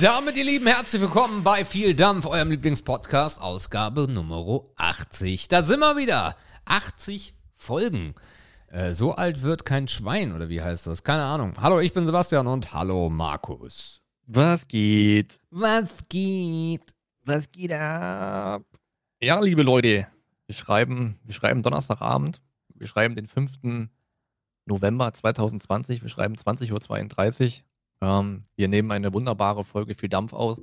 damit, ihr Lieben, herzlich willkommen bei Viel Dampf, eurem Lieblingspodcast, Ausgabe Nummer 80. Da sind wir wieder. 80 Folgen. Äh, so alt wird kein Schwein, oder wie heißt das? Keine Ahnung. Hallo, ich bin Sebastian und hallo, Markus. Was geht? Was geht? Was geht ab? Ja, liebe Leute, wir schreiben, wir schreiben Donnerstagabend. Wir schreiben den 5. November 2020. Wir schreiben 20.32 Uhr. Ähm, wir nehmen eine wunderbare Folge viel Dampf auf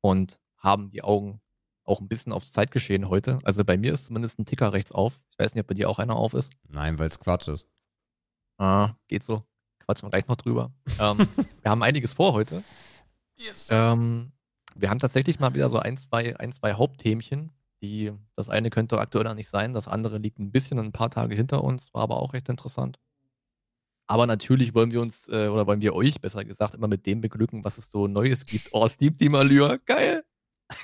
und haben die Augen auch ein bisschen aufs Zeitgeschehen heute. Also bei mir ist zumindest ein Ticker rechts auf. Ich weiß nicht, ob bei dir auch einer auf ist. Nein, weil es Quatsch ist. Ah, geht so. Quatschen wir gleich noch drüber. ähm, wir haben einiges vor heute. Yes. Ähm, wir haben tatsächlich mal wieder so ein, zwei, ein, zwei Hauptthemchen. Die, das eine könnte aktuell noch nicht sein, das andere liegt ein bisschen ein paar Tage hinter uns, war aber auch recht interessant. Aber natürlich wollen wir uns, äh, oder wollen wir euch besser gesagt, immer mit dem beglücken, was es so Neues gibt. Oh, Steve die Malheur, geil.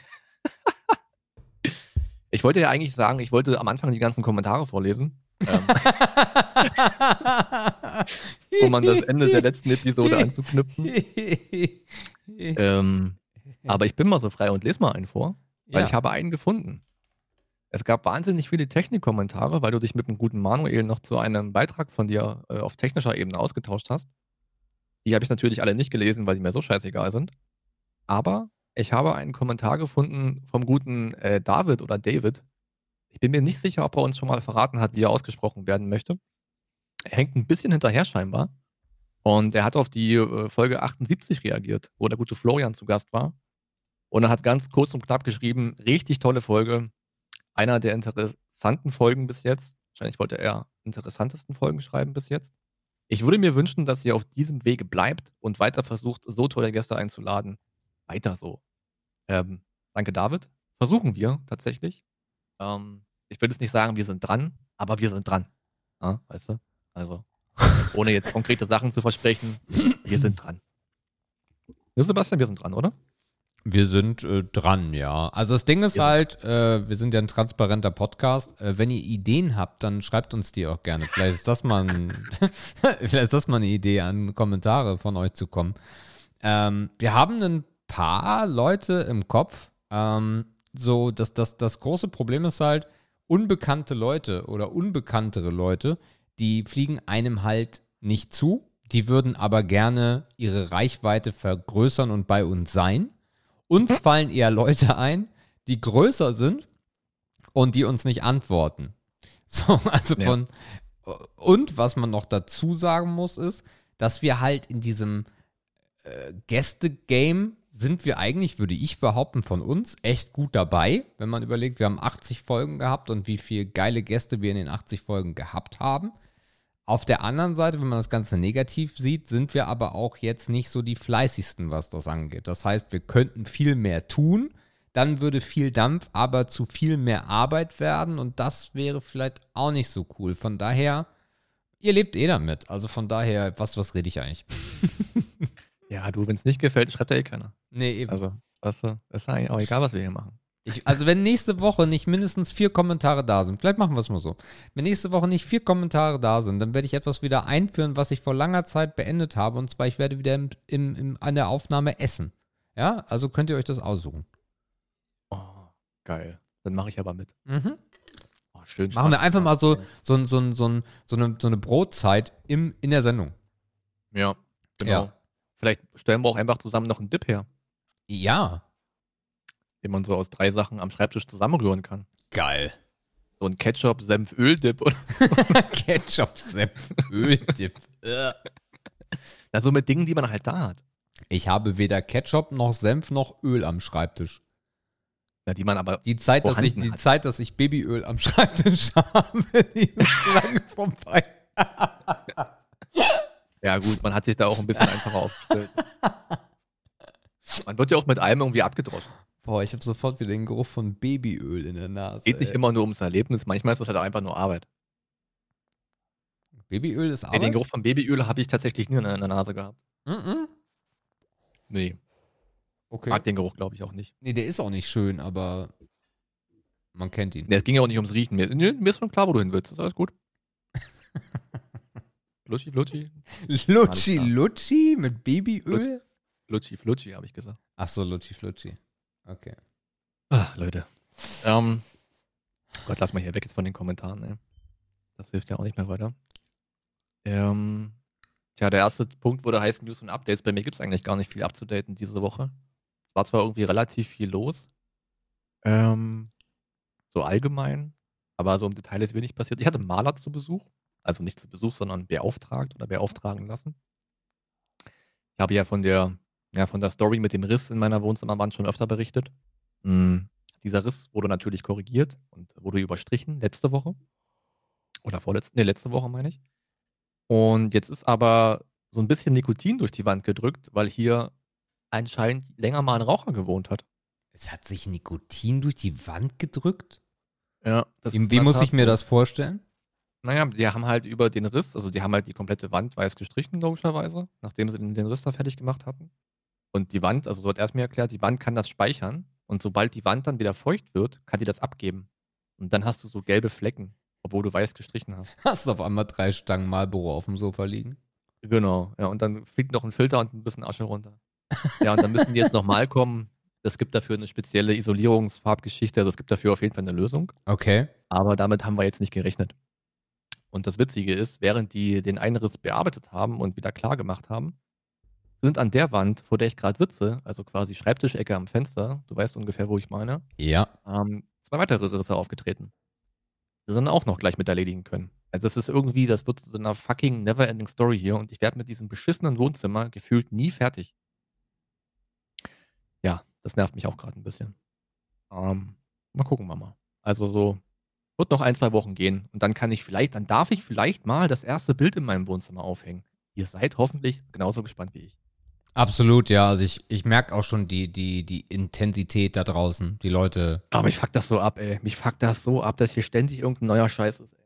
ich wollte ja eigentlich sagen, ich wollte am Anfang die ganzen Kommentare vorlesen. Ähm, um an das Ende der letzten Episode anzuknüpfen. Ähm, aber ich bin mal so frei und lese mal einen vor, weil Ja. ich habe einen gefunden. Es gab wahnsinnig viele Technikkommentare, weil du dich mit dem guten Manuel noch zu einem Beitrag von dir äh, auf technischer Ebene ausgetauscht hast. Die habe ich natürlich alle nicht gelesen, weil die mir so scheißegal sind. Aber ich habe einen Kommentar gefunden vom guten äh, David oder David. Ich bin mir nicht sicher, ob er uns schon mal verraten hat, wie er ausgesprochen werden möchte. Er hängt ein bisschen hinterher scheinbar. Und er hat auf die äh, Folge 78 reagiert, wo der gute Florian zu Gast war. Und er hat ganz kurz und knapp geschrieben, richtig tolle Folge. Einer der interessanten Folgen bis jetzt. Wahrscheinlich wollte er interessantesten Folgen schreiben bis jetzt. Ich würde mir wünschen, dass ihr auf diesem Wege bleibt und weiter versucht, so tolle Gäste einzuladen. Weiter so. Ähm, danke, David. Versuchen wir tatsächlich. Ähm, ich will jetzt nicht sagen, wir sind dran, aber wir sind dran. Ja, weißt du? Also, ohne jetzt konkrete Sachen zu versprechen, wir sind dran. Sebastian, wir sind dran, oder? Wir sind äh, dran, ja. Also das Ding ist sind- halt, äh, wir sind ja ein transparenter Podcast. Äh, wenn ihr Ideen habt, dann schreibt uns die auch gerne. Vielleicht ist das mal, ein, vielleicht ist das mal eine Idee, an Kommentare von euch zu kommen. Ähm, wir haben ein paar Leute im Kopf. Ähm, so, dass das, das große Problem ist halt, unbekannte Leute oder unbekanntere Leute, die fliegen einem halt nicht zu. Die würden aber gerne ihre Reichweite vergrößern und bei uns sein. Uns fallen eher Leute ein, die größer sind und die uns nicht antworten. So, also Ja. von. Und was man noch dazu sagen muss, ist, dass wir halt in diesem äh, Gäste-Game sind wir eigentlich, würde ich behaupten, von uns echt gut dabei, wenn man überlegt, wir haben 80 Folgen gehabt und wie viele geile Gäste wir in den 80 Folgen gehabt haben. Auf der anderen Seite, wenn man das Ganze negativ sieht, sind wir aber auch jetzt nicht so die fleißigsten, was das angeht. Das heißt, wir könnten viel mehr tun, dann würde viel Dampf aber zu viel mehr Arbeit werden und das wäre vielleicht auch nicht so cool. Von daher, ihr lebt eh damit. Also von daher, was, was rede ich eigentlich? Ja, du, wenn es nicht gefällt, schreibt ja eh keiner. Nee, eben. Also, weißt du, ist eigentlich auch egal, was wir hier machen. Ich, also wenn nächste Woche nicht mindestens vier Kommentare da sind, vielleicht machen wir es mal so. Wenn nächste Woche nicht vier Kommentare da sind, dann werde ich etwas wieder einführen, was ich vor langer Zeit beendet habe. Und zwar, ich werde wieder im, im, im, an der Aufnahme essen. Ja, also könnt ihr euch das aussuchen. Oh, geil. Dann mache ich aber mit. Mhm. Oh, schön. Machen wir einfach mal so, so, so, so, so, eine, so eine Brotzeit im, in der Sendung. Ja, genau. Ja. Vielleicht stellen wir auch einfach zusammen noch einen Dip her, Ja. Den man so aus drei Sachen am Schreibtisch zusammenrühren kann. Geil. So ein Ketchup-Senf-Öl-Dip oder Ketchup, Senf, Öldip. na, so mit Dingen, die man halt da hat. Ich habe weder Ketchup noch Senf noch Öl am Schreibtisch. Na, die man aber. Die Zeit, dass ich, die hat. Zeit, dass ich Babyöl am Schreibtisch habe, die ist lange vorbei. Ja, gut, man hat sich da auch ein bisschen einfacher aufgestellt. Man wird ja auch mit allem irgendwie abgedroschen. Boah, ich habe sofort wieder den Geruch von Babyöl in der Nase. Geht nicht ey. immer nur ums Erlebnis, manchmal ist das halt auch einfach nur Arbeit. Babyöl ist Arbeit? den Geruch von Babyöl habe ich tatsächlich nie in der Nase gehabt. Mhm. Nee, Okay. mag den Geruch, glaube ich, auch nicht. Nee, der ist auch nicht schön, aber man kennt ihn. Nee, es ging ja auch nicht ums Riechen. Mir, nee, mir ist schon klar, wo du hin willst. Ist alles gut. Lutschi, Lutschi. Lutschi. Lutschi mit Babyöl? Lutschi Flutschi, habe ich gesagt. Ach so, Lutschi Flutschi. Okay. Ah, Leute. Ähm, Gott, lass mal hier weg jetzt von den Kommentaren, ey. Das hilft ja auch nicht mehr weiter. Ähm, tja, der erste Punkt wurde heißen News und Updates. Bei mir gibt es eigentlich gar nicht viel abzudaten diese Woche. Es war zwar irgendwie relativ viel los. Ähm, so allgemein, aber so im Detail ist wenig passiert. Ich hatte Maler zu Besuch. Also nicht zu Besuch, sondern beauftragt oder beauftragen lassen. Ich habe ja von der, ja, von der Story mit dem Riss in meiner Wohnzimmerwand schon öfter berichtet. Mhm. Dieser Riss wurde natürlich korrigiert und wurde überstrichen letzte Woche. Oder vorletzte, nee, letzte Woche meine ich. Und jetzt ist aber so ein bisschen Nikotin durch die Wand gedrückt, weil hier anscheinend länger mal ein Raucher gewohnt hat. Es hat sich Nikotin durch die Wand gedrückt? Ja. Das wie, wie muss ich mir das vorstellen? Naja, die haben halt über den Riss, also die haben halt die komplette Wand weiß gestrichen, logischerweise, nachdem sie den Riss da fertig gemacht hatten. Und die Wand, also dort erst mir erklärt, die Wand kann das speichern. Und sobald die Wand dann wieder feucht wird, kann die das abgeben. Und dann hast du so gelbe Flecken, obwohl du weiß gestrichen hast. Hast du auf einmal drei Stangen Marlboro auf dem Sofa liegen? Genau, ja. Und dann fliegt noch ein Filter und ein bisschen Asche runter. Ja, und dann müssen die jetzt nochmal kommen. Es gibt dafür eine spezielle Isolierungsfarbgeschichte. Also es gibt dafür auf jeden Fall eine Lösung. Okay. Aber damit haben wir jetzt nicht gerechnet. Und das Witzige ist, während die den Einriss bearbeitet haben und wieder klar gemacht haben, sind an der Wand, vor der ich gerade sitze, also quasi Schreibtischecke am Fenster, du weißt ungefähr, wo ich meine, ja. ähm, zwei weitere Risse aufgetreten. Die sollen auch noch gleich mit erledigen können. Also das ist irgendwie, das wird so eine fucking never-ending Story hier und ich werde mit diesem beschissenen Wohnzimmer gefühlt nie fertig. Ja, das nervt mich auch gerade ein bisschen. Ähm, mal gucken wir mal. Also so wird noch ein, zwei Wochen gehen und dann kann ich vielleicht, dann darf ich vielleicht mal das erste Bild in meinem Wohnzimmer aufhängen. Ihr seid hoffentlich genauso gespannt wie ich. Absolut, ja. Also ich, ich merke auch schon die, die, die Intensität da draußen. Die Leute. Aber mich fuckt das so ab, ey. Mich fuckt das so ab, dass hier ständig irgendein neuer Scheiß ist, ey.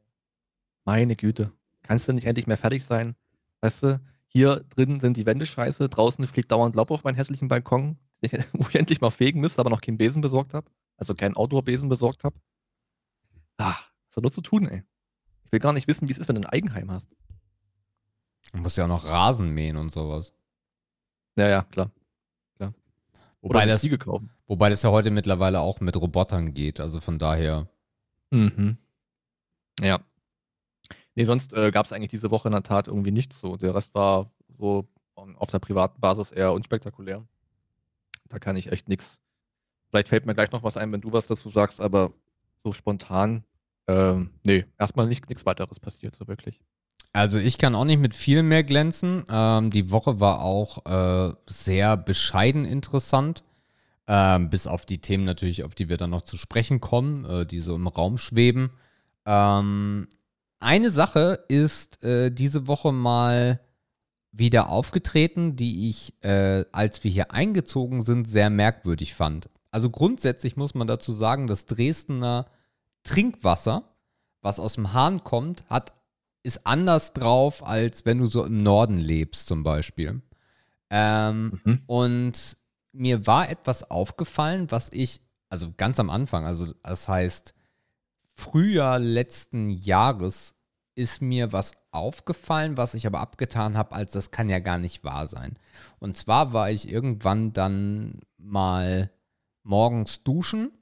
Meine Güte. Kannst du nicht endlich mehr fertig sein? Weißt du, hier drin sind die Wände scheiße, draußen fliegt dauernd Laub auf meinen hässlichen Balkon, wo ich endlich mal fegen müsste, aber noch keinen Besen besorgt habe. Also keinen Outdoor-Besen besorgt habe. Ach, was soll nur zu tun, ey. Ich will gar nicht wissen, wie es ist, wenn du ein Eigenheim hast. Du musst ja auch noch Rasen mähen und sowas. Ja, ja, klar. klar. Wobei das, wobei das ja heute mittlerweile auch mit Robotern geht, also von daher. Mhm. Ja. Nee, sonst äh, gab es eigentlich diese Woche in der Tat irgendwie nichts so. Der Rest war so auf der privaten Basis eher unspektakulär. Da kann ich echt nichts. Vielleicht fällt mir gleich noch was ein, wenn du was dazu sagst, aber so spontan, ähm, nee, erstmal nichts weiteres passiert, so wirklich. Also ich kann auch nicht mit viel mehr glänzen. Ähm, die Woche war auch äh, sehr bescheiden interessant. Ähm, bis auf die Themen natürlich, auf die wir dann noch zu sprechen kommen, äh, die so im Raum schweben. Ähm, eine Sache ist äh, diese Woche mal wieder aufgetreten, die ich, äh, als wir hier eingezogen sind, sehr merkwürdig fand. Also grundsätzlich muss man dazu sagen, das Dresdner Trinkwasser, was aus dem Hahn kommt, hat, ist anders drauf, als wenn du so im Norden lebst zum Beispiel. Ähm, mhm. Und mir war etwas aufgefallen, was ich, also ganz am Anfang, also das heißt Frühjahr letzten Jahres, ist mir was aufgefallen, was ich aber abgetan habe, als das kann ja gar nicht wahr sein. Und zwar war ich irgendwann dann mal morgens duschen,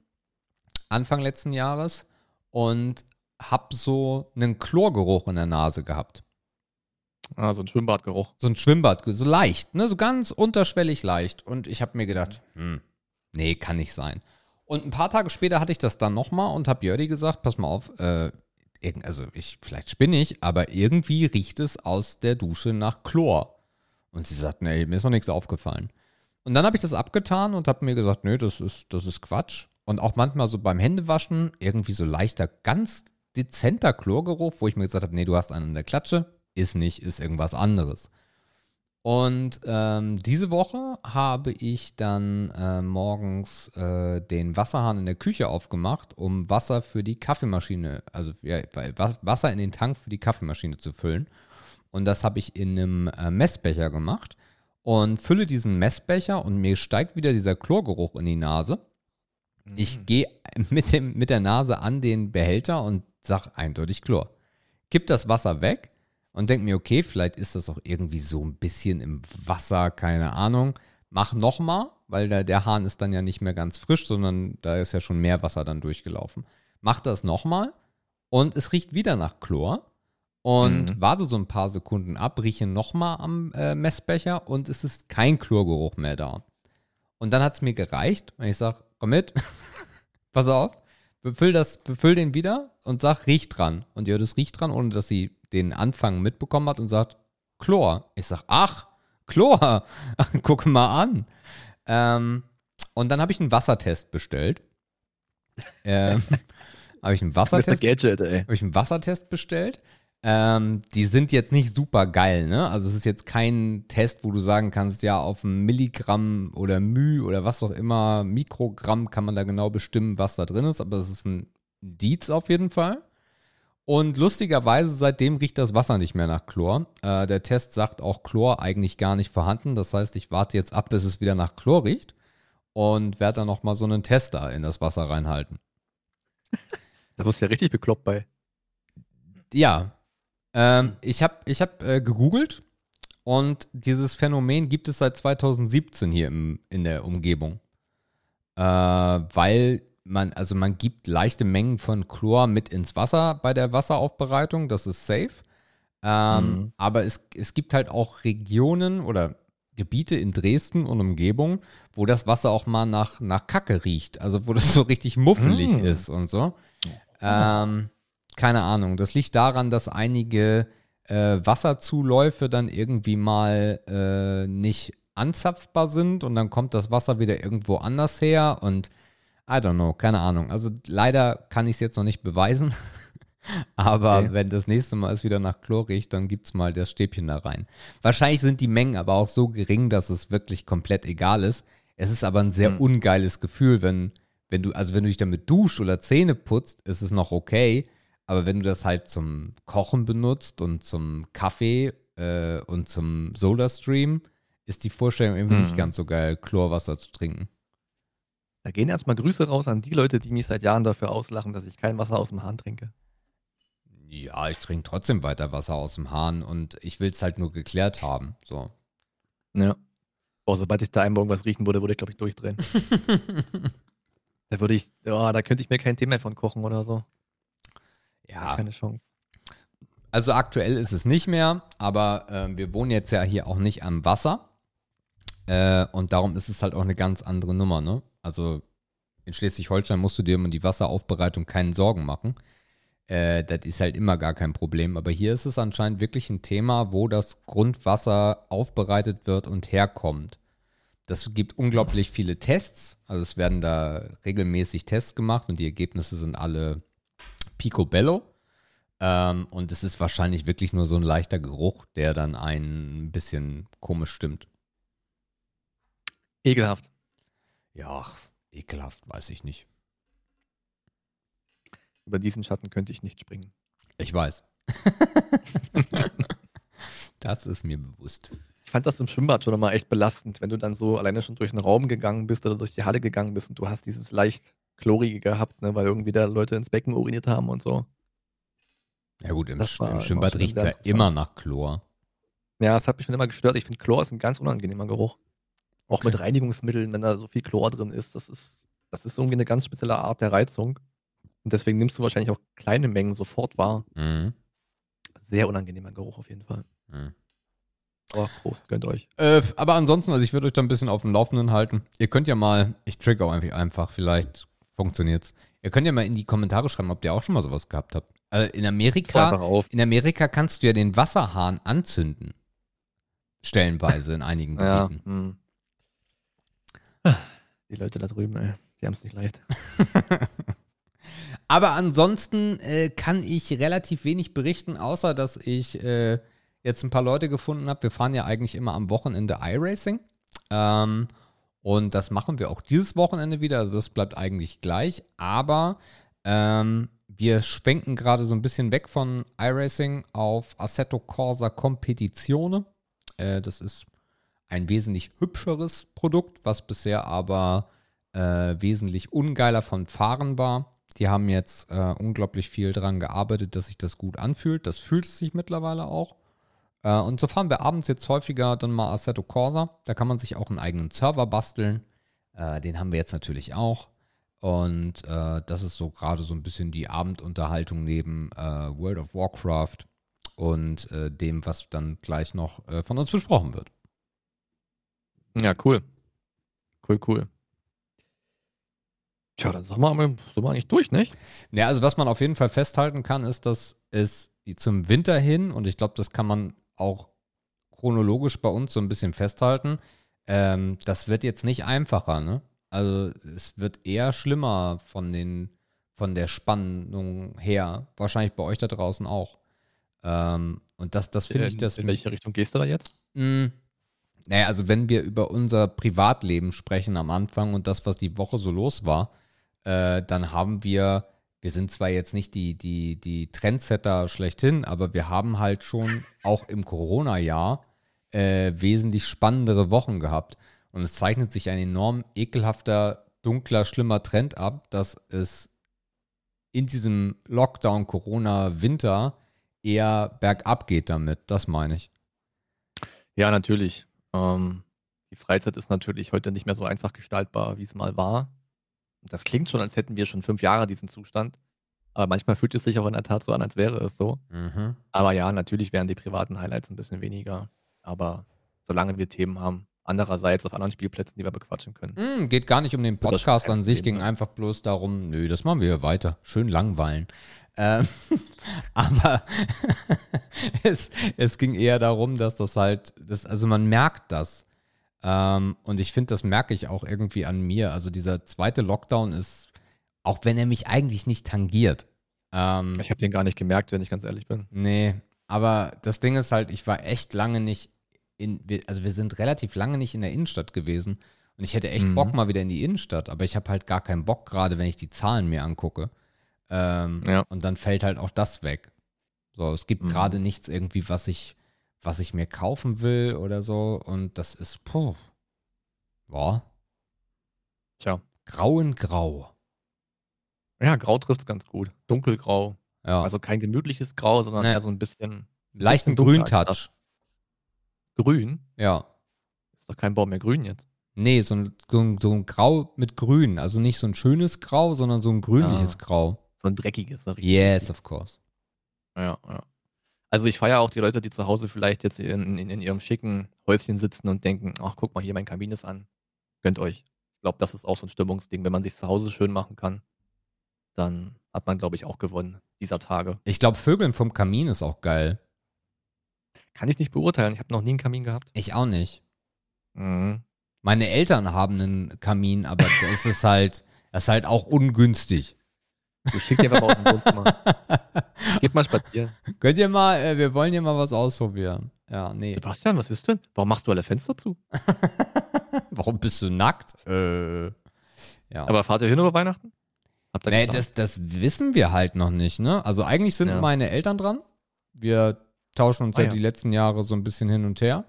Anfang letzten Jahres, und habe so einen Chlorgeruch in der Nase gehabt. Ah, so ein Schwimmbadgeruch. So ein Schwimmbad, so leicht, ne, so ganz unterschwellig leicht. Und ich habe mir gedacht, hm, nee, kann nicht sein. Und ein paar Tage später hatte ich das dann nochmal und habe Jördi gesagt, pass mal auf, äh, also ich, vielleicht spinne ich, aber irgendwie riecht es aus der Dusche nach Chlor. Und sie sagt, nee, mir ist noch nichts aufgefallen. Und dann habe ich das abgetan und habe mir gesagt, nö, das ist, das ist Quatsch. Und auch manchmal so beim Händewaschen irgendwie so leichter, ganz dezenter Chlorgeruch, wo ich mir gesagt habe, nee, du hast einen in der Klatsche. Ist nicht, ist irgendwas anderes. Und ähm, diese Woche habe ich dann äh, morgens äh, den Wasserhahn in der Küche aufgemacht, um Wasser für die Kaffeemaschine, also ja, Wasser in den Tank für die Kaffeemaschine zu füllen. Und das habe ich in einem äh, Messbecher gemacht und fülle diesen Messbecher und mir steigt wieder dieser Chlorgeruch in die Nase. Mhm. Ich gehe mit, mit der Nase an den Behälter und sage eindeutig Chlor. Kipp das Wasser weg und denke mir, okay, vielleicht ist das auch irgendwie so ein bisschen im Wasser, keine Ahnung. mach nochmal, weil der, der Hahn ist dann ja nicht mehr ganz frisch, sondern da ist ja schon mehr Wasser dann durchgelaufen. Mach das nochmal und es riecht wieder nach Chlor. Und Mhm. warte so ein paar Sekunden ab, rieche nochmal am äh, Messbecher und es ist kein Chlorgeruch mehr da. Und dann hat es mir gereicht und ich sage, komm mit, pass auf, befüll, das, befüll den wieder und sag, riech dran. Und ja, das riecht dran, ohne dass sie den Anfang mitbekommen hat und sagt, Chlor. Ich sag, ach, Chlor, guck mal an. Ähm, und dann habe ich einen Wassertest bestellt. Ähm, habe ich einen. Wassertest Gadget, ey. habe ich einen Wassertest bestellt. Ähm, die sind jetzt nicht super geil, ne? Also es ist jetzt kein Test, wo du sagen kannst, ja, auf ein Milligramm oder Müh oder was auch immer, Mikrogramm kann man da genau bestimmen, was da drin ist, aber es ist ein Indiz auf jeden Fall. Und lustigerweise, seitdem riecht das Wasser nicht mehr nach Chlor. Äh, der Test sagt auch Chlor eigentlich gar nicht vorhanden. Das heißt, ich warte jetzt ab, bis es wieder nach Chlor riecht und werde dann nochmal so einen Tester in das Wasser reinhalten. Da wirst du ja richtig bekloppt bei. Ja, ähm, ich habe ich hab, äh, gegoogelt und dieses Phänomen gibt es seit 2017 hier im, in der Umgebung. Äh, weil man, also man gibt leichte Mengen von Chlor mit ins Wasser bei der Wasseraufbereitung, das ist safe. Ähm, Mhm. Aber es, es gibt halt auch Regionen oder Gebiete in Dresden und Umgebung, wo das Wasser auch mal nach, nach Kacke riecht. Also wo das so richtig muffelig Mm. ist und so. Ähm, keine Ahnung. Das liegt daran, dass einige äh, Wasserzuläufe dann irgendwie mal äh, nicht anzapfbar sind und dann kommt das Wasser wieder irgendwo anders her und I don't know, keine Ahnung. Also leider kann ich es jetzt noch nicht beweisen. Aber Okay. wenn das nächste Mal es wieder nach Chlor riecht, dann gibt's mal das Stäbchen da rein. Wahrscheinlich sind die Mengen aber auch so gering, dass es wirklich komplett egal ist. Es ist aber ein sehr Hm. ungeiles Gefühl, wenn, wenn du, also wenn du dich damit duscht oder Zähne putzt, ist es noch okay. Aber wenn du das halt zum Kochen benutzt und zum Kaffee äh, und zum Soda-Stream, ist die Vorstellung irgendwie nicht Mhm. ganz so geil, Chlorwasser zu trinken. Da gehen erstmal Grüße raus an die Leute, die mich seit Jahren dafür auslachen, dass ich kein Wasser aus dem Hahn trinke. Ja, ich trinke trotzdem weiter Wasser aus dem Hahn und ich will es halt nur geklärt haben. So. Ja. Oh, sobald ich da einmal irgendwas riechen würde, würde ich, glaube ich, durchdrehen. Da würde ich, oh, da könnte ich mir kein Thema mehr von kochen oder so. Ja, Keine Chance. also aktuell ist es nicht mehr, aber äh, wir wohnen jetzt ja hier auch nicht am Wasser. Äh, und darum ist es halt auch eine ganz andere Nummer, ne? Also in Schleswig-Holstein musst du dir um die Wasseraufbereitung keinen Sorgen machen. Äh, das ist halt immer gar kein Problem. Aber hier ist es anscheinend wirklich ein Thema, wo das Grundwasser aufbereitet wird und herkommt. Das gibt unglaublich viele Tests. Also es werden da regelmäßig Tests gemacht und die Ergebnisse sind alle picobello. Ähm, und es ist wahrscheinlich wirklich nur so ein leichter Geruch, der dann ein bisschen komisch stimmt. Ekelhaft. Ja, ekelhaft, weiß ich nicht. Über diesen Schatten könnte ich nicht springen. Ich weiß. das ist mir bewusst. Ich fand das im Schwimmbad schon mal echt belastend, wenn du dann so alleine schon durch einen Raum gegangen bist oder durch die Halle gegangen bist und du hast dieses leicht chlorige gehabt, ne, weil irgendwie da Leute ins Becken uriniert haben und so. Ja gut, im, Sch im Schwimmbad riecht es ja immer nach Chlor. Ja, das hat mich schon immer gestört. Ich finde, Chlor ist ein ganz unangenehmer Geruch. Auch Okay. mit Reinigungsmitteln, wenn da so viel Chlor drin ist, das ist, das ist irgendwie eine ganz spezielle Art der Reizung. Und deswegen nimmst du wahrscheinlich auch kleine Mengen sofort wahr. Mhm. Sehr unangenehmer Geruch auf jeden Fall. Mhm. Aber Prost, gönnt euch. Äh, aber ansonsten, also ich würde euch da ein bisschen auf dem Laufenden halten. Ihr könnt ja mal, ich trigger auch einfach, einfach vielleicht funktioniert's. Ihr könnt ja mal in die Kommentare schreiben, ob ihr auch schon mal sowas gehabt habt. Also in Amerika, in Amerika kannst du ja den Wasserhahn anzünden. Stellenweise in einigen Ja. Gebieten. hm. Die Leute da drüben, ey, die haben es nicht leicht. Aber ansonsten äh, kann ich relativ wenig berichten, außer dass ich äh, jetzt ein paar Leute gefunden habe. Wir fahren ja eigentlich immer am Wochenende iRacing. Ähm, und das machen wir auch dieses Wochenende wieder. Also das bleibt eigentlich gleich. Aber ähm, wir schwenken gerade so ein bisschen weg von iRacing auf Assetto Corsa Competizione. Äh, das ist ein wesentlich hübscheres Produkt, was bisher aber äh, wesentlich ungeiler von Fahren war. Die haben jetzt äh, unglaublich viel dran gearbeitet, dass sich das gut anfühlt. Das fühlt es sich mittlerweile auch. Äh, und so fahren wir abends jetzt häufiger dann mal Assetto Corsa. Da kann man sich auch einen eigenen Server basteln. Äh, den haben wir jetzt natürlich auch. Und äh, das ist so gerade so ein bisschen die Abendunterhaltung neben World of Warcraft und dem, was dann gleich noch von uns besprochen wird. Ja, cool. Cool, cool. Tja, dann sind wir, sind wir eigentlich durch, nicht? Ja, also was man auf jeden Fall festhalten kann, ist, dass es zum Winter hin, und ich glaube, das kann man auch chronologisch bei uns so ein bisschen festhalten, ähm, das wird jetzt nicht einfacher, ne? Also es wird eher schlimmer von den von der Spannung her. Wahrscheinlich bei euch da draußen auch. Ähm, und das, das finde ich das. In welche Richtung gehst du da jetzt? Mh, hm, naja, also wenn wir über unser Privatleben sprechen am Anfang und das, was die Woche so los war, äh, dann haben wir, wir sind zwar jetzt nicht die, die, die Trendsetter schlechthin, aber wir haben halt schon auch im Corona-Jahr äh, wesentlich spannendere Wochen gehabt. Und es zeichnet sich ein enorm ekelhafter, dunkler, schlimmer Trend ab, dass es in diesem Lockdown, Corona, Winter eher bergab geht damit. Das meine ich. Ja, natürlich. Ähm, die Freizeit ist natürlich heute nicht mehr so einfach gestaltbar, wie es mal war. Das klingt schon, als hätten wir schon fünf Jahre diesen Zustand. Aber manchmal fühlt es sich auch in der Tat so an, als wäre es so. Mhm. Aber ja, natürlich wären die privaten Highlights ein bisschen weniger. Aber solange wir Themen haben, andererseits auf anderen Spielplätzen, die wir bequatschen können. Mm, geht gar nicht um den Podcast an sich, ging einfach bloß darum, nö, das machen wir weiter. Schön langweilen. Ähm, aber es, es ging eher darum, dass das halt, das, also man merkt das. Ähm, und ich finde, das merke ich auch irgendwie an mir. Also dieser zweite Lockdown ist, auch wenn er mich eigentlich nicht tangiert. Ähm, ich habe den gar nicht gemerkt, wenn ich ganz ehrlich bin. Nee, aber das Ding ist halt, ich war echt lange nicht in, also wir sind relativ lange nicht in der Innenstadt gewesen. Und ich hätte echt mhm. Bock mal wieder in die Innenstadt, aber ich habe halt gar keinen Bock, gerade wenn ich die Zahlen mir angucke. Ähm, ja. Und dann fällt halt auch das weg. So, es gibt mhm. gerade nichts irgendwie, was ich, was ich mir kaufen will oder so. Und das ist, puh. Boah. Tja. Grau in Grau. Ja, Grau trifft es ganz gut. Dunkelgrau. Ja. Also kein gemütliches Grau, sondern nee. eher so ein bisschen. Leichten Grüntouch. Grün? Ja. Ist doch kein Baum mehr grün jetzt. Nee, so ein, so, ein, so ein Grau mit Grün. Also nicht so ein schönes Grau, sondern so ein grünliches ah, Grau. So ein dreckiges. Yes, of course. Ja, ja. Also ich feiere auch die Leute, die zu Hause vielleicht jetzt in, in, in, ihrem schicken Häuschen sitzen und denken, ach guck mal hier, mein Kamin ist an. Gönnt euch. Ich glaube, das ist auch so ein Stimmungsding. Wenn man sich zu Hause schön machen kann, dann hat man, glaube ich, auch gewonnen dieser Tage. Ich glaube, Vögeln vom Kamin ist auch geil. Kann ich nicht beurteilen. Ich habe noch nie einen Kamin gehabt. Ich auch nicht. Mhm. Meine Eltern haben einen Kamin, aber das ist halt, das ist halt auch ungünstig. Du schickst dir mal aus dem Wohnzimmer. Gib mal spazieren. Könnt ihr mal, äh, wir wollen hier mal was ausprobieren. Ja, nee. Sebastian, was ist denn? Warum machst du alle Fenster zu? Warum bist du nackt? Äh, ja. Aber fahrt ihr hin über Weihnachten? Habt ihr nee, das, das wissen wir halt noch nicht, ne? Also eigentlich sind ja. meine Eltern dran. Wir tauschen uns ah, ja die letzten Jahre so ein bisschen hin und her.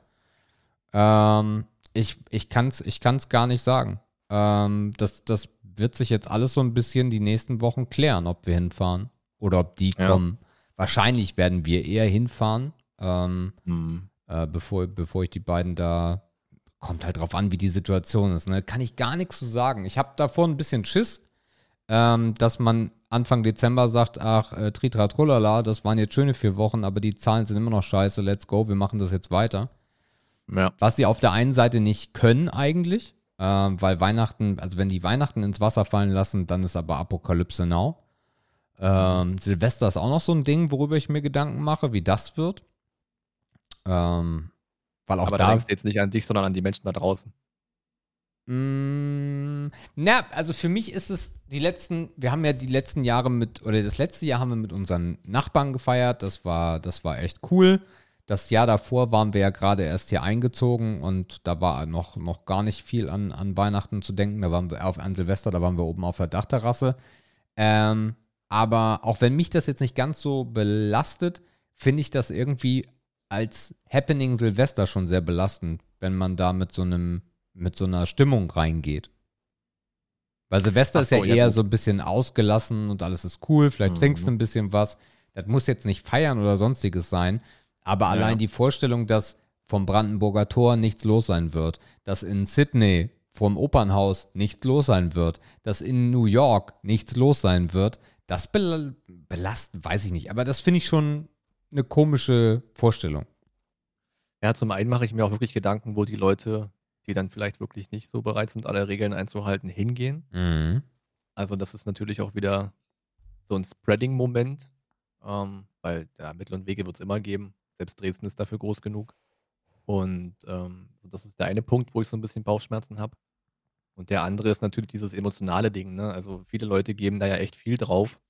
Ähm, ich ich kann es ich kann's gar nicht sagen. Ähm, das, das wird sich jetzt alles so ein bisschen die nächsten Wochen klären, ob wir hinfahren oder ob die ja. kommen. Wahrscheinlich werden wir eher hinfahren, ähm, mhm. äh, bevor, bevor ich die beiden da. Kommt halt drauf an, wie die Situation ist. Ne? Kann ich gar nichts zu sagen. Ich habe davor ein bisschen Schiss, ähm, dass man Anfang Dezember sagt, ach, äh, Tritra Trullala, das waren jetzt schöne vier Wochen, aber die Zahlen sind immer noch scheiße, let's go, wir machen das jetzt weiter. Ja. Was sie auf der einen Seite nicht können eigentlich, ähm, weil Weihnachten, also wenn die Weihnachten ins Wasser fallen lassen, dann ist aber Apokalypse now. Ähm, Silvester ist auch noch so ein Ding, worüber ich mir Gedanken mache, wie das wird. Ähm, weil auch aber da, da denkst du jetzt nicht an dich, sondern an die Menschen da draußen. Mm, na, also für mich ist es die letzten, wir haben ja die letzten Jahre mit, oder das letzte Jahr haben wir mit unseren Nachbarn gefeiert. Das war, das war echt cool. Das Jahr davor waren wir ja gerade erst hier eingezogen und da war noch, noch gar nicht viel an, an Weihnachten zu denken. Da waren wir auf an Silvester, da waren wir oben auf der Dachterrasse. Ähm, aber auch wenn mich das jetzt nicht ganz so belastet, finde ich das irgendwie als Happening Silvester schon sehr belastend, wenn man da mit so einem mit so einer Stimmung reingeht. Weil Silvester so, ist ja, eher gut. so ein bisschen ausgelassen und alles ist cool, vielleicht mhm. trinkst du ein bisschen was. Das muss jetzt nicht feiern oder sonstiges sein, Aber Ja. allein die Vorstellung, dass vom Brandenburger Tor nichts los sein wird, dass in Sydney vom Opernhaus nichts los sein wird, dass in New York nichts los sein wird, das bel belastet, weiß ich nicht. Aber das finde ich schon eine komische Vorstellung. Ja, zum einen mache ich mir auch wirklich Gedanken, wo die Leute, die dann vielleicht wirklich nicht so bereit sind, alle Regeln einzuhalten, hingehen. Mhm. Also das ist natürlich auch wieder so ein Spreading-Moment, ähm, weil ja, Mittel und Wege wird es immer geben. Selbst Dresden ist dafür groß genug. Und ähm, das ist der eine Punkt, wo ich so ein bisschen Bauchschmerzen habe. Und der andere ist natürlich dieses emotionale Ding. Ne? Also viele Leute geben da ja echt viel drauf,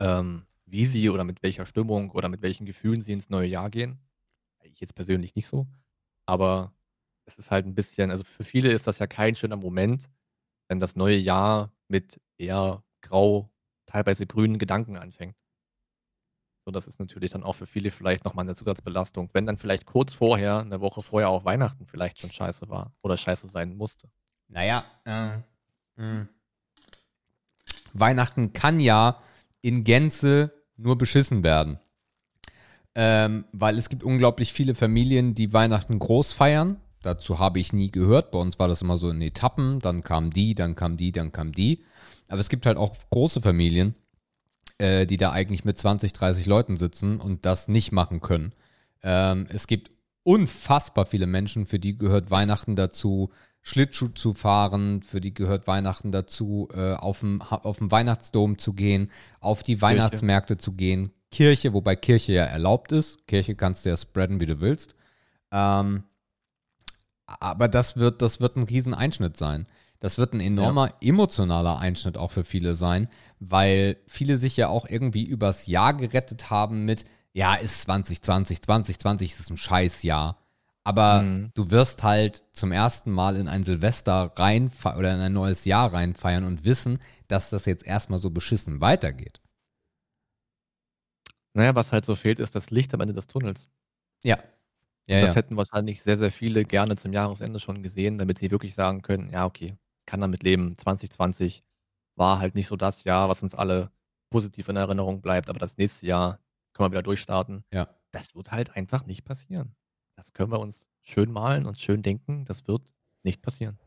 ähm, wie sie oder mit welcher Stimmung oder mit welchen Gefühlen sie ins neue Jahr gehen. Ich jetzt persönlich nicht so. Aber es ist halt ein bisschen, also für viele ist das ja kein schöner Moment, wenn das neue Jahr mit eher grau, teilweise grünen Gedanken anfängt. So, das ist natürlich dann auch für viele vielleicht nochmal eine Zusatzbelastung. Wenn dann vielleicht kurz vorher, eine Woche vorher auch Weihnachten vielleicht schon scheiße war oder scheiße sein musste. Naja, äh. Weihnachten kann ja in Gänze nur beschissen werden. Ähm, weil es gibt unglaublich viele Familien, die Weihnachten groß feiern. Dazu habe ich nie gehört. Bei uns war das immer so in Etappen. Dann kam die, dann kam die, dann kam die. Aber es gibt halt auch große Familien, äh, die da eigentlich mit 20, 30 Leuten sitzen und das nicht machen können. Ähm, es gibt unfassbar viele Menschen, für die gehört Weihnachten dazu, Schlittschuh zu fahren, für die gehört Weihnachten dazu, äh, auf dem Weihnachtsdom zu gehen, auf die Weihnachtsmärkte zu gehen, Kirche, wobei Kirche ja erlaubt ist. Kirche kannst du ja spreaden, wie du willst. Ähm, aber das wird, das wird ein Rieseneinschnitt sein. Das wird ein enormer emotionaler Einschnitt auch für viele sein, weil viele sich ja auch irgendwie übers Jahr gerettet haben mit, ja, ist 2020, 2020 ist ein Scheißjahr. Aber Mhm. du wirst halt zum ersten Mal in ein Silvester rein oder in ein neues Jahr reinfeiern und wissen, dass das jetzt erstmal so beschissen weitergeht. Naja, was halt so fehlt, ist das Licht am Ende des Tunnels. Ja. Ja, das ja. hätten wahrscheinlich sehr, sehr viele gerne zum Jahresende schon gesehen, damit sie wirklich sagen können, ja, okay, kann damit leben. 2020 war halt nicht so das Jahr, was uns alle positiv in Erinnerung bleibt, aber das nächste Jahr können wir wieder durchstarten. Ja. Das wird halt einfach nicht passieren. Das können wir uns schön malen und schön denken, das wird nicht passieren.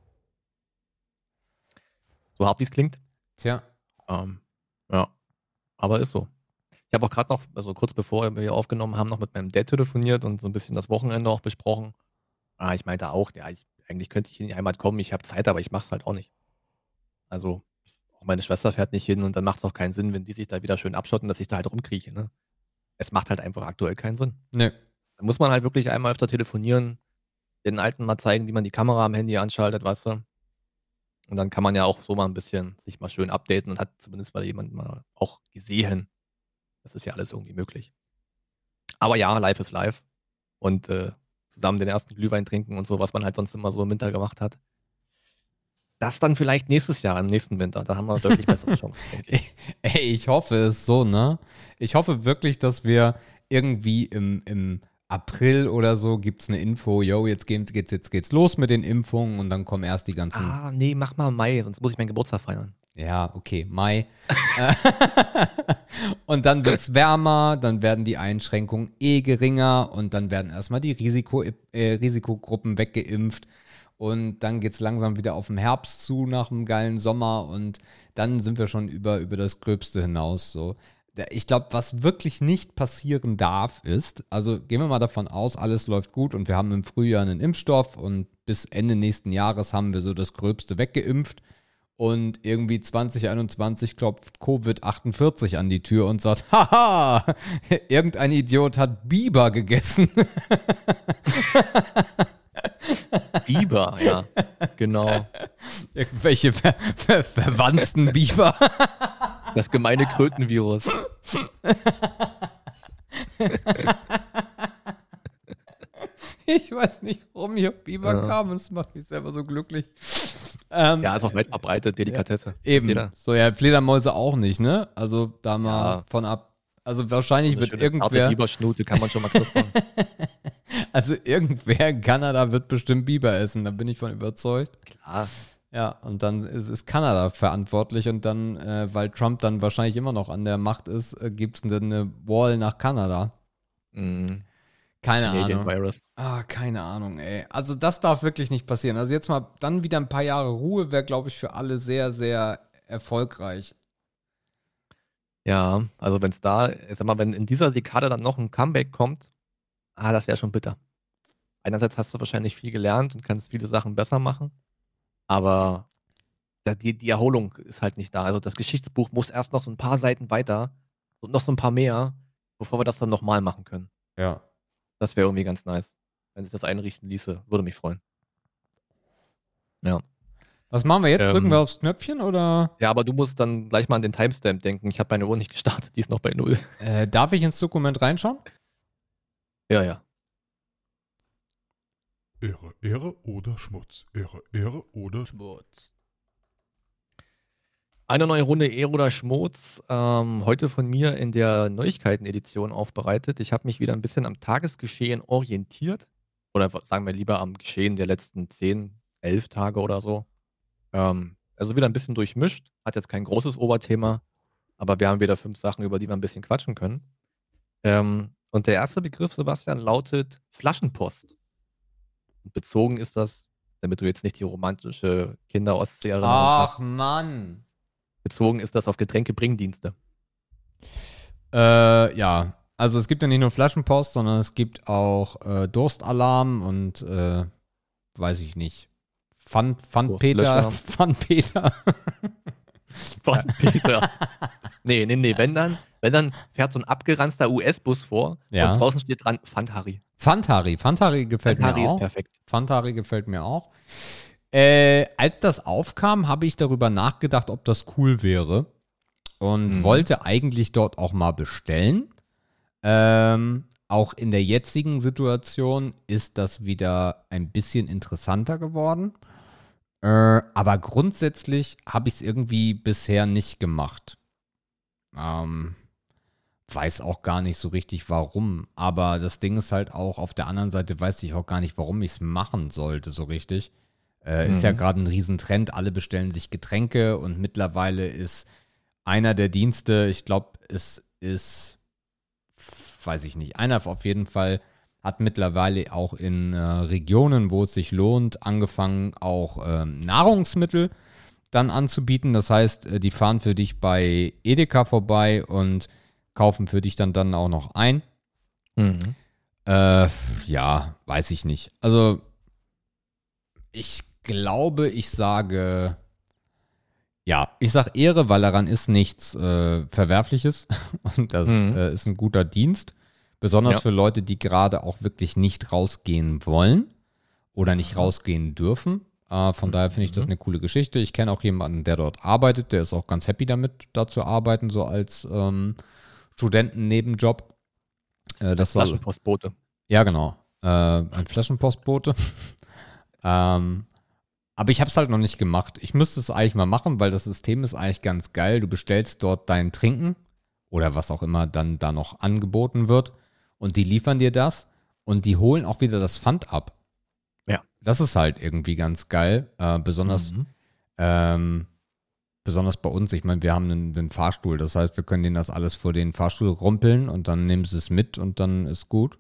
So hart wie es klingt, Tja. ähm, ja, aber ist so. Ich habe auch gerade noch, also kurz bevor wir hier aufgenommen haben, noch mit meinem Dad telefoniert und so ein bisschen das Wochenende auch besprochen. Ah, ich meinte auch, ja, ich, eigentlich könnte ich in die Heimat kommen, ich habe Zeit, aber ich mache es halt auch nicht. Also, auch meine Schwester fährt nicht hin und dann macht es auch keinen Sinn, wenn die sich da wieder schön abschotten, dass ich da halt rumkrieche. Ne? Es macht halt einfach aktuell keinen Sinn. Nö. Da muss man halt wirklich einmal öfter telefonieren, den Alten mal zeigen, wie man die Kamera am Handy anschaltet, weißt du? Und dann kann man ja auch so mal ein bisschen sich mal schön updaten und hat zumindest mal jemand mal auch gesehen. Das ist ja alles irgendwie möglich. Aber ja, live ist live. Und äh, zusammen den ersten Glühwein trinken und so, was man halt sonst immer so im Winter gemacht hat. Das dann vielleicht nächstes Jahr, im nächsten Winter. Da haben wir deutlich bessere Chancen, ich. Ey, ich hoffe es so, ne? Ich hoffe wirklich, dass wir irgendwie im, im April oder so gibt es eine Info, yo, jetzt, geht, geht's, jetzt geht's los mit den Impfungen und dann kommen erst die ganzen. Ah, nee, mach mal Mai, sonst muss ich meinen Geburtstag feiern. Ja, okay, Mai. Äh, und dann wird es wärmer, dann werden die Einschränkungen eh geringer und dann werden erstmal die Risiko, äh, Risikogruppen weggeimpft. Und dann geht es langsam wieder auf den Herbst zu nach einem geilen Sommer und dann sind wir schon über, über das Gröbste hinaus. So. Ich glaube, was wirklich nicht passieren darf, ist, also gehen wir mal davon aus, alles läuft gut und wir haben im Frühjahr einen Impfstoff und bis Ende nächsten Jahres haben wir so das Gröbste weggeimpft und irgendwie 2021 klopft Covid-48 an die Tür und sagt, haha, irgendein Idiot hat Biber gegessen. Biber, ja, genau. Irgendwelche ver ver verwandten Biber. Das gemeine Krötenvirus. Ich weiß nicht, warum auf Biber Ja. kam und es macht mich selber so glücklich. Ähm, Ja, ist auch weit verbreitet, Delikatesse. Eben. Jeder. So, ja, Fledermäuse auch nicht, ne? Also da mal Ja. von ab. Also wahrscheinlich wird irgendwer, Biberschnute kann man schon mal knuspern. also irgendwer in Kanada wird bestimmt Biber essen, da bin ich von überzeugt. Klar. Ja, und dann ist, ist Kanada verantwortlich und dann, äh, weil Trump dann wahrscheinlich immer noch an der Macht ist, äh, gibt es eine Wall nach Kanada. Mhm. Keine Canadian Ahnung. Virus. Ah, keine Ahnung, ey. Also das darf wirklich nicht passieren. Also jetzt mal dann wieder ein paar Jahre Ruhe wäre, glaube ich, für alle sehr, sehr erfolgreich. Ja, also wenn es da, ich sag mal, wenn in dieser Dekade dann noch ein Comeback kommt, ah, das wäre schon bitter. Einerseits hast du wahrscheinlich viel gelernt und kannst viele Sachen besser machen, aber die, die Erholung ist halt nicht da. Also das Geschichtsbuch muss erst noch so ein paar Seiten weiter und noch so ein paar mehr, bevor wir das dann nochmal machen können. Ja. Das wäre irgendwie ganz nice. Wenn sich das einrichten ließe, würde mich freuen. Ja. Was machen wir jetzt? Ähm, Drücken wir aufs Knöpfchen oder Ja, aber du musst dann gleich mal an den Timestamp denken. Ich habe meine Uhr nicht gestartet, die ist noch bei null. äh, darf ich ins Dokument reinschauen? Ja, ja. Ehre, Ehre oder Schmutz. Ehre, Ehre oder Schmutz. Eine neue Runde Ehre oder Schmutz. Ähm, heute von mir in der Neuigkeiten-Edition aufbereitet. Ich habe mich wieder ein bisschen am Tagesgeschehen orientiert. Oder sagen wir lieber am Geschehen der letzten 10, 11 Tage oder so. Ähm, also wieder ein bisschen durchmischt. Hat jetzt kein großes Oberthema. Aber wir haben wieder fünf Sachen, über die wir ein bisschen quatschen können. Ähm, und der erste Begriff, Sebastian, lautet Flaschenpost. Und bezogen ist das, damit du jetzt nicht die romantische Kinder-Ostsee-Erinnerung hast, Ach, Mann. Bezogen ist das auf Getränkebringdienste. Äh, ja. Also es gibt ja nicht nur Flaschenpost, sondern es gibt auch äh, Durstalarm und äh, weiß ich nicht. Fun, Fun Peter. Fun Peter. Von Peter. nee, nee, nee. Wenn dann, wenn dann fährt so ein abgeranzter US-Bus vor Ja. und draußen steht dran Fantari. Fantari. Fantari gefällt Fantari mir ist auch. perfekt. Fantari gefällt mir auch. Äh, als das aufkam, habe ich darüber nachgedacht, ob das cool wäre. Und Mhm. wollte eigentlich dort auch mal bestellen. Ähm, auch in der jetzigen Situation ist das wieder ein bisschen interessanter geworden. Äh, aber grundsätzlich habe ich es irgendwie bisher nicht gemacht. Ähm, weiß auch gar nicht so richtig warum. Aber das Ding ist halt auch, auf der anderen Seite weiß ich auch gar nicht, warum ich es machen sollte, so richtig. Äh, Ist ja Mhm. gerade ein Riesentrend. Alle bestellen sich Getränke und mittlerweile ist einer der Dienste, ich glaube, es ist, weiß ich nicht, einer auf jeden Fall hat mittlerweile auch in äh, Regionen, wo es sich lohnt, angefangen, auch ähm, Nahrungsmittel dann anzubieten. Das heißt, äh, die fahren für dich bei Edeka vorbei und kaufen für dich dann, dann auch noch ein. Mhm. Äh, ja, weiß ich nicht. Also, ich glaube, ich sage, ja, ich sage Ehre, weil daran ist nichts äh, Verwerfliches und das Mhm. äh, ist ein guter Dienst. Besonders Ja. für Leute, die gerade auch wirklich nicht rausgehen wollen oder nicht rausgehen dürfen. Äh, von daher finde ich das Mhm. eine coole Geschichte. Ich kenne auch jemanden, der dort arbeitet, der ist auch ganz happy damit, da zu arbeiten, so als ähm, Studentennebenjob. Äh, das soll, Flaschenpostbote. ja, genau. Äh, ein Flaschenpostbote. ähm, aber ich habe es halt noch nicht gemacht. Ich müsste es eigentlich mal machen, weil das System ist eigentlich ganz geil. Du bestellst dort dein Trinken oder was auch immer dann da noch angeboten wird und die liefern dir das und die holen auch wieder das Pfand ab. Ja. Das ist halt irgendwie ganz geil. Äh, besonders Mhm. ähm, besonders bei uns, ich meine, wir haben einen, einen Fahrstuhl, das heißt, wir können denen das alles vor den Fahrstuhl rumpeln und dann nehmen sie es mit und dann ist gut.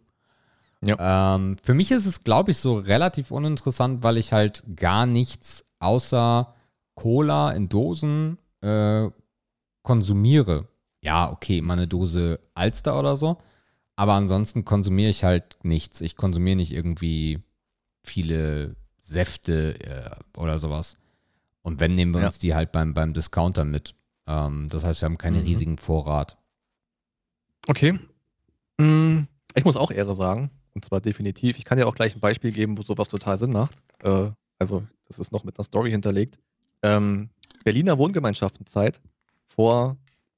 Ähm, für mich ist es, glaube ich, so relativ uninteressant, weil ich halt gar nichts außer Cola in Dosen äh, konsumiere. Ja, okay, mal eine Dose Alster oder so. Aber ansonsten konsumiere ich halt nichts. Ich konsumiere nicht irgendwie viele Säfte äh, oder sowas. Und wenn, nehmen wir Ja. uns die halt beim, beim Discounter mit. Ähm, das heißt, wir haben keinen Mhm. riesigen Vorrat. Okay. Mm, Ich muss auch Ehre sagen. Und zwar definitiv. Ich kann dir auch gleich ein Beispiel geben, wo sowas total Sinn macht. Äh, also, das ist noch mit einer Story hinterlegt. Ähm, Berliner Wohngemeinschaftenzeit vor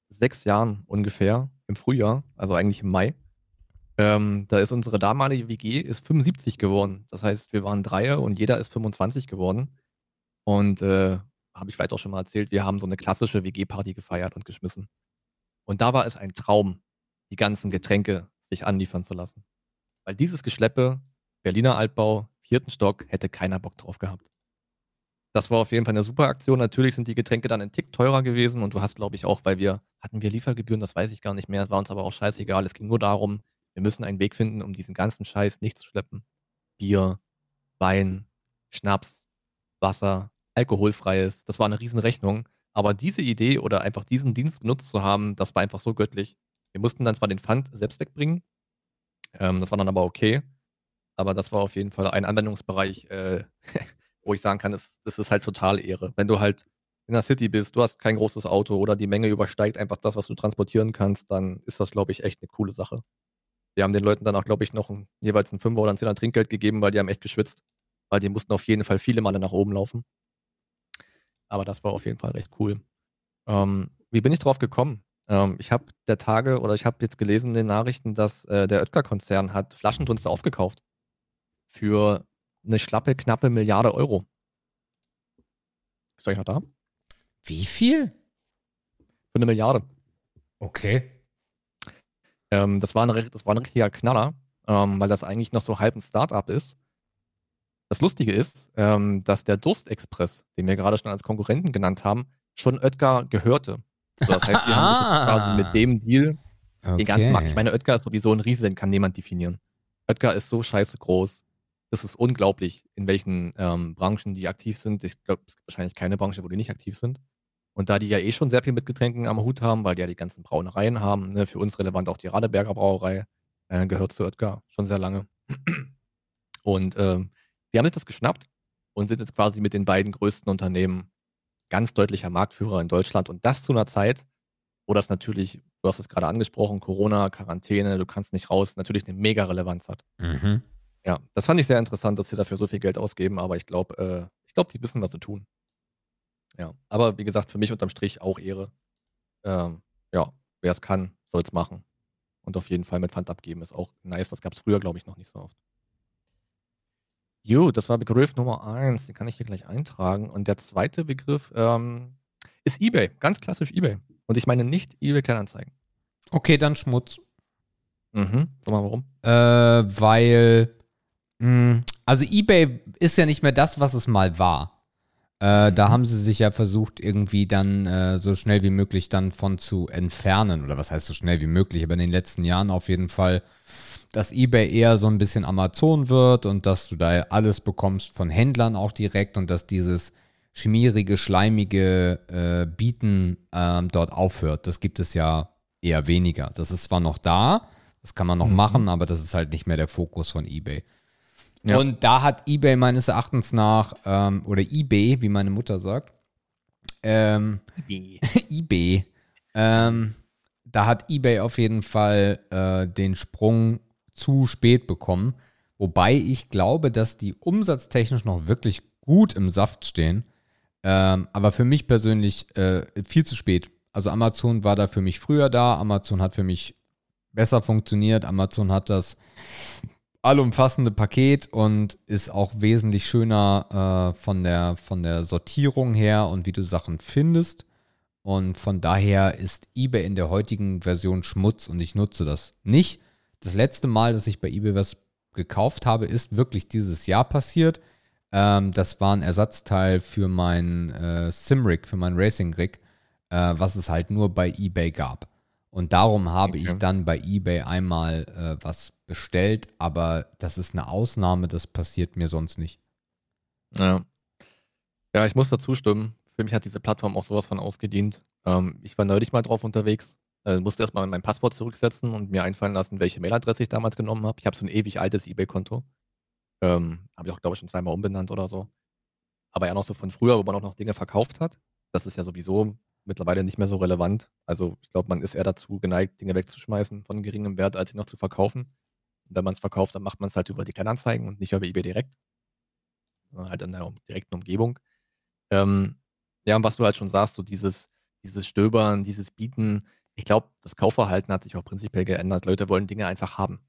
sechs Jahren ungefähr, im Frühjahr, also eigentlich im Mai. Ähm, da ist unsere damalige WG ist 75 geworden. Das heißt, wir waren Dreier und jeder ist 25 geworden. Und äh, habe ich vielleicht auch schon mal erzählt, wir haben so eine klassische WG-Party gefeiert und geschmissen. Und da war es ein Traum, die ganzen Getränke sich anliefern zu lassen. Weil dieses Geschleppe, Berliner Altbau, vierten Stock, hätte keiner Bock drauf gehabt. Das war auf jeden Fall eine super Aktion. Natürlich sind die Getränke dann ein Tick teurer gewesen und du hast, glaube ich, auch, weil wir, hatten wir Liefergebühren, das weiß ich gar nicht mehr, es war uns aber auch scheißegal. Es ging nur darum, Wir müssen einen Weg finden, um diesen ganzen Scheiß nicht zu schleppen. Bier, Wein, Schnaps, Wasser, alkoholfreies. Das war eine Riesenrechnung. Aber diese Idee oder einfach diesen Dienst genutzt zu haben, das war einfach so göttlich. Wir mussten dann zwar den Pfand selbst wegbringen, ähm, das war dann aber okay. Aber das war auf jeden Fall ein Anwendungsbereich, äh, wo ich sagen kann, das, das ist halt total Ehre. Wenn du halt in der City bist, du hast kein großes Auto oder die Menge übersteigt einfach das, was du transportieren kannst, dann ist das, glaube ich, echt eine coole Sache. Wir haben den Leuten dann auch, glaube ich, noch ein, jeweils ein Fünfer oder ein Zehner Trinkgeld gegeben, weil die haben echt geschwitzt. Weil die mussten auf jeden Fall viele Male nach oben laufen. Aber das war auf jeden Fall recht cool. Ähm, wie bin ich drauf gekommen? Ähm, ich habe der Tage oder ich habe jetzt gelesen in den Nachrichten, dass äh, der Oetker-Konzern hat Flaschendunste aufgekauft. Für eine schlappe, knappe Milliarde Euro. Ist euch noch da? Wie viel? Für eine Milliarde. Okay. Ähm, das, war ein, das war ein richtiger Knaller, ähm, weil das eigentlich noch so halb ein Start-up ist. Das Lustige ist, ähm, dass der Durstexpress, den wir gerade schon als Konkurrenten genannt haben, schon Oetker gehörte. So, das heißt, wir haben sich quasi mit dem Deal okay. den ganzen Markt. Ich meine, Oetker ist sowieso ein Riese, den kann niemand definieren. Oetker ist so scheiße groß. Das ist unglaublich, in welchen ähm, Branchen die aktiv sind. Ich glaube, es gibt wahrscheinlich keine Branche, wo die nicht aktiv sind. Und da die ja eh schon sehr viel mit Getränken am Hut haben, weil die ja die ganzen Brauereien haben, ne, für uns relevant auch die Radeberger Brauerei, äh, gehört zu Oetker schon sehr lange. Und ähm, die haben sich das geschnappt und sind jetzt quasi mit den beiden größten Unternehmen ganz deutlicher Marktführer in Deutschland. Und das zu einer Zeit, wo das natürlich, du hast es gerade angesprochen, Corona, Quarantäne, du kannst nicht raus, natürlich eine mega Relevanz hat. Mhm. Ja, das fand ich sehr interessant, dass sie dafür so viel Geld ausgeben, aber ich glaube, äh, ich glaube, die wissen, was sie tun. Ja, aber wie gesagt, für mich unterm Strich auch Ehre. Ähm, ja, wer es kann, soll es machen. Und auf jeden Fall mit Pfand abgeben ist auch nice. Das gab es früher, glaube ich, noch nicht so oft. Jo, das war Begriff Nummer eins. Den kann ich hier gleich eintragen. Und der zweite Begriff ähm, ist eBay. Ganz klassisch eBay. Und ich meine nicht eBay Kleinanzeigen. Okay, dann Schmutz. Mhm. Sag mal warum. Äh, weil, mh, also eBay ist ja nicht mehr das, was es mal war. Äh, da haben sie sich ja versucht, irgendwie dann äh, so schnell wie möglich dann von zu entfernen. Oder was heißt so schnell wie möglich, aber in den letzten Jahren auf jeden Fall, dass eBay eher so ein bisschen Amazon wird und dass du da alles bekommst von Händlern auch direkt und dass dieses schmierige, schleimige äh, Bieten ähm, dort aufhört. Das gibt es ja eher weniger. Das ist zwar noch da, das kann man noch Mhm. machen, aber das ist halt nicht mehr der Fokus von eBay. Ja. Und da hat eBay meines Erachtens nach, ähm, oder eBay, wie meine Mutter sagt, ähm, eBay, ähm, da hat eBay auf jeden Fall äh, den Sprung zu spät bekommen. Wobei ich glaube, dass die umsatztechnisch noch wirklich gut im Saft stehen. Ähm, aber für mich persönlich äh, viel zu spät. Also Amazon war da für mich früher da. Amazon hat für mich besser funktioniert. Amazon hat das allumfassende Paket und ist auch wesentlich schöner äh, von, der, von der Sortierung her und wie du Sachen findest. Und von daher ist eBay in der heutigen Version Schmutz und ich nutze das nicht. Das letzte Mal, dass ich bei eBay was gekauft habe, ist wirklich dieses Jahr passiert. Ähm, das war ein Ersatzteil für mein äh, Simrig, für mein Racing-Rig, äh, was es halt nur bei eBay gab. Und darum habe ich Okay. dann bei eBay einmal äh, was bestellt, aber das ist eine Ausnahme, das passiert mir sonst nicht. Ja. Ja, ich muss dazu stimmen. Für mich hat diese Plattform auch sowas von ausgedient. Ähm, ich war neulich mal drauf unterwegs, äh, musste erstmal mein Passwort zurücksetzen und mir einfallen lassen, welche Mailadresse ich damals genommen habe. Ich habe so ein ewig altes Ebay-Konto. Ähm, habe ich auch, glaube ich, schon zweimal umbenannt oder so. Aber ja noch so von früher, wo man auch noch Dinge verkauft hat. Das ist ja sowieso mittlerweile nicht mehr so relevant. Also ich glaube, man ist eher dazu geneigt, Dinge wegzuschmeißen von geringem Wert, als sie noch zu verkaufen. Und wenn man es verkauft, dann macht man es halt über die Kleinanzeigen und nicht über eBay direkt. Sondern halt in der direkten Umgebung. Ähm, ja, und was du halt schon sagst, so dieses, dieses Stöbern, dieses Bieten, ich glaube, das Kaufverhalten hat sich auch prinzipiell geändert. Leute wollen Dinge einfach haben.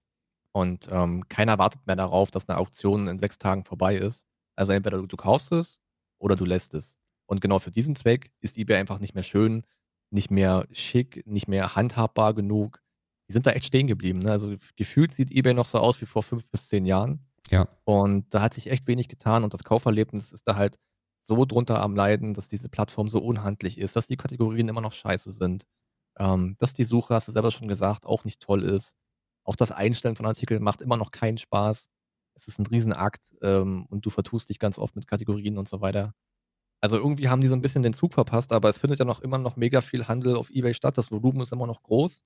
Und ähm, keiner wartet mehr darauf, dass eine Auktion in sechs Tagen vorbei ist. Also entweder du, du kaufst es oder du lässt es. Und genau für diesen Zweck ist eBay einfach nicht mehr schön, nicht mehr schick, nicht mehr handhabbar genug. Die sind da echt stehen geblieben. Ne? Also gefühlt sieht eBay noch so aus wie vor fünf bis zehn Jahren. Ja. Und da hat sich echt wenig getan und das Kauferlebnis ist da halt so drunter am Leiden, dass diese Plattform so unhandlich ist, dass die Kategorien immer noch scheiße sind, ähm, dass die Suche, hast du selber schon gesagt, auch nicht toll ist. Auch das Einstellen von Artikeln macht immer noch keinen Spaß. Es ist ein Riesenakt ähm, und du vertust dich ganz oft mit Kategorien und so weiter. Also irgendwie haben die so ein bisschen den Zug verpasst, aber es findet ja noch immer noch mega viel Handel auf Ebay statt. Das Volumen ist immer noch groß.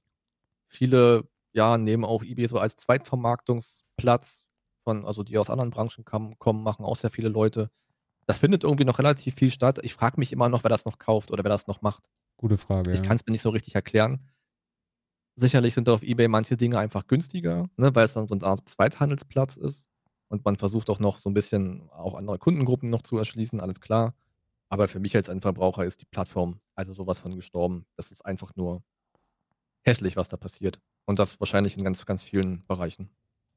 Viele ja, nehmen auch Ebay so als Zweitvermarktungsplatz von, also die aus anderen Branchen kam, kommen, machen auch sehr viele Leute. Da findet irgendwie noch relativ viel statt. Ich frage mich immer noch, wer das noch kauft oder wer das noch macht. Gute Frage. Ich kann es mir nicht so richtig erklären. Sicherlich sind auf Ebay manche Dinge einfach günstiger, ne, weil es dann so eine Art Zweithandelsplatz ist. Und man versucht auch noch so ein bisschen auch andere Kundengruppen noch zu erschließen, alles klar. Aber für mich als Endverbraucher ist die Plattform also sowas von gestorben. Das ist einfach nur hässlich, was da passiert. Und das wahrscheinlich in ganz, ganz vielen Bereichen.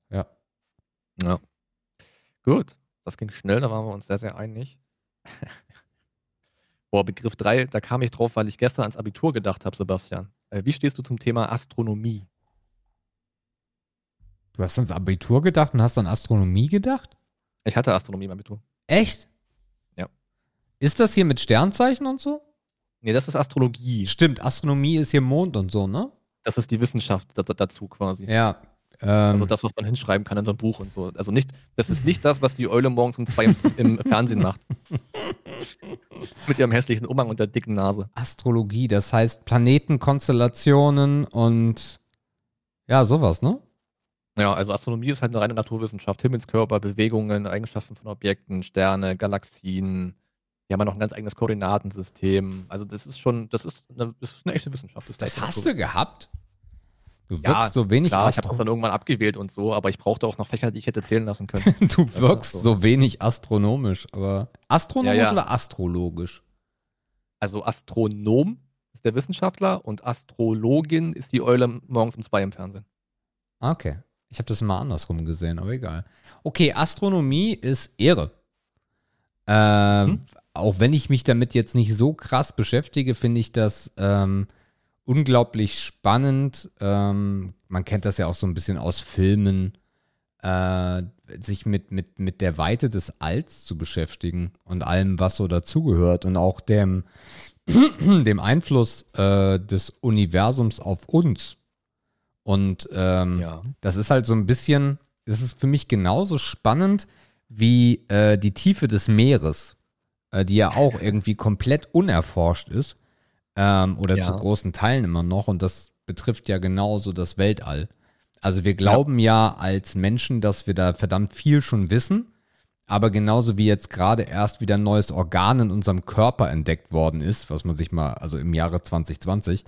Ja. Ja. Gut. Das ging schnell, da waren wir uns sehr, sehr einig. Boah, Begriff 3, da kam ich drauf, weil ich gestern ans Abitur gedacht habe, Sebastian. Äh, wie stehst du zum Thema Astronomie? Du hast ans Abitur gedacht und hast an Astronomie gedacht? Ich hatte Astronomie im Abitur. Echt? Ja. Ist das hier mit Sternzeichen und so? Nee, das ist Astrologie. Stimmt, Astronomie ist hier Mond und so, ne? Das ist die Wissenschaft da, da, dazu quasi. Ja. Ähm, Also das, was man hinschreiben kann in so einem Buch und so. Also nicht, das ist nicht das, was die Eule morgens um zwei im, Fernsehen macht. Mit ihrem hässlichen Umhang und der dicken Nase. Astrologie, das heißt Planetenkonstellationen und ja, sowas, ne? Ja, also Astronomie ist halt eine reine Naturwissenschaft. Himmelskörper, Bewegungen, Eigenschaften von Objekten, Sterne, Galaxien. Wir haben ja noch ein ganz eigenes Koordinatensystem. Also das ist schon, das ist eine, das ist eine echte Wissenschaft. Das echte hast du gehabt? Du wirkst Ja, so wenig Klar, ich habe Astro das dann irgendwann abgewählt und so, aber ich brauchte auch noch Fächer, die ich hätte zählen lassen können. Du wirkst so. so wenig astronomisch, aber astronomisch Ja, ja. oder astrologisch? Also Astronom ist der Wissenschaftler und Astrologin ist die Eule morgens um zwei im Fernsehen. Okay. Ich habe das mal andersrum gesehen, aber egal. Okay, Astronomie ist Ehre. Ähm, Hm? Auch wenn ich mich damit jetzt nicht so krass beschäftige, finde ich das ähm, unglaublich spannend. Ähm, man kennt das ja auch so ein bisschen aus Filmen, äh, sich mit, mit, mit der Weite des Alls zu beschäftigen und allem, was so dazugehört und auch dem, dem Einfluss äh, des Universums auf uns. Und ähm, Ja. das ist halt so ein bisschen, es ist für mich genauso spannend wie äh, die Tiefe des Meeres, äh, die ja auch irgendwie komplett unerforscht ist ähm, oder Ja. zu großen Teilen immer noch. Und das betrifft ja genauso das Weltall. Also wir glauben ja. als Menschen, dass wir da verdammt viel schon wissen. Aber genauso wie jetzt gerade erst wieder ein neues Organ in unserem Körper entdeckt worden ist, was man sich mal, also im Jahre 2020,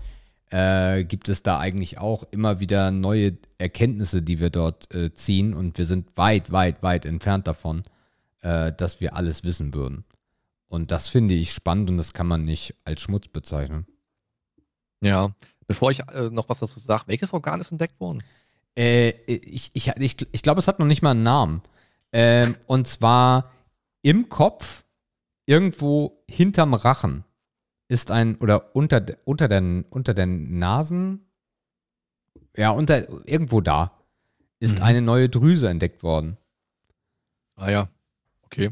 äh, gibt es da eigentlich auch immer wieder neue Erkenntnisse, die wir dort äh, ziehen. Und wir sind weit, weit, weit entfernt davon, äh, dass wir alles wissen würden. Und das finde ich spannend und das kann man nicht als Schmutz bezeichnen. Ja. Bevor ich äh, noch was dazu sage, welches Organ ist entdeckt worden? Äh, ich ich, ich, ich glaube, es hat noch nicht mal einen Namen. Ähm, und zwar im Kopf, irgendwo hinterm Rachen, ist ein, oder unter, unter, den, unter den Nasen, ja, unter, irgendwo da, ist Mhm. eine neue Drüse entdeckt worden. Ah ja. Okay.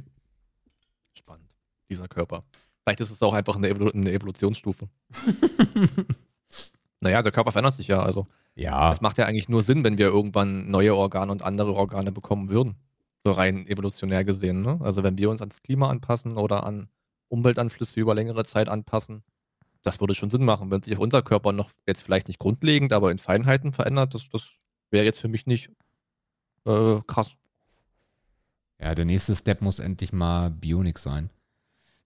Dieser Körper. Vielleicht ist es auch einfach eine, Evolu eine Evolutionsstufe. naja, der Körper verändert sich ja. Also Ja. es macht ja eigentlich nur Sinn, wenn wir irgendwann neue Organe und andere Organe bekommen würden. So rein evolutionär gesehen. Ne? Also wenn wir uns ans Klima anpassen oder an Umweltanflüsse über längere Zeit anpassen, das würde schon Sinn machen. Wenn sich unser Körper noch jetzt vielleicht nicht grundlegend, aber in Feinheiten verändert, das, das wäre jetzt für mich nicht äh, krass. Ja, der nächste Step muss endlich mal Bionik sein.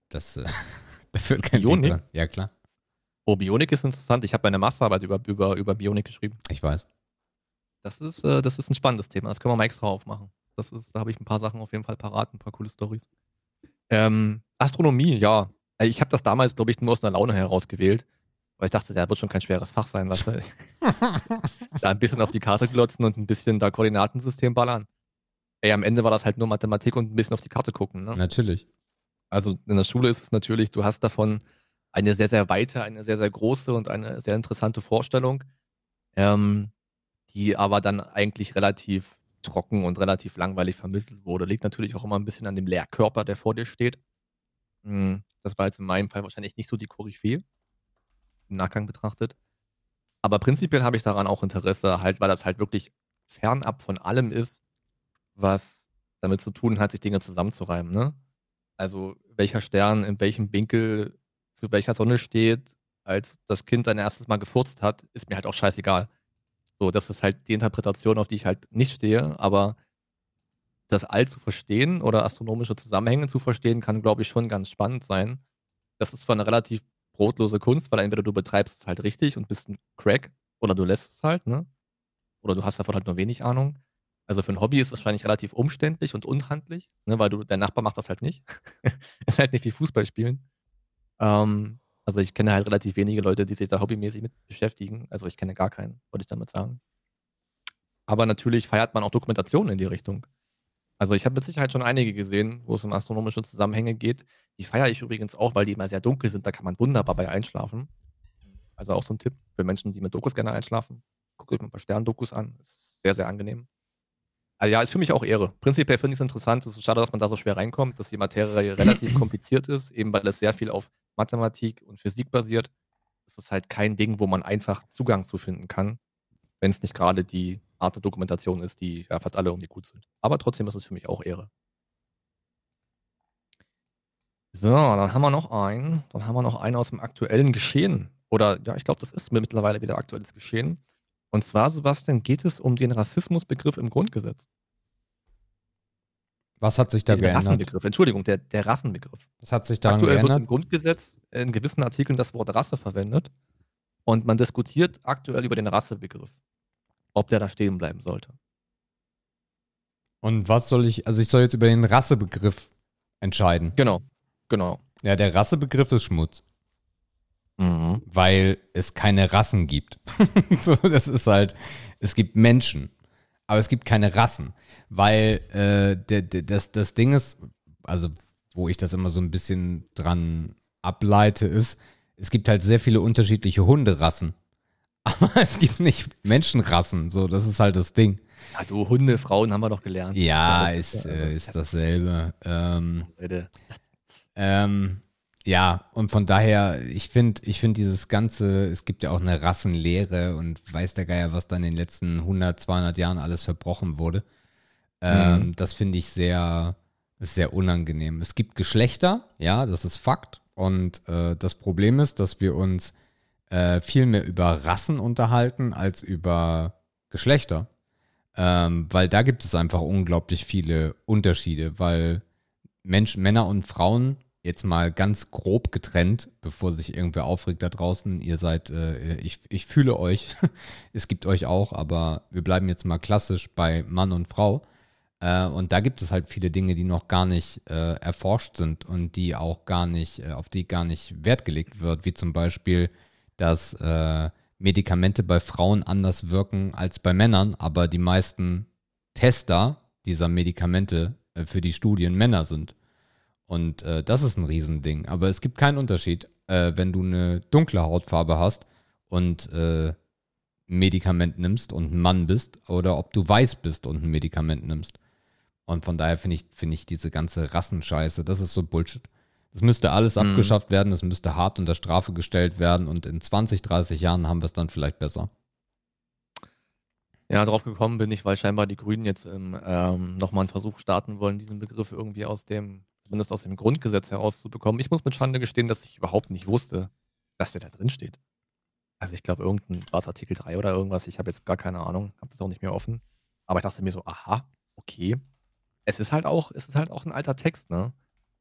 Das, äh, da führt kein Weg Bionik? dran. Ja, klar. Oh, Bionik ist interessant. Ich habe meine Masterarbeit über, über, über Bionik geschrieben. Ich weiß. Das ist, äh, das ist ein spannendes Thema. Das können wir mal extra aufmachen. Das ist, da habe ich ein paar Sachen auf jeden Fall parat, ein paar coole Stories. Ähm, Astronomie, ja. Äh, Ich habe das damals, glaube ich, nur aus einer Laune heraus gewählt. Weil ich dachte, ja, wird schon kein schweres Fach sein, was da ein bisschen auf die Karte glotzen und ein bisschen da Koordinatensystem ballern. Ey, am Ende war das halt nur Mathematik und ein bisschen auf die Karte gucken. Ne? Natürlich. Also in der Schule ist es natürlich, du hast davon eine sehr, sehr weite, eine sehr, sehr große und eine sehr interessante Vorstellung, ähm, die aber dann eigentlich relativ trocken und relativ langweilig vermittelt wurde. Liegt natürlich auch immer ein bisschen an dem Lehrkörper, der vor dir steht. Hm, Das war jetzt in meinem Fall wahrscheinlich nicht so die Koryphäe, im Nachgang betrachtet. Aber prinzipiell habe ich daran auch Interesse, halt, weil das halt wirklich fernab von allem ist, was damit zu tun hat, sich Dinge zusammenzureimen. Ne? Also welcher Stern in welchem Winkel zu welcher Sonne steht, als das Kind sein erstes Mal gefurzt hat, ist mir halt auch scheißegal. So, das ist halt die Interpretation, auf die ich halt nicht stehe, aber das All zu verstehen oder astronomische Zusammenhänge zu verstehen, kann, glaube ich, schon ganz spannend sein. Das ist zwar eine relativ brotlose Kunst, weil entweder du betreibst es halt richtig und bist ein Crack oder du lässt es halt, ne? Oder du hast davon halt nur wenig Ahnung. Also für ein Hobby ist es wahrscheinlich relativ umständlich und unhandlich, ne? weil du, der Nachbar macht das halt nicht. ist halt nicht wie Fußball spielen. Ähm, also ich kenne halt relativ wenige Leute, die sich da hobbymäßig mit beschäftigen. Also ich kenne gar keinen, wollte ich damit sagen. Aber natürlich feiert man auch Dokumentationen in die Richtung. Also ich habe mit Sicherheit schon einige gesehen, wo es um astronomische Zusammenhänge geht. Die feiere ich übrigens auch, weil die immer sehr dunkel sind. Da kann man wunderbar bei einschlafen. Also auch so ein Tipp für Menschen, die mit Dokus gerne einschlafen. Guckt euch mal ein paar Sterndokus an. Ist sehr, sehr angenehm. Also ja, ist für mich auch Ehre. Prinzipiell finde ich es interessant. Es ist schade, dass man da so schwer reinkommt, dass die Materie relativ kompliziert ist, eben weil es sehr viel auf Mathematik und Physik basiert. Es ist halt kein Ding, wo man einfach Zugang zu finden kann, wenn es nicht gerade die Art der Dokumentation ist, die ja fast alle irgendwie gut sind. Aber trotzdem ist es für mich auch Ehre. So, dann haben wir noch einen. Dann haben wir noch einen aus dem aktuellen Geschehen. Oder ja, ich glaube, das ist mittlerweile wieder aktuelles Geschehen. Und zwar, Sebastian, geht es um den Rassismusbegriff im Grundgesetz. Was hat sich da der geändert? Rassenbegriff, Entschuldigung, der, der Rassenbegriff. Was hat sich Aktuell geändert? wird im Grundgesetz in gewissen Artikeln das Wort Rasse verwendet. Und man diskutiert aktuell über den Rassebegriff, ob der da stehen bleiben sollte. Und was soll ich, also ich soll jetzt über den Rassebegriff entscheiden. Genau, genau. Ja, der Rassebegriff ist Schmutz, Mhm. weil es keine Rassen gibt. so, das ist halt, es gibt Menschen, aber es gibt keine Rassen, weil äh, das, das Ding ist, also wo ich das immer so ein bisschen dran ableite, ist, es gibt halt sehr viele unterschiedliche Hunderassen. Aber es gibt nicht Menschenrassen, so, das ist halt das Ding. Ja, du Hunde, Frauen haben wir doch gelernt. Ja, ist, äh, ist dasselbe. Ähm. Ähm, ja, und von daher, ich finde, ich finde dieses ganze, es gibt ja auch eine Rassenlehre und weiß der Geier, was da in den letzten 100, 200 Jahren alles verbrochen wurde. Ähm, Mhm. Das finde ich sehr, sehr unangenehm. Es gibt Geschlechter, ja, das ist Fakt. Und äh, das Problem ist, dass wir uns äh, viel mehr über Rassen unterhalten als über Geschlechter. Ähm, weil da gibt es einfach unglaublich viele Unterschiede, weil Menschen, Männer und Frauen jetzt mal ganz grob getrennt, bevor sich irgendwer aufregt da draußen. Ihr seid, äh, ich, ich fühle euch, es gibt euch auch, aber wir bleiben jetzt mal klassisch bei Mann und Frau. Äh, und da gibt es halt viele Dinge, die noch gar nicht äh, erforscht sind und die auch gar nicht, äh, auf die gar nicht Wert gelegt wird, wie zum Beispiel, dass äh, Medikamente bei Frauen anders wirken als bei Männern, aber die meisten Tester dieser Medikamente äh, für die Studien Männer sind. Und äh, das ist ein Riesending. Aber es gibt keinen Unterschied, äh, wenn du eine dunkle Hautfarbe hast und äh, ein Medikament nimmst und ein Mann bist oder ob du weiß bist und ein Medikament nimmst. Und von daher finde ich, finde ich diese ganze Rassenscheiße, das ist so Bullshit. Das müsste alles Mhm. abgeschafft werden, das müsste hart unter Strafe gestellt werden und in 20, 30 Jahren haben wir es dann vielleicht besser. Ja, drauf gekommen bin ich, weil scheinbar die Grünen jetzt ähm, nochmal einen Versuch starten wollen, diesen Begriff irgendwie aus dem, zumindest aus dem Grundgesetz herauszubekommen. Ich muss mit Schande gestehen, dass ich überhaupt nicht wusste, dass der da drin steht. Also ich glaube, irgendein war es Artikel 3 oder irgendwas, ich habe jetzt gar keine Ahnung, habe das auch nicht mehr offen. Aber ich dachte mir so, aha, okay. Es ist halt auch, es ist halt auch ein alter Text, ne?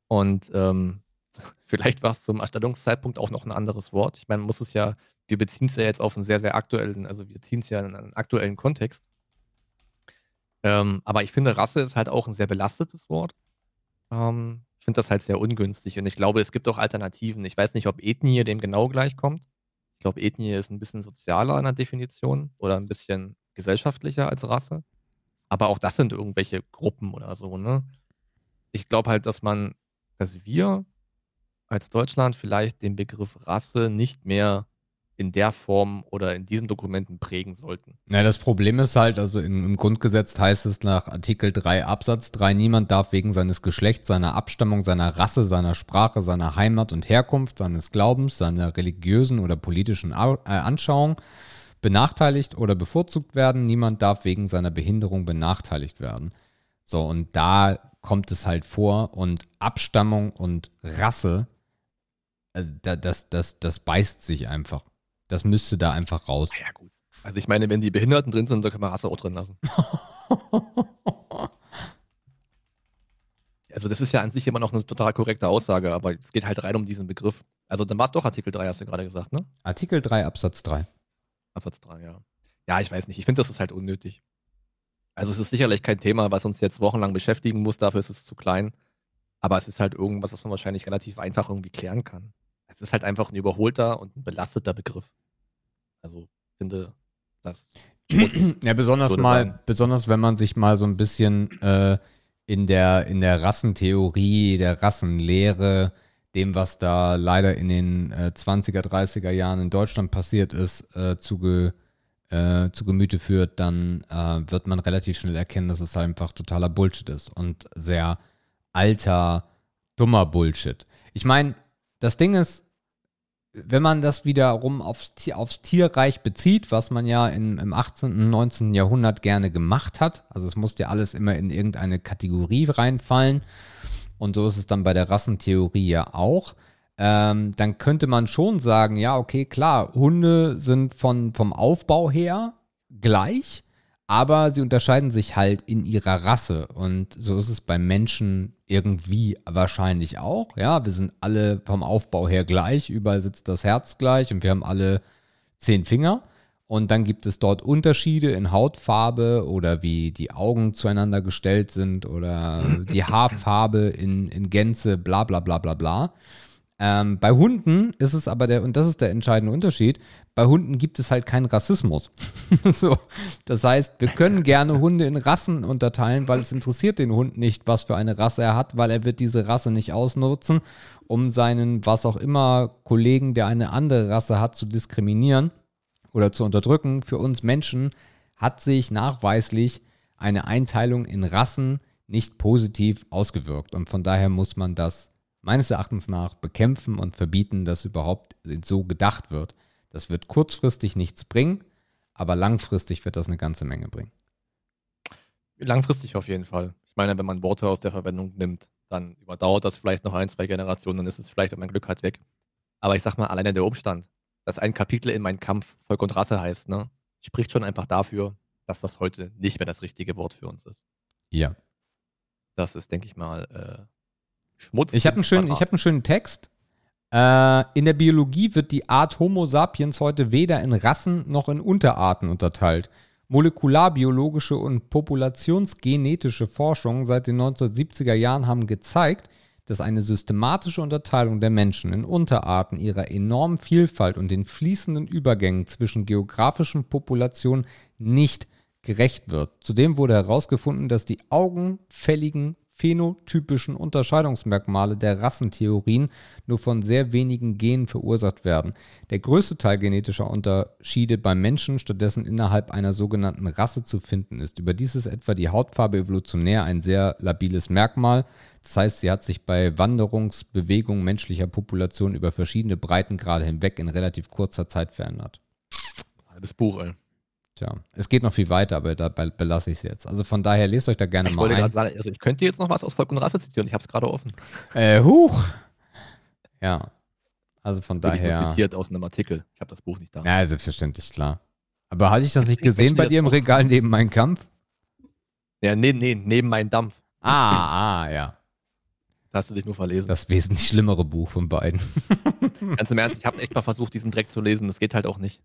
Und ähm, vielleicht war es zum Erstellungszeitpunkt auch noch ein anderes Wort. Ich meine, muss es ja wir beziehen es ja jetzt auf einen sehr, sehr aktuellen, also wir ziehen es ja in einen aktuellen Kontext. Ähm, aber ich finde, Rasse ist halt auch ein sehr belastetes Wort. Ähm, ich finde das halt sehr ungünstig und ich glaube, es gibt auch Alternativen. Ich weiß nicht, ob Ethnie dem genau gleichkommt. Ich glaube, Ethnie ist ein bisschen sozialer in der Definition oder ein bisschen gesellschaftlicher als Rasse. Aber auch das sind irgendwelche Gruppen oder so, ne? Ich glaube halt, dass man, dass wir als Deutschland vielleicht den Begriff Rasse nicht mehr in der Form oder in diesen Dokumenten prägen sollten. Ja, das Problem ist halt, also im, im Grundgesetz heißt es nach Artikel 3 Absatz 3, niemand darf wegen seines Geschlechts, seiner Abstammung, seiner Rasse, seiner Sprache, seiner Heimat und Herkunft, seines Glaubens, seiner religiösen oder politischen Au- äh, Anschauung, benachteiligt oder bevorzugt werden. Niemand darf wegen seiner Behinderung benachteiligt werden. So, und da kommt es halt vor und Abstammung und Rasse, also da, das, das, das beißt sich einfach. Das müsste da einfach raus. Ja, gut. Also ich meine, wenn die Behinderten drin sind, dann kann man Rasse auch drin lassen. also das ist ja an sich immer noch eine total korrekte Aussage, aber es geht halt rein um diesen Begriff. Also dann war es doch Artikel 3, hast du gerade gesagt, ne? Artikel 3 Absatz 3. Absatz 3, ja. Ja, ich weiß nicht. Ich finde, das ist halt unnötig. Also es ist sicherlich kein Thema, was uns jetzt wochenlang beschäftigen muss, dafür ist es zu klein. Aber es ist halt irgendwas, was man wahrscheinlich relativ einfach irgendwie klären kann. Es ist halt einfach ein überholter und ein belasteter Begriff. Also finde das. ja, besonders mal, besonders wenn man sich mal so ein bisschen äh, in der, in der Rassentheorie, der Rassenlehre, dem, was da leider in den äh, 20er, 30er Jahren in Deutschland passiert ist, äh, zuge, äh, zu Gemüte führt, dann äh, wird man relativ schnell erkennen, dass es einfach totaler Bullshit ist und sehr alter, dummer Bullshit. Ich meine, das Ding ist, wenn man das wiederum aufs, aufs Tierreich bezieht, was man ja in, im 18. und 19. Jahrhundert gerne gemacht hat, also es muss ja alles immer in irgendeine Kategorie reinfallen, und so ist es dann bei der Rassentheorie ja auch, ähm, dann könnte man schon sagen, ja, okay, klar, Hunde sind von, vom Aufbau her gleich, aber sie unterscheiden sich halt in ihrer Rasse. Und so ist es bei Menschen irgendwie wahrscheinlich auch. Ja, wir sind alle vom Aufbau her gleich, überall sitzt das Herz gleich und wir haben alle zehn Finger. Und dann gibt es dort Unterschiede in Hautfarbe oder wie die Augen zueinander gestellt sind oder die Haarfarbe in, in Gänze, bla bla bla bla bla. Ähm, bei Hunden ist es aber der, und das ist der entscheidende Unterschied, bei Hunden gibt es halt keinen Rassismus. so, das heißt, wir können gerne Hunde in Rassen unterteilen, weil es interessiert den Hund nicht, was für eine Rasse er hat, weil er wird diese Rasse nicht ausnutzen, um seinen, was auch immer, Kollegen, der eine andere Rasse hat, zu diskriminieren oder zu unterdrücken. Für uns Menschen hat sich nachweislich eine Einteilung in Rassen nicht positiv ausgewirkt. Und von daher muss man das meines Erachtens nach bekämpfen und verbieten, dass überhaupt so gedacht wird. Das wird kurzfristig nichts bringen, aber langfristig wird das eine ganze Menge bringen. Langfristig auf jeden Fall. Ich meine, wenn man Worte aus der Verwendung nimmt, dann überdauert das vielleicht noch ein, zwei Generationen, dann ist es vielleicht, wenn man Glück hat, weg. Aber ich sag mal, alleine der Umstand, dass ein Kapitel in meinem Kampf Volk und Rasse heißt, ne, spricht schon einfach dafür, dass das heute nicht mehr das richtige Wort für uns ist. Ja. Das ist, denke ich mal, äh, Schmutz. Ich habe einen, schönen, hab einen schönen Text. Äh, in der Biologie wird die Art Homo sapiens heute weder in Rassen noch in Unterarten unterteilt. Molekularbiologische und populationsgenetische Forschungen seit den 1970er Jahren haben gezeigt, dass eine systematische Unterteilung der Menschen in Unterarten ihrer enormen Vielfalt und den fließenden Übergängen zwischen geografischen Populationen nicht gerecht wird. Zudem wurde herausgefunden, dass die augenfälligen phänotypischen Unterscheidungsmerkmale der Rassentheorien nur von sehr wenigen Genen verursacht werden. Der größte Teil genetischer Unterschiede beim Menschen stattdessen innerhalb einer sogenannten Rasse zu finden ist. Überdies ist etwa die Hautfarbe evolutionär ein sehr labiles Merkmal. Das heißt, sie hat sich bei Wanderungsbewegungen menschlicher Populationen über verschiedene Breitengrade hinweg in relativ kurzer Zeit verändert. Halbes Buch, ey. Tja, es geht noch viel weiter, aber dabei belasse ich es jetzt. Also von daher lest euch da gerne ich mal ein. Sagen, also ich könnte jetzt noch was aus Volk und Rasse zitieren, ich habe es gerade offen. Äh, huch. Ja. Also von Bin daher. Ich zitiert aus einem Artikel. Ich habe das Buch nicht da. Ja, selbstverständlich, klar. Aber hatte ich das nicht gesehen bei dir im Regal neben meinem Kampf? Ja, nee, nee, neben meinem Dampf. Ah, ah, ja. Da hast du dich nur verlesen. Das wesentlich schlimmere Buch von beiden. Ganz im Ernst, ich habe echt mal versucht, diesen Dreck zu lesen. Das geht halt auch nicht.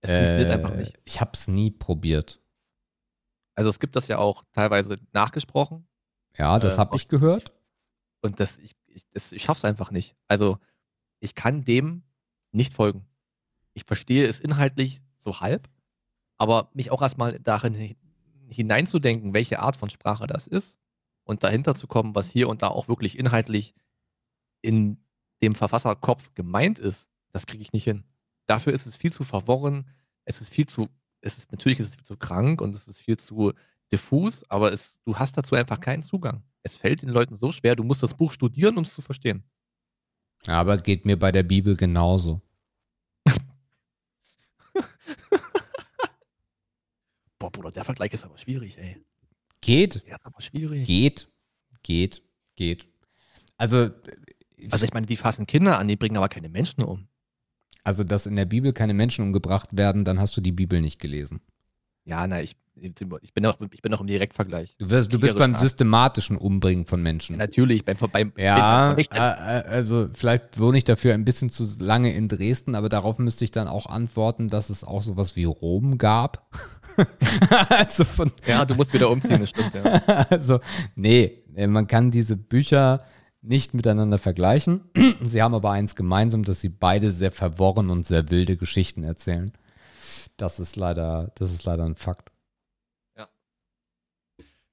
Es äh, funktioniert einfach nicht. Ich habe es nie probiert. Also es gibt das ja auch teilweise nachgesprochen. Ja, das äh, habe ich gehört. Und das, ich, ich, das, ich schaff's einfach nicht. Also ich kann dem nicht folgen. Ich verstehe es inhaltlich so halb, aber mich auch erstmal darin hineinzudenken, welche Art von Sprache das ist und dahinter zu kommen, was hier und da auch wirklich inhaltlich in dem Verfasserkopf gemeint ist, das kriege ich nicht hin. Dafür ist es viel zu verworren, es ist viel zu, es ist natürlich ist es viel zu krank und es ist viel zu diffus, aber es, du hast dazu einfach keinen Zugang. Es fällt den Leuten so schwer, du musst das Buch studieren, um es zu verstehen. Aber geht mir bei der Bibel genauso. boah, Bruder, der Vergleich ist aber schwierig, ey. Geht, Der ist aber schwierig. geht, geht, geht. Also, Also ich meine, die fassen Kinder an, die bringen aber keine Menschen um. Also, dass in der Bibel keine Menschen umgebracht werden, dann hast du die Bibel nicht gelesen. Ja, na, ich, ich bin noch, ich bin noch im Direktvergleich. Du, wirst, du bist beim Akt. systematischen Umbringen von Menschen. Natürlich, beim, beim Ja, beim äh, äh, also vielleicht wohne ich dafür ein bisschen zu lange in Dresden, aber darauf müsste ich dann auch antworten, dass es auch sowas wie Rom gab. also von, Ja, du musst wieder umziehen, das stimmt, ja. also nee, man kann diese Bücher nicht miteinander vergleichen. Sie haben aber eins gemeinsam, dass sie beide sehr verworren und sehr wilde Geschichten erzählen. Das ist leider, das ist leider ein Fakt.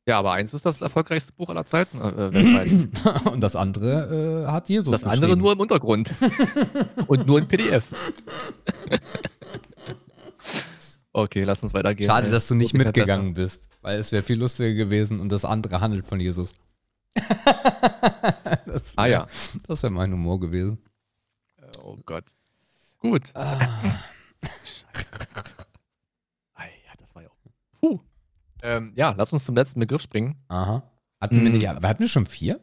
Ja, aber eins ist das erfolgreichste Buch aller Zeiten äh, äh, weltweit. und das andere äh, hat Jesus Das andere nur im Untergrund. Und nur in PDF. okay, lass uns weitergehen. Schade, dass du nicht mitgegangen bist, weil es wäre viel lustiger gewesen und das andere handelt von Jesus. das Ah ja. Das wäre mein Humor gewesen. besser. Oh Gott. Gut. Ah. Das war ja auch. Puh. Ähm, ja, lass uns zum letzten Begriff springen. Aha. Hatten wir Mm. nicht, hatten wir schon vier?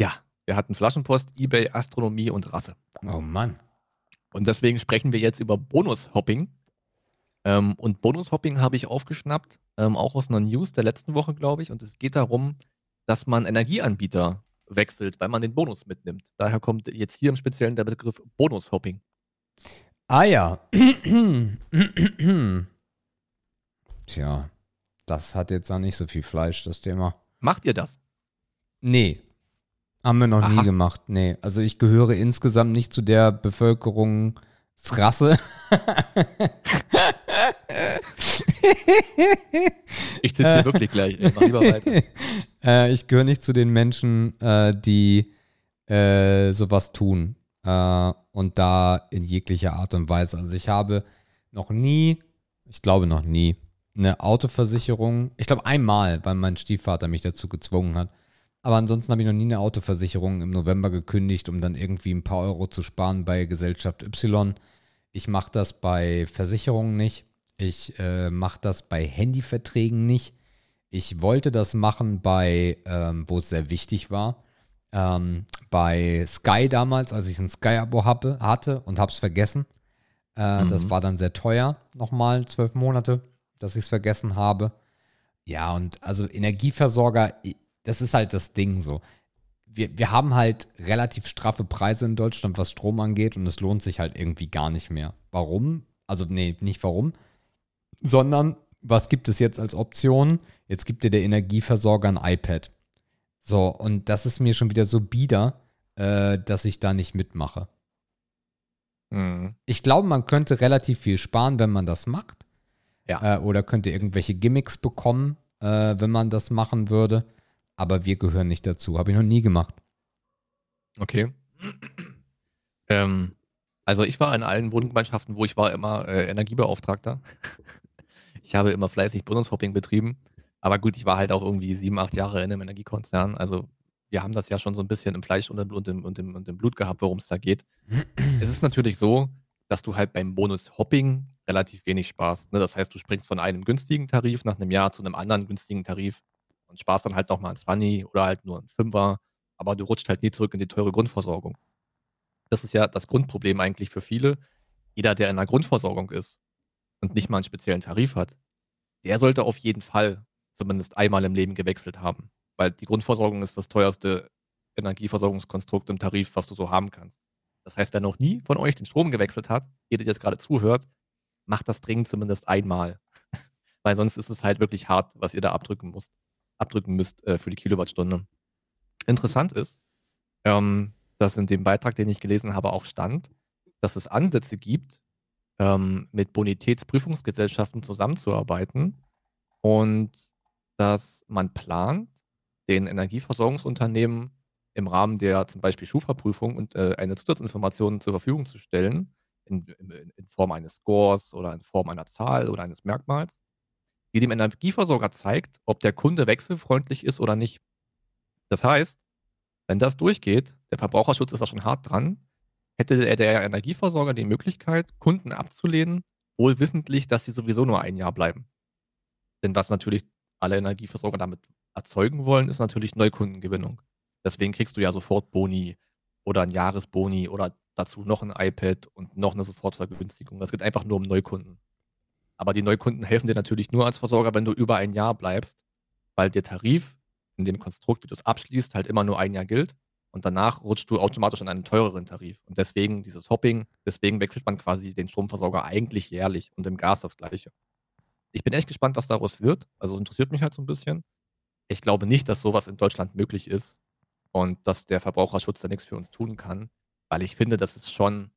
Ja, wir hatten Flaschenpost, Ebay, Astronomie und Rasse. Oh Mann. Und deswegen sprechen wir jetzt über Bonushopping. Ähm, und Bonushopping habe ich aufgeschnappt, ähm, auch aus einer News der letzten Woche, glaube ich. Und es geht darum, dass man Energieanbieter wechselt, weil man den Bonus mitnimmt. Daher kommt jetzt hier im Speziellen der Begriff Bonushopping. Ah ja. Tja, das hat jetzt auch nicht so viel Fleisch, das Thema. Macht ihr das? Nee. Haben wir noch Aha. nie gemacht. Nee. Also ich gehöre insgesamt nicht zu der Bevölkerungsrasse. Ich zitiere Äh. wirklich gleich. Ey, mach lieber weiter. äh, ich gehöre nicht zu den Menschen, äh, die äh, sowas tun. Äh, und da in jeglicher Art und Weise. Also ich habe noch nie, ich glaube noch nie, eine Autoversicherung. Ich glaube einmal, weil mein Stiefvater mich dazu gezwungen hat. Aber ansonsten habe ich noch nie eine Autoversicherung im November gekündigt, um dann irgendwie ein paar Euro zu sparen bei Gesellschaft Y. Ich mache das bei Versicherungen nicht. Ich äh, mache das bei Handyverträgen nicht. Ich wollte das machen bei, ähm, wo es sehr wichtig war, ähm, bei Sky damals, als ich ein Sky-Abo hatte und habe es vergessen. Äh, Das Mhm. war dann sehr teuer, nochmal zwölf Monate, dass ich es vergessen habe. Ja, und also Energieversorger, das ist halt das Ding so. Wir, wir haben halt relativ straffe Preise in Deutschland, was Strom angeht, und es lohnt sich halt irgendwie gar nicht mehr. Warum? Also, nee, nicht warum, sondern was gibt es jetzt als Option? Jetzt gibt dir der Energieversorger ein iPad. So, und das ist mir schon wieder so bieder, äh, dass ich da nicht mitmache. Mhm. Ich glaube, man könnte relativ viel sparen, wenn man das macht. Ja. Äh, oder könnte irgendwelche Gimmicks bekommen, äh, wenn man das machen würde. Aber wir gehören nicht dazu. Habe ich noch nie gemacht. Okay. Ähm, also ich war in allen Wohngemeinschaften, wo ich war, immer äh, Energiebeauftragter. Ich habe immer fleißig Bonushopping betrieben. Aber gut, ich war halt auch irgendwie sieben, acht Jahre in einem Energiekonzern. Also wir haben das ja schon so ein bisschen im Fleisch und im, und im, und im, und im Blut gehabt, worum es da geht. Es ist natürlich so, dass du halt beim Bonus-Hopping relativ wenig sparst. Ne? Das heißt, du springst von einem günstigen Tarif nach einem Jahr zu einem anderen günstigen Tarif und sparst dann halt nochmal ein 20 oder halt nur ein Fünfer, aber du rutscht halt nie zurück in die teure Grundversorgung. Das ist ja das Grundproblem eigentlich für viele. Jeder, der in einer Grundversorgung ist und nicht mal einen speziellen Tarif hat, der sollte auf jeden Fall zumindest einmal im Leben gewechselt haben. Weil die Grundversorgung ist das teuerste Energieversorgungskonstrukt im Tarif, was du so haben kannst. Das heißt, wer noch nie von euch den Strom gewechselt hat, ihr, der jetzt gerade zuhört, macht das dringend zumindest einmal. Weil sonst ist es halt wirklich hart, was ihr da abdrücken müsst, abdrücken müsst äh, für die Kilowattstunde. Interessant ist, ähm, dass in dem Beitrag, den ich gelesen habe, auch stand, dass es Ansätze gibt, ähm, mit Bonitätsprüfungsgesellschaften zusammenzuarbeiten und dass man plant, den Energieversorgungsunternehmen im Rahmen der zum Beispiel Schufa-Prüfung und äh, eine Zusatzinformation zur Verfügung zu stellen, in, in, in Form eines Scores oder in Form einer Zahl oder eines Merkmals, die dem Energieversorger zeigt, ob der Kunde wechselfreundlich ist oder nicht. Das heißt, wenn das durchgeht, der Verbraucherschutz ist da schon hart dran, hätte der, Energieversorger die Möglichkeit, Kunden abzulehnen, wohl wissentlich, dass sie sowieso nur ein Jahr bleiben. Denn was natürlich alle Energieversorger damit erzeugen wollen, ist natürlich Neukundengewinnung. Deswegen kriegst du ja sofort Boni oder ein Jahresboni oder dazu noch ein iPad und noch eine Sofortvergünstigung. Das geht einfach nur um Neukunden. Aber die Neukunden helfen dir natürlich nur als Versorger, wenn du über ein Jahr bleibst, weil der Tarif in dem Konstrukt, wie du es abschließt, halt immer nur ein Jahr gilt. Und danach rutscht du automatisch in einen teureren Tarif. Und deswegen dieses Hopping, deswegen wechselt man quasi den Stromversorger eigentlich jährlich und im Gas das gleiche. Ich bin echt gespannt, was daraus wird. Also es interessiert mich halt so ein bisschen. Ich glaube nicht, dass sowas in Deutschland möglich ist und dass der Verbraucherschutz da nichts für uns tun kann, weil ich finde, das ist schon,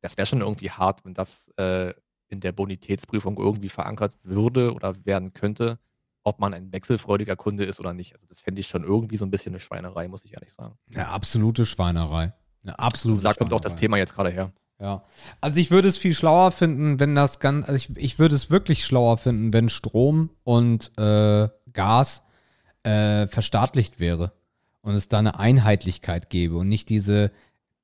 das wäre schon irgendwie hart, wenn das äh, in der Bonitätsprüfung irgendwie verankert würde oder werden könnte, ob man ein wechselfreudiger Kunde ist oder nicht. Also das fände ich schon irgendwie so ein bisschen eine Schweinerei, muss ich ehrlich sagen. Eine absolute Schweinerei. Eine absolute also da kommt auch das Thema jetzt gerade her. Ja. Also ich würde es viel schlauer finden, wenn das ganz, also ich, ich würde es wirklich schlauer finden, wenn Strom und äh, Gas äh, verstaatlicht wäre und es da eine Einheitlichkeit gäbe und nicht diese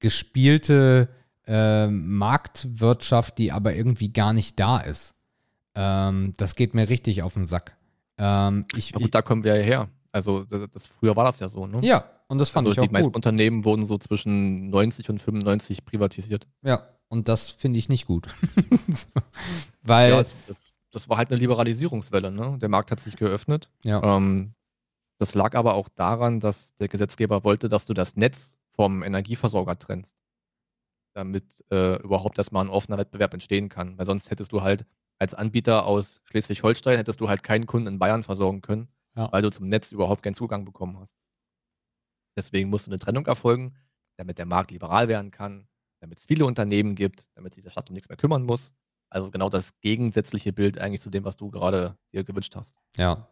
gespielte äh, Marktwirtschaft, die aber irgendwie gar nicht da ist. Ähm, das geht mir richtig auf den Sack. Ähm, ich, gut, da kommen wir ja her. Also das, das, früher war das ja so, ne? Ja, und das fand also ich auch Die meisten Unternehmen wurden so zwischen 90 und 95 privatisiert. Ja, und das finde ich nicht gut. Weil. Ja, das, das, war halt eine Liberalisierungswelle, ne? Der Markt hat sich geöffnet. Ja. Ähm, das lag aber auch daran, dass der Gesetzgeber wollte, dass du das Netz vom Energieversorger trennst. Damit äh, überhaupt erstmal ein offener Wettbewerb entstehen kann. Weil sonst hättest du halt als Anbieter aus Schleswig-Holstein hättest du halt keinen Kunden in Bayern versorgen können, ja. weil du zum Netz überhaupt keinen Zugang bekommen hast. Deswegen musste eine Trennung erfolgen, damit der Markt liberal werden kann, damit es viele Unternehmen gibt, damit sich der Stadt um nichts mehr kümmern muss. Also genau das gegensätzliche Bild eigentlich zu dem, was du gerade dir gewünscht hast. Ja.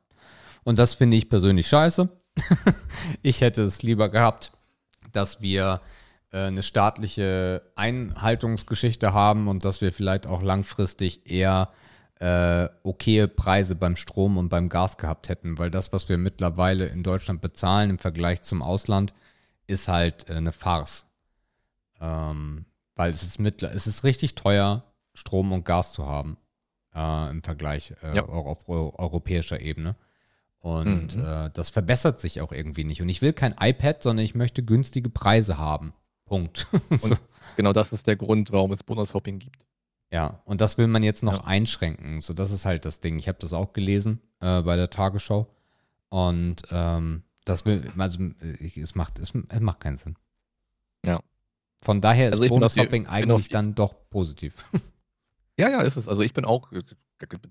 Und das finde ich persönlich scheiße. ich hätte es lieber gehabt, dass wir eine staatliche Einhaltungsgeschichte haben und dass wir vielleicht auch langfristig eher äh, okaye Preise beim Strom und beim Gas gehabt hätten, weil das, was wir mittlerweile in Deutschland bezahlen im Vergleich zum Ausland, ist halt äh, eine Farce. Ähm, weil es ist, mit, es ist richtig teuer, Strom und Gas zu haben äh, im Vergleich äh, ja. auch auf europäischer Ebene. Und mhm. Äh, das verbessert sich auch irgendwie nicht. Und ich will kein iPad, sondern ich möchte günstige Preise haben. Punkt. so. Genau das ist der Grund, warum es Bonus-Hopping gibt. Ja, und das will man jetzt noch ja. einschränken. So, das ist halt das Ding. Ich habe das auch gelesen äh, bei der Tagesschau. Und ähm, das will, also es macht, es, es macht keinen Sinn. Ja. Von daher ist also Bonus-Hopping eigentlich dann doch positiv. Ja, ja, ist es. Also ich bin auch äh,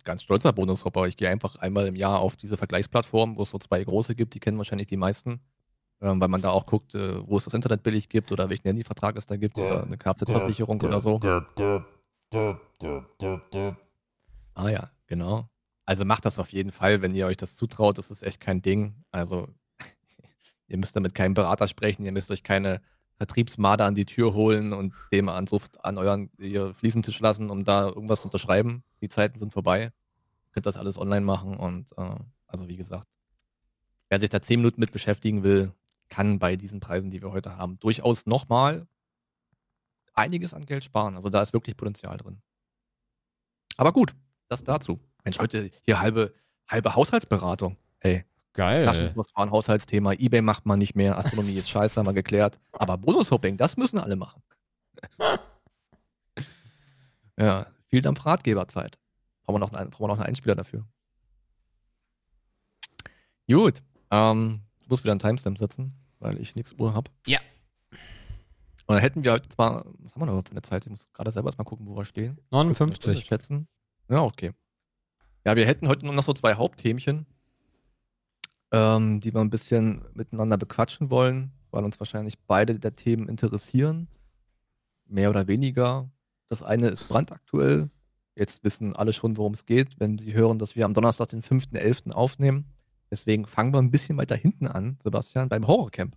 ganz stolzer Bonushopper. Ich gehe einfach einmal im Jahr auf diese Vergleichsplattform, wo es so zwei große gibt, die kennen wahrscheinlich die meisten ähm, weil man da auch guckt, äh, wo es das Internet billig gibt oder welchen Handyvertrag es da gibt oder eine Kfz-Versicherung oder so. Ah ja, genau. Also macht das auf jeden Fall, wenn ihr euch das zutraut. Das ist echt kein Ding. Also ihr müsst damit keinen Berater sprechen, ihr müsst euch keine Vertriebsmarder an die Tür holen und dem Anruf an euren ihr Fliesentisch lassen, um da irgendwas zu unterschreiben. Die Zeiten sind vorbei. Ihr könnt das alles online machen und äh, also wie gesagt, wer sich da zehn Minuten mit beschäftigen will, kann bei diesen Preisen, die wir heute haben, durchaus nochmal einiges an Geld sparen. Also da ist wirklich Potenzial drin. Aber gut, das dazu. Mensch, heute hier halbe, halbe Haushaltsberatung. Hey. Geil. Das war ein Haushaltsthema. Ebay macht man nicht mehr. Astronomie ist scheiße, haben wir geklärt. Aber Bonushopping, das müssen alle machen. ja, viel Dampf-Ratgeberzeit. Brauchen wir noch einen, brauchen wir noch einen Einspieler dafür. Gut. Ähm, du musst wieder einen Timestamp setzen weil ich nichts Uhr habe. Ja. Und dann hätten wir heute zwar, was haben wir noch für eine Zeit? Ich muss gerade selber erstmal gucken, wo wir stehen. 59. Schätzen. Ja, okay. Ja, wir hätten heute nur noch so zwei Hauptthemchen, ähm, die wir ein bisschen miteinander bequatschen wollen, weil uns wahrscheinlich beide der Themen interessieren. Mehr oder weniger. Das eine ist brandaktuell. Jetzt wissen alle schon, worum es geht, wenn sie hören, dass wir am Donnerstag, den 5.11. aufnehmen. Deswegen fangen wir ein bisschen weiter hinten an, Sebastian, beim Horrorcamp.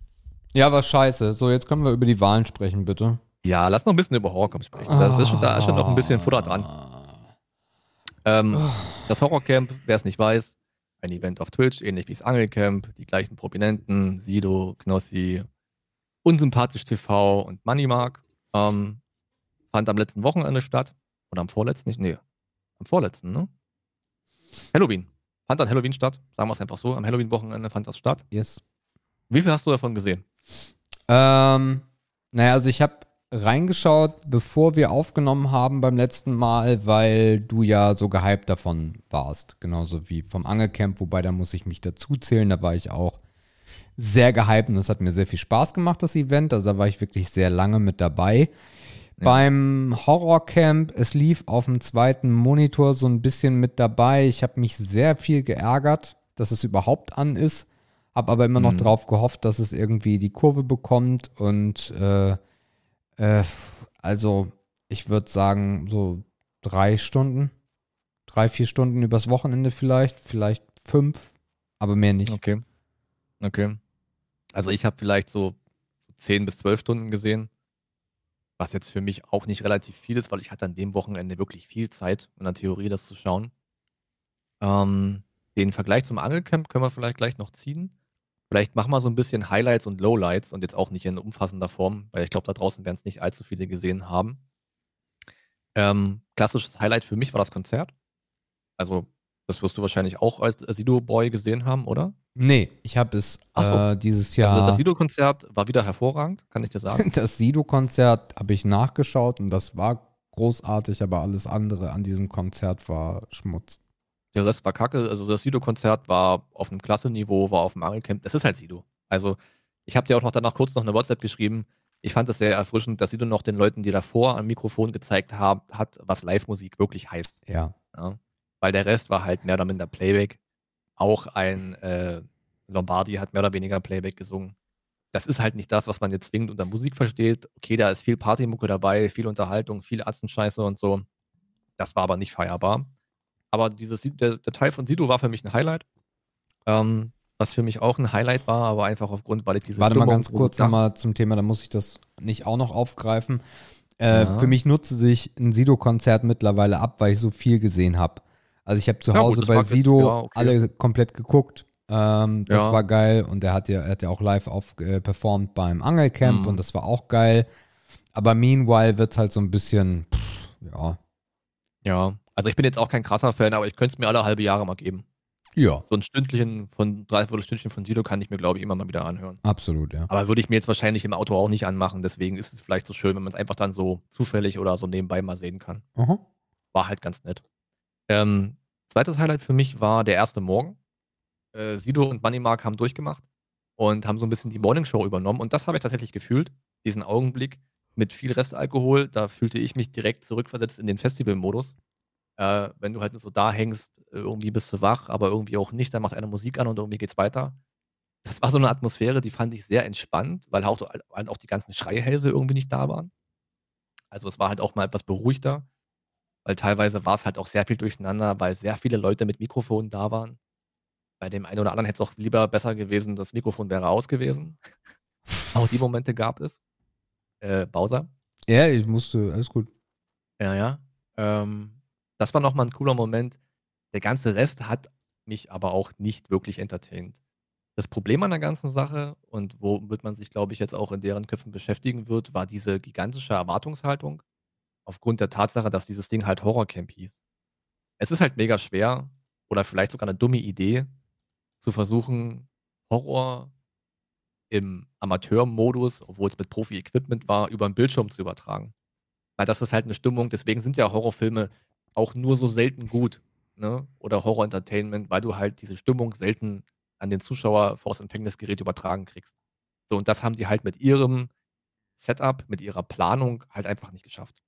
Ja, war scheiße. So, jetzt können wir über die Wahlen sprechen, bitte. Ja, lass noch ein bisschen über Horrorcamp sprechen. Da ist schon, da ist schon noch ein bisschen Futter dran. Ähm, das Horrorcamp, wer es nicht weiß, ein Event auf Twitch, ähnlich wie das Angelcamp, die gleichen Prominenten, Sido, Knossi, Unsympathisch TV und Moneymark, ähm, fand am letzten Wochenende statt. Oder am vorletzten? Nicht, nee, am vorletzten, ne? Halloween fand an Halloween statt. Sagen wir es einfach so. Am Halloween-Wochenende fand das statt. Yes. Wie viel hast du davon gesehen? Ähm, naja, also ich habe reingeschaut, bevor wir aufgenommen haben beim letzten Mal, weil du ja so gehypt davon warst. Genauso wie vom Angelcamp, wobei da muss ich mich dazu zählen. Da war ich auch sehr gehypt und es hat mir sehr viel Spaß gemacht, das Event. Also da war ich wirklich sehr lange mit dabei. Beim Horrorcamp, es lief auf dem zweiten Monitor so ein bisschen mit dabei. Ich habe mich sehr viel geärgert, dass es überhaupt an ist. Habe aber immer noch Mhm. drauf gehofft, dass es irgendwie die Kurve bekommt. Und äh, äh, also ich würde sagen, so drei Stunden, drei, vier Stunden übers Wochenende vielleicht, vielleicht fünf, aber mehr nicht. Okay. Okay. Also ich habe vielleicht so 10 bis 12 Stunden gesehen. Was jetzt für mich auch nicht relativ viel ist, weil ich hatte an dem Wochenende wirklich viel Zeit, in der Theorie das zu schauen. Ähm, den Vergleich zum Angelcamp können wir vielleicht gleich noch ziehen. Vielleicht machen wir so ein bisschen Highlights und Lowlights und jetzt auch nicht in umfassender Form, weil ich glaube, da draußen werden es nicht allzu viele gesehen haben. Ähm, klassisches Highlight für mich war das Konzert. Also, das wirst du wahrscheinlich auch als Sido-Boy gesehen haben, oder? Nee, ich habe es so. äh, dieses Jahr. Also das Sido-Konzert war wieder hervorragend, kann ich dir sagen. Das Sido-Konzert habe ich nachgeschaut und das war großartig, aber alles andere an diesem Konzert war Schmutz. Der Rest war kacke. Also das Sido-Konzert war auf einem Klasse-Niveau, war auf dem Angelcamp. Das ist halt Sido. Also ich habe dir auch noch danach kurz noch eine WhatsApp geschrieben. Ich fand es sehr erfrischend, dass Sido noch den Leuten, die davor am Mikrofon gezeigt haben, hat, was Live-Musik wirklich heißt. Ja. Ja? Weil der Rest war halt mehr oder minder Playback. Auch ein äh, Lombardi hat mehr oder weniger Playback gesungen. Das ist halt nicht das, was man jetzt zwingend unter Musik versteht. Okay, da ist viel Partymucke dabei, viel Unterhaltung, viel Atzenscheiße und so. Das war aber nicht feierbar. Aber dieses, der, der Teil von Sido war für mich ein Highlight. Ähm, was für mich auch ein Highlight war, aber einfach aufgrund, weil ich diese Warte mal Stimmung ganz so kurz nochmal zum Thema, da muss ich das nicht auch noch aufgreifen. Äh, Ja. Für mich nutze sich ein Sido-Konzert mittlerweile ab, weil ich so viel gesehen habe. Also ich habe zu Ja, gut, Hause bei mag jetzt- Sido ja, okay. alle komplett geguckt. Ähm, das Ja. war geil und er hat ja, er hat ja auch live auf, äh, performt beim Angelcamp Mhm. und das war auch geil. Aber meanwhile wird es halt so ein bisschen, pff, ja, Ja, also ich bin jetzt auch kein krasser Fan, aber ich könnte es mir alle halbe Jahre mal geben. ja, So ein Stündchen von, dreiviertel Stündchen von Sido kann ich mir, glaube ich, immer mal wieder anhören. absolut, ja. Aber würde ich mir jetzt wahrscheinlich im Auto auch nicht anmachen. Deswegen ist es vielleicht so schön, wenn man es einfach dann so zufällig oder so nebenbei mal sehen kann. Aha. War halt ganz nett. Ähm, zweites Highlight für mich war der erste Morgen. Äh, Sido und Money Mark haben durchgemacht und haben so ein bisschen die Morning Show übernommen. Und das habe ich tatsächlich gefühlt. Diesen Augenblick mit viel Restalkohol. Da fühlte ich mich direkt zurückversetzt in den Festivalmodus. Äh, wenn du halt so da hängst, irgendwie bist du wach, aber irgendwie auch nicht, dann macht einer Musik an und irgendwie geht's weiter. Das war so eine Atmosphäre, die fand ich sehr entspannt, weil auch, auch die ganzen Schreihälse irgendwie nicht da waren. Also es war halt auch mal etwas beruhigter, weil teilweise war es halt auch sehr viel durcheinander, weil sehr viele Leute mit Mikrofonen da waren. Bei dem einen oder anderen hätte es auch lieber besser gewesen, das Mikrofon wäre aus gewesen. auch die Momente gab es. Äh, Bowser. Ja, ich musste, alles gut. Ja, ja. Ähm, das war nochmal ein cooler Moment. Der ganze Rest hat mich aber auch nicht wirklich entertained. Das Problem an der ganzen Sache und womit man sich, glaube ich, jetzt auch in deren Köpfen beschäftigen wird, war diese gigantische Erwartungshaltung aufgrund der Tatsache, dass dieses Ding halt Horrorcamp hieß. Es ist halt mega schwer oder vielleicht sogar eine dumme Idee, zu versuchen, Horror im Amateurmodus, obwohl es mit Profi-Equipment war, über einen Bildschirm zu übertragen. Weil das ist halt eine Stimmung, deswegen sind ja Horrorfilme auch nur so selten gut, ne? Oder Horror-Entertainment, weil du halt diese Stimmung selten an den Zuschauer vors Empfängnisgerät übertragen kriegst. So, und das haben die halt mit ihrem Setup, mit ihrer Planung halt einfach nicht geschafft.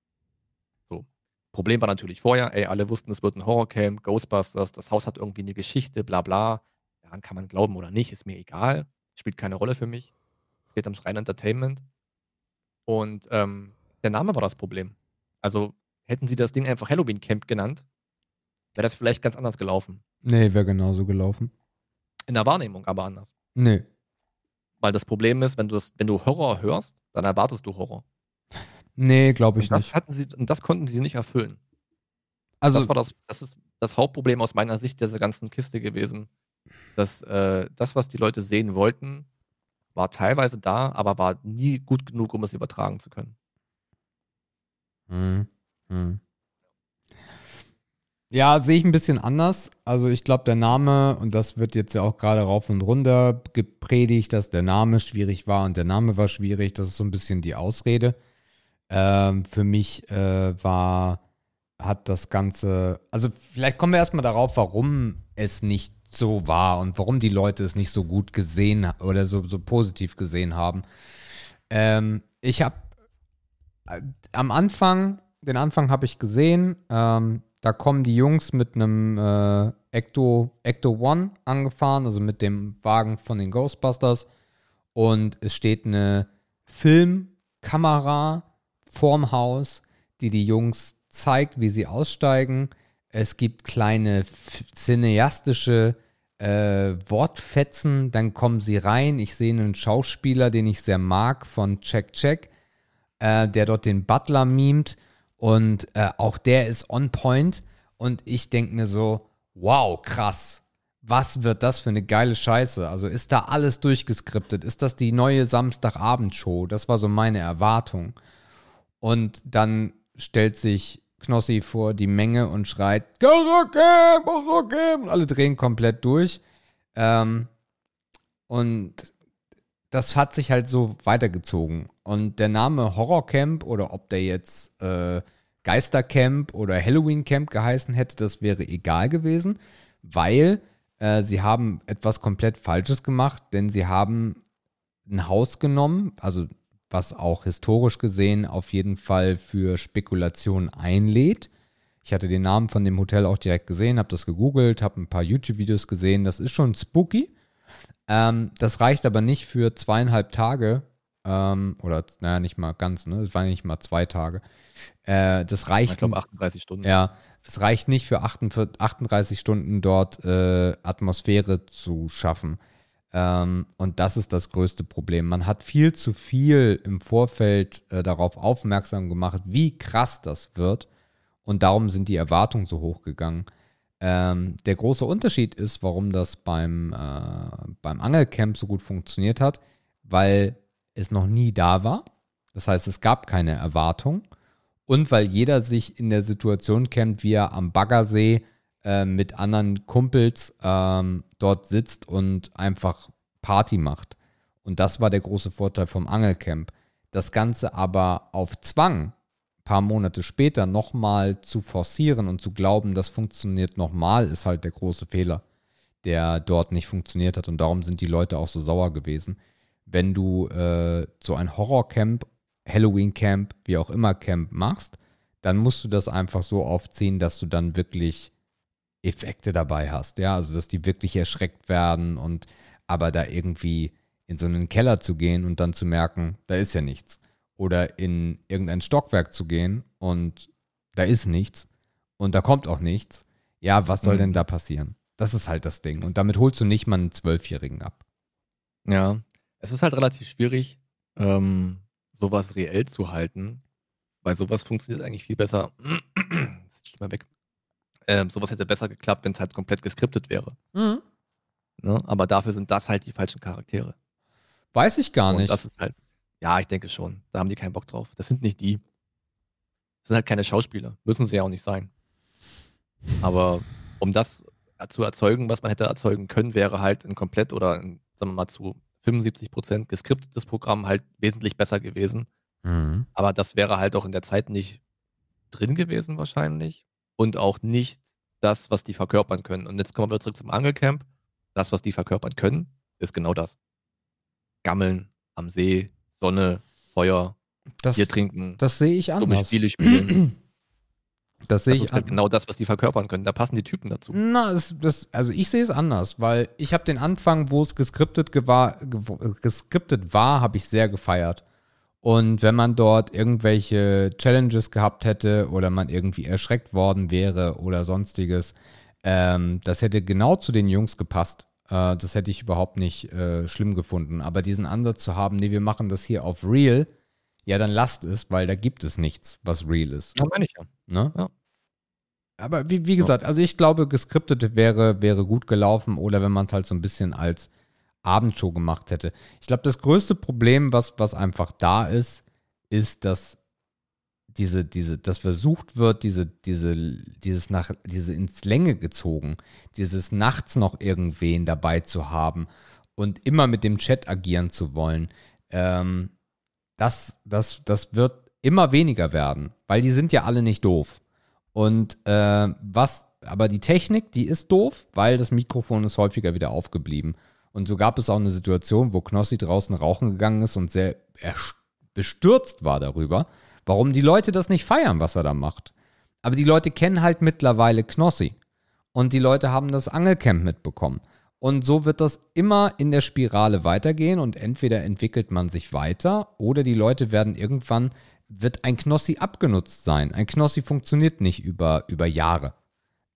Problem war natürlich vorher, ey, alle wussten, es wird ein Horrorcamp, Ghostbusters, das Haus hat irgendwie eine Geschichte, bla bla. Daran kann man glauben oder nicht, ist mir egal. Spielt keine Rolle für mich. Es geht ums reine Entertainment. Und ähm, der Name war das Problem. Also hätten sie das Ding einfach Halloween Camp genannt, wäre das vielleicht ganz anders gelaufen. Nee, wäre genauso gelaufen. In der Wahrnehmung aber anders. Nee. Weil das Problem ist, wenn du, es- wenn du Horror hörst, dann erwartest du Horror. Nee, glaube ich Und das, nicht. hatten sie, und das konnten sie nicht erfüllen. Also, das war das, das ist das Hauptproblem aus meiner Sicht dieser ganzen Kiste gewesen. Dass äh, das, was die Leute sehen wollten, war teilweise da, aber war nie gut genug, um es übertragen zu können. Hm, hm. Ja, sehe ich ein bisschen anders. Also ich glaube, der Name, und das wird jetzt ja auch gerade rauf und runter gepredigt, dass der Name schwierig war und der Name war schwierig. Das ist so ein bisschen die Ausrede. Ähm, für mich äh, war, hat das Ganze, also vielleicht kommen wir erstmal darauf, warum es nicht so war und warum die Leute es nicht so gut gesehen oder so, so positiv gesehen haben. Ähm, ich habe äh, am Anfang, den Anfang habe ich gesehen, ähm, da kommen die Jungs mit einem äh, Ecto, Ecto One angefahren, also mit dem Wagen von den Ghostbusters. Und es steht eine Filmkamera vorm Haus, die die Jungs zeigt, wie sie aussteigen. Es gibt kleine cineastische äh, Wortfetzen. Dann kommen sie rein. Ich sehe einen Schauspieler, den ich sehr mag, von Check Check, äh, der dort den Butler mimt. Und äh, auch der ist on point. Und ich denke mir so, wow, krass. Was wird das für eine geile Scheiße? Also ist da alles durchgeskriptet? Ist das die neue Samstagabendshow? Das war so meine Erwartung. Und dann stellt sich Knossi vor die Menge und schreit, Garokim, Garokim! Und alle drehen komplett durch. Ähm, und das hat sich halt so weitergezogen. Und der Name Horrorcamp oder ob der jetzt äh, Geistercamp oder Halloween Camp geheißen hätte, das wäre egal gewesen, weil äh, sie haben etwas komplett Falsches gemacht, denn sie haben ein Haus genommen, also was auch historisch gesehen auf jeden Fall für Spekulation einlädt. Ich hatte den Namen von dem Hotel auch direkt gesehen, habe das gegoogelt, habe ein paar YouTube-Videos gesehen. Das ist schon spooky. Ähm, das reicht aber nicht für zweieinhalb Tage. Ähm, oder, naja, nicht mal ganz, ne? Das waren nicht mal zwei Tage. Äh, das reicht. Ich glaube 38 Stunden. Ja, es reicht nicht für 48, 38 Stunden dort äh, Atmosphäre zu schaffen. Ähm, und das ist das größte Problem. Man hat viel zu viel im Vorfeld äh, darauf aufmerksam gemacht, wie krass das wird. Und darum sind die Erwartungen so hoch gegangen. Ähm, der große Unterschied ist, warum das beim, äh, beim Angelcamp so gut funktioniert hat, weil es noch nie da war. Das heißt, es gab keine Erwartung. Und weil jeder sich in der Situation kennt, wie er am Baggersee äh, mit anderen Kumpels ähm, dort sitzt und einfach Party macht. Und das war der große Vorteil vom Angelcamp. Das Ganze aber auf Zwang, paar Monate später, nochmal zu forcieren und zu glauben, das funktioniert nochmal, ist halt der große Fehler, der dort nicht funktioniert hat. Und darum sind die Leute auch so sauer gewesen. Wenn du äh, so ein Horrorcamp, Halloween-Camp, wie auch immer Camp machst, dann musst du das einfach so aufziehen, dass du dann wirklich Effekte dabei hast, ja, also dass die wirklich erschreckt werden und aber da irgendwie in so einen Keller zu gehen und dann zu merken, da ist ja nichts. Oder in irgendein Stockwerk zu gehen und da ist nichts und da kommt auch nichts. Ja, was soll mhm. denn da passieren? Das ist halt das Ding. Und damit holst du nicht mal einen Zwölfjährigen ab. Ja, es ist halt relativ schwierig, ähm, sowas reell zu halten, weil sowas funktioniert eigentlich viel besser. Jetzt mal weg. Ähm, sowas hätte besser geklappt, wenn es halt komplett geskriptet wäre. Mhm. Ne? Aber dafür sind das halt die falschen Charaktere. Weiß ich gar Und nicht. Das ist halt, ja, ich denke schon. Da haben die keinen Bock drauf. Das sind nicht die. Das sind halt keine Schauspieler. Müssen sie ja auch nicht sein. Aber um das zu erzeugen, was man hätte erzeugen können, wäre halt ein komplett oder ein, sagen wir mal zu 75 Prozent geskriptetes Programm halt wesentlich besser gewesen. Mhm. Aber das wäre halt auch in der Zeit nicht drin gewesen wahrscheinlich und auch nicht das, was die verkörpern können. Und jetzt kommen wir zurück zum Angelcamp. Das, was die verkörpern können, ist genau das. Gammeln am See, Sonne, Feuer, das, Bier trinken. Das sehe ich anders. Dumme Spiele spielen. Das sehe ich ist halt genau das, was die verkörpern können. Da passen die Typen dazu. Na, das, das, also ich sehe es anders, weil ich habe den Anfang, wo es geskriptet, gewar, geskriptet war, habe ich sehr gefeiert. Und wenn man dort irgendwelche Challenges gehabt hätte oder man irgendwie erschreckt worden wäre oder sonstiges, ähm, das hätte genau zu den Jungs gepasst. Äh, das hätte ich überhaupt nicht äh, schlimm gefunden. Aber diesen Ansatz zu haben, nee, wir machen das hier auf Real, ja, dann lasst es, weil da gibt es nichts, was real ist. Ja, meine ich ja. Ne? ja. Aber wie, wie gesagt, also ich glaube, geskriptet wäre, wäre gut gelaufen oder wenn man es halt so ein bisschen als Abendshow gemacht hätte. Ich glaube, das größte Problem, was, was einfach da ist, ist, dass diese, diese, das versucht wird, diese, diese, dieses nach, diese ins Länge gezogen, dieses nachts noch irgendwen dabei zu haben und immer mit dem Chat agieren zu wollen, ähm, das, das, das wird immer weniger werden, weil die sind ja alle nicht doof. Und äh, was, aber die Technik, die ist doof, weil das Mikrofon ist häufiger wieder aufgeblieben. Und so gab es auch eine Situation, wo Knossi draußen rauchen gegangen ist und sehr bestürzt war darüber, warum die Leute das nicht feiern, was er da macht. Aber die Leute kennen halt mittlerweile Knossi. Und die Leute haben das Angelcamp mitbekommen. Und so wird das immer in der Spirale weitergehen und entweder entwickelt man sich weiter oder die Leute werden irgendwann, wird ein Knossi abgenutzt sein. Ein Knossi funktioniert nicht über, über Jahre.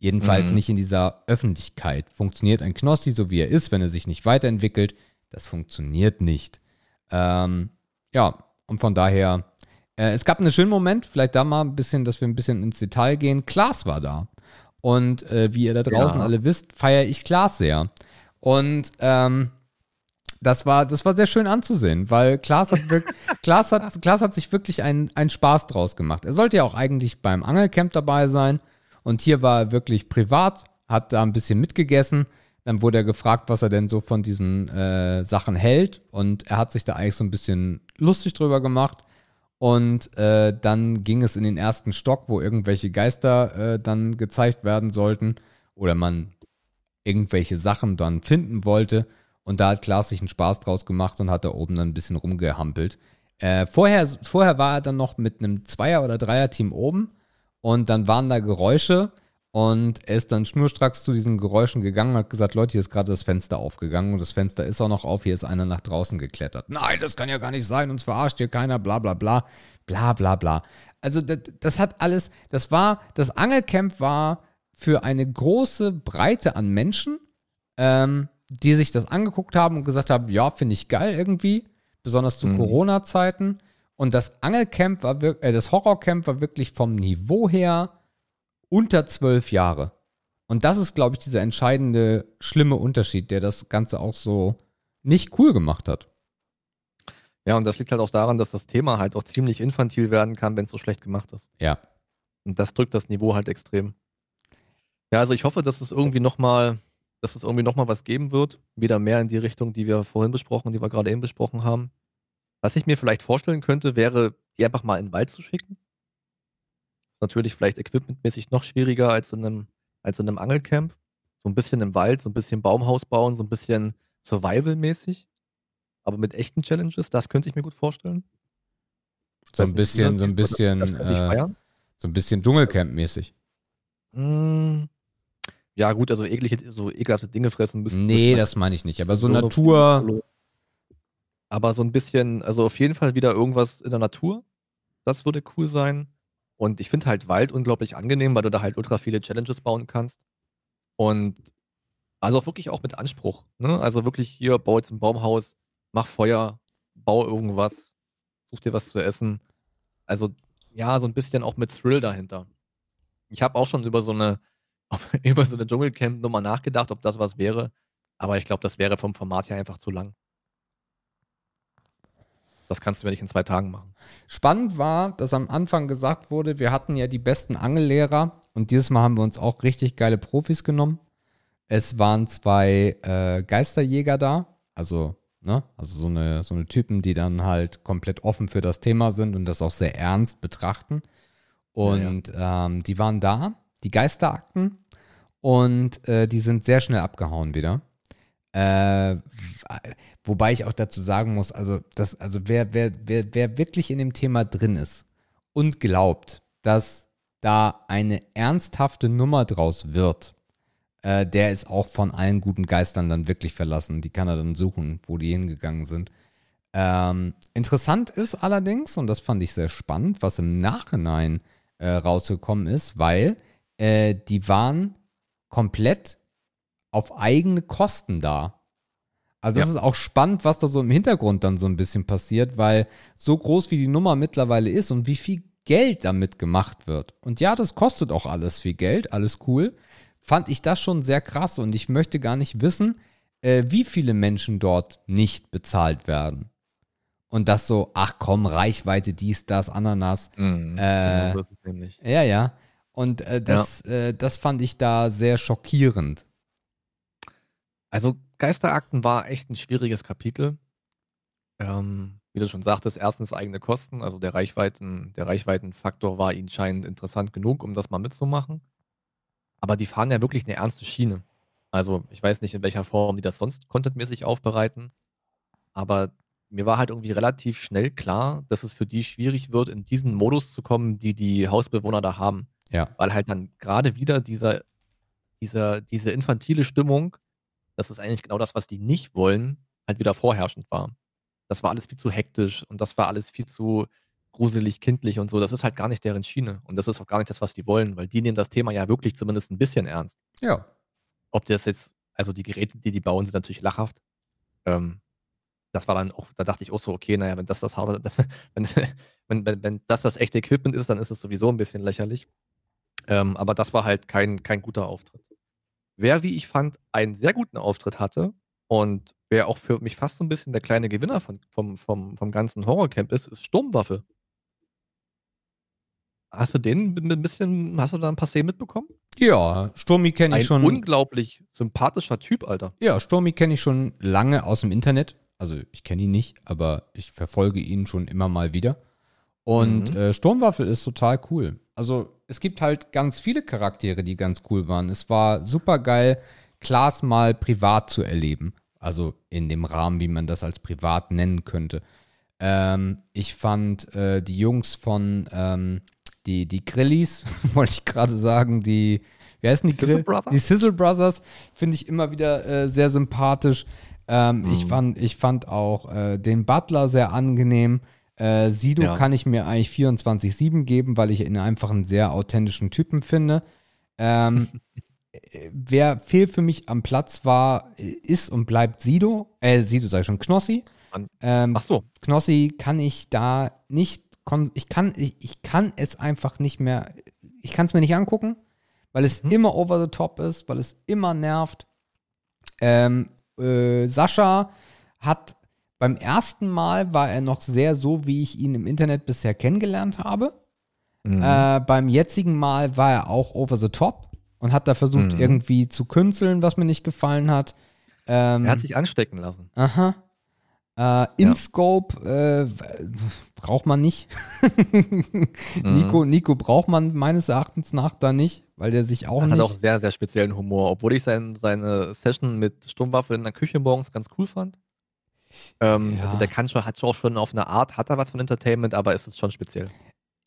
Jedenfalls mhm. nicht in dieser Öffentlichkeit. Funktioniert ein Knossi so wie er ist, wenn er sich nicht weiterentwickelt, das funktioniert nicht. Ähm, ja, und von daher, äh, es gab einen schönen Moment, vielleicht da mal ein bisschen, dass wir ein bisschen ins Detail gehen. Klaas war da. Und äh, wie ihr da draußen ja. alle wisst, feiere ich Klaas sehr. Und ähm, das war, das war sehr schön anzusehen, weil Klaas hat, wirklich, Klaas hat, Klaas hat sich wirklich einen, einen Spaß draus gemacht. Er sollte ja auch eigentlich beim Angelcamp dabei sein. Und hier war er wirklich privat, hat da ein bisschen mitgegessen. Dann wurde er gefragt, was er denn so von diesen äh, Sachen hält. Und er hat sich da eigentlich so ein bisschen lustig drüber gemacht. Und äh, dann ging es in den ersten Stock, wo irgendwelche Geister äh, dann gezeigt werden sollten. Oder man irgendwelche Sachen dann finden wollte. Und da hat Klaas sich einen Spaß draus gemacht und hat da oben dann ein bisschen rumgehampelt. Äh, vorher, vorher war er dann noch mit einem Zweier- oder Dreier-Team oben und dann waren da Geräusche und er ist dann schnurstracks zu diesen Geräuschen gegangen und hat gesagt, Leute, hier ist gerade das Fenster aufgegangen und das Fenster ist auch noch auf, hier ist einer nach draußen geklettert. Nein, das kann ja gar nicht sein, uns verarscht hier keiner, bla bla bla, bla bla bla. Also das, das hat alles, das war, das Angelcamp war für eine große Breite an Menschen, ähm, die sich das angeguckt haben und gesagt haben, ja, finde ich geil irgendwie, besonders zu mhm. Corona-Zeiten. Und das Angelcamp war wirklich, äh, das Horrorcamp war wirklich vom Niveau her unter zwölf Jahre. Und das ist, glaube ich, dieser entscheidende, schlimme Unterschied, der das Ganze auch so nicht cool gemacht hat. Ja, und das liegt halt auch daran, dass das Thema halt auch ziemlich infantil werden kann, wenn es so schlecht gemacht ist. Ja. Und das drückt das Niveau halt extrem. Ja, also ich hoffe, dass es irgendwie nochmal, dass es irgendwie nochmal was geben wird. Wieder mehr in die Richtung, die wir vorhin besprochen, die wir gerade eben besprochen haben. Was ich mir vielleicht vorstellen könnte, wäre, die einfach mal in den Wald zu schicken. Ist natürlich vielleicht equipmentmäßig noch schwieriger als in einem, als in einem Angelcamp. So ein bisschen im Wald, so ein bisschen Baumhaus bauen, so ein bisschen Survival-mäßig. Aber mit echten Challenges, das könnte ich mir gut vorstellen. So ein bisschen, so ein bisschen, äh, so ein bisschen Dschungelcamp-mäßig. Mm, ja, gut, also eklige, so ekelhafte Dinge fressen müssen. Nee, müssen das meine ich nicht. Aber so, so Natur. Aber so ein bisschen, also auf jeden Fall wieder irgendwas in der Natur. Das würde cool sein. Und ich finde halt Wald unglaublich angenehm, weil du da halt ultra viele Challenges bauen kannst. Und also wirklich auch mit Anspruch. Ne? Also wirklich hier, bau jetzt ein Baumhaus, mach Feuer, bau irgendwas, such dir was zu essen. Also ja, so ein bisschen auch mit Thrill dahinter. Ich habe auch schon über so eine über so eine Dschungelcamp-Nummer nachgedacht, ob das was wäre. Aber ich glaube, das wäre vom Format her einfach zu lang. Das kannst du ja nicht in zwei Tagen machen. Spannend war, dass am Anfang gesagt wurde, wir hatten ja die besten Angellehrer und dieses Mal haben wir uns auch richtig geile Profis genommen. Es waren zwei äh, Geisterjäger da, also, ne, also so eine, so eine Typen, die dann halt komplett offen für das Thema sind und das auch sehr ernst betrachten. Und ja, ja. Ähm, die waren da die Geisterakten und äh, die sind sehr schnell abgehauen wieder. Äh, wobei ich auch dazu sagen muss, also, das, also wer, wer, wer, wer wirklich in dem Thema drin ist und glaubt, dass da eine ernsthafte Nummer draus wird, äh, der ist auch von allen guten Geistern dann wirklich verlassen. Die kann er dann suchen, wo die hingegangen sind. Ähm, interessant ist allerdings, und das fand ich sehr spannend, was im Nachhinein äh, rausgekommen ist, weil äh, die waren komplett auf eigene Kosten da. Also es ja. ist auch spannend, was da so im Hintergrund dann so ein bisschen passiert, weil so groß wie die Nummer mittlerweile ist und wie viel Geld damit gemacht wird. Und ja, das kostet auch alles viel Geld, alles cool. Fand ich das schon sehr krass und ich möchte gar nicht wissen, äh, wie viele Menschen dort nicht bezahlt werden. Und das so, ach komm, Reichweite, dies, das, Ananas. Mhm, Äh, genau nämlich. Ja, ja. Und äh, das, äh, das fand ich da sehr schockierend. Also Geisterakten war echt ein schwieriges Kapitel. Ähm, wie du schon sagtest, erstens eigene Kosten, also der Reichweiten, der Reichweitenfaktor war ihnen scheinend interessant genug, um das mal mitzumachen. Aber die fahren ja wirklich eine ernste Schiene. Also ich weiß nicht, in welcher Form die das sonst contentmäßig aufbereiten, aber mir war halt irgendwie relativ schnell klar, dass es für die schwierig wird, in diesen Modus zu kommen, die die Hausbewohner da haben. Ja. Weil halt dann gerade wieder dieser, dieser, diese infantile Stimmung, das ist eigentlich genau das, was die nicht wollen, halt wieder vorherrschend war. Das war alles viel zu hektisch und das war alles viel zu gruselig, kindlich und so. Das ist halt gar nicht deren Schiene. Und das ist auch gar nicht das, was die wollen, weil die nehmen das Thema ja wirklich zumindest ein bisschen ernst. Ja. Ob das jetzt, also die Geräte, die die bauen, sind natürlich lachhaft. Ähm, das war dann auch, da dachte ich auch so, okay, naja, wenn das das harte, das, wenn, wenn, wenn, wenn das das echte Equipment ist, dann ist es sowieso ein bisschen lächerlich. Ähm, aber das war halt kein, kein guter Auftritt. Wer, wie ich fand, einen sehr guten Auftritt hatte und wer auch für mich fast so ein bisschen der kleine Gewinner von, vom, vom, vom ganzen Horrorcamp ist, ist Sturmwaffe. Hast du den ein bisschen, hast du da ein paar Szenen mitbekommen? Ja, Sturmi kenne Ein ich schon. unglaublich sympathischer Typ, Alter. Ja, Sturmi kenne ich schon lange aus dem Internet. Also ich kenne ihn nicht, aber ich verfolge ihn schon immer mal wieder. Und Mhm. äh, Sturmwaffel ist total cool. Also es gibt halt ganz viele Charaktere, die ganz cool waren. Es war super geil, Klaas mal privat zu erleben. Also in dem Rahmen, wie man das als privat nennen könnte. Ähm, ich fand äh, die Jungs von ähm, die, die Grillis, wollte ich gerade sagen, die, wie heißen die Sizzle Grill? Brothers? Die Sizzle Brothers finde ich immer wieder äh, sehr sympathisch. Ähm, ich, Mhm. fand, ich fand auch äh, den Butler sehr angenehm. Äh, Sido Ja. kann ich mir eigentlich 24-7 geben, weil ich ihn einfach einen sehr authentischen Typen finde. Ähm, äh, wer fehl für mich am Platz war, ist und bleibt Sido. Äh, Sido sage ich schon, Knossi. Ähm, Ach so. Knossi kann ich da nicht, ich kann, ich, ich kann es einfach nicht mehr, ich kann es mir nicht angucken, weil es Mhm. immer over the top ist, weil es immer nervt. Ähm, äh, Sascha hat beim ersten Mal war er noch sehr so, wie ich ihn im Internet bisher kennengelernt habe. Mhm. Äh, beim jetzigen Mal war er auch over the top und hat da versucht, Mhm. irgendwie zu künzeln, was mir nicht gefallen hat. Ähm, er hat sich anstecken lassen. Aha. Äh, InScope äh, w- braucht man nicht. Mhm. Nico, Nico braucht man meines Erachtens nach da nicht, weil der sich auch Er nicht. hat auch sehr, sehr speziellen Humor, obwohl ich sein, seine Session mit Sturmwaffe in der Küche morgens ganz cool fand. Ähm, Ja. Also der kann schon, hat schon auch schon auf eine Art, hat er was von Entertainment, aber es ist schon speziell.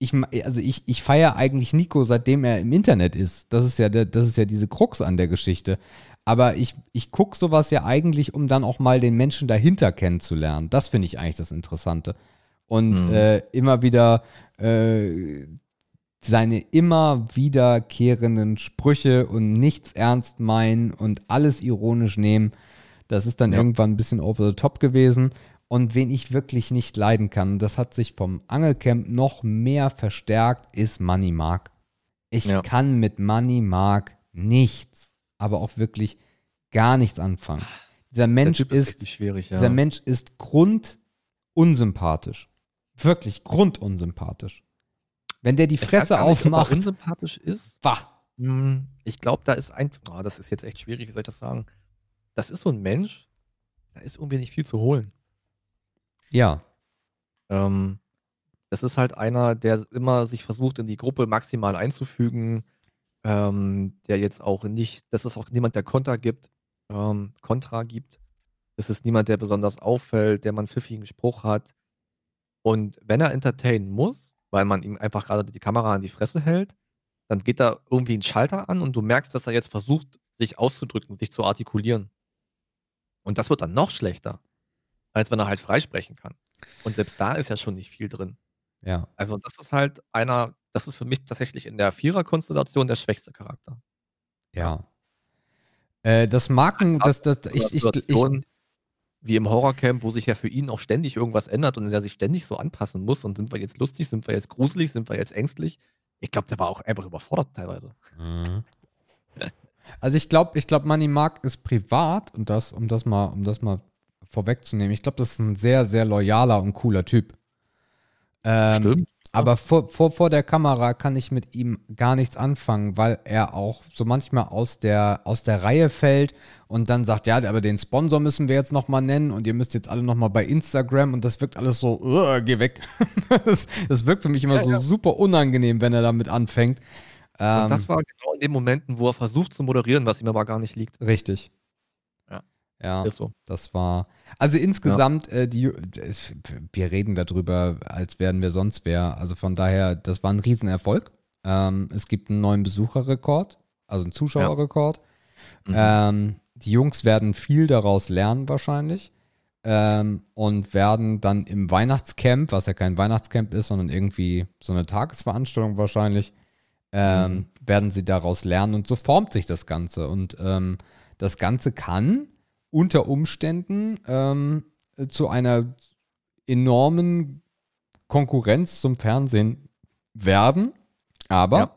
ich, also ich, ich feiere eigentlich Nico, seitdem er im Internet ist. Das ist ja, der, das ist ja diese Krux an der Geschichte. Aber ich, ich gucke sowas ja eigentlich, um dann auch mal den Menschen dahinter kennenzulernen. Das finde ich eigentlich das Interessante. Und Mhm. äh, immer wieder äh, seine immer wiederkehrenden Sprüche und nichts ernst meinen und alles ironisch nehmen. Das ist dann Ja. irgendwann ein bisschen over the top gewesen. Und wen ich wirklich nicht leiden kann, das hat sich vom Angelcamp noch mehr verstärkt, ist Money Mark. Ich Ja. kann mit Money Mark nichts, aber auch wirklich gar nichts anfangen. Dieser Mensch der ist, schwierig, ja. dieser Mensch ist grundunsympathisch. Wirklich grundunsympathisch. Wenn der die Fresse gar nicht, ob er aufmacht, unsympathisch ist. wah. Hm, Ich glaube, da ist ein, oh, das ist jetzt echt schwierig, wie soll ich das sagen? Das ist so ein Mensch, da ist irgendwie nicht viel zu holen. Ja, Ähm, das ist halt einer, der immer sich versucht, in die Gruppe maximal einzufügen, ähm, der jetzt auch nicht, das ist auch niemand, der Konter gibt, ähm, Kontra gibt. Es ist niemand, der besonders auffällt, der man pfiffigen Spruch hat. Und wenn er entertainen muss, weil man ihm einfach gerade die Kamera an die Fresse hält, dann geht da irgendwie ein Schalter an und du merkst, dass er jetzt versucht, sich auszudrücken, sich zu artikulieren. Und das wird dann noch schlechter, als wenn er halt freisprechen kann. Und selbst da ist ja schon nicht viel drin. ja. Also das ist halt einer, das ist für mich tatsächlich in der Vierer-Konstellation der schwächste Charakter. Ja. Äh, das Marken, das, das, ich, ich, ich, Situation, wie im Horrorcamp, wo sich ja für ihn auch ständig irgendwas ändert und der sich ständig so anpassen muss. Und sind wir jetzt lustig, sind wir jetzt gruselig, sind wir jetzt ängstlich? Ich glaube, der war auch einfach überfordert teilweise. Mhm. Also ich glaube, ich glaube, Money Mark ist privat und das, um das mal, um das mal vorwegzunehmen. Ich glaube, das ist ein sehr, sehr loyaler und cooler Typ. Ähm, Stimmt. Aber vor, vor, vor der Kamera kann ich mit ihm gar nichts anfangen, weil er auch so manchmal aus der, aus der Reihe fällt und dann sagt, ja, aber den Sponsor müssen wir jetzt nochmal nennen und ihr müsst jetzt alle nochmal bei Instagram und das wirkt alles so, uh, geh weg. das, das wirkt für mich immer Ja, so ja. super unangenehm, wenn er damit anfängt. Ähm, Und das war genau in den Momenten, wo er versucht zu moderieren, was ihm aber gar nicht liegt. richtig. Ja. Ja. Ist so. Das war, also insgesamt, äh, die, es- wir reden darüber, als wären wir sonst wer. Also von daher, das war ein Riesenerfolg. Ähm, es gibt einen neuen Besucherrekord, also einen Zuschauerrekord. Mhm. Ähm, die Jungs werden viel daraus lernen wahrscheinlich ähm, und werden dann im Weihnachtscamp, was ja kein Weihnachtscamp ist, sondern irgendwie so eine Tagesveranstaltung wahrscheinlich, ähm, Mhm. werden sie daraus lernen und so formt sich das Ganze. Und ähm, das Ganze kann unter Umständen ähm, zu einer enormen Konkurrenz zum Fernsehen werden. Aber, Ja.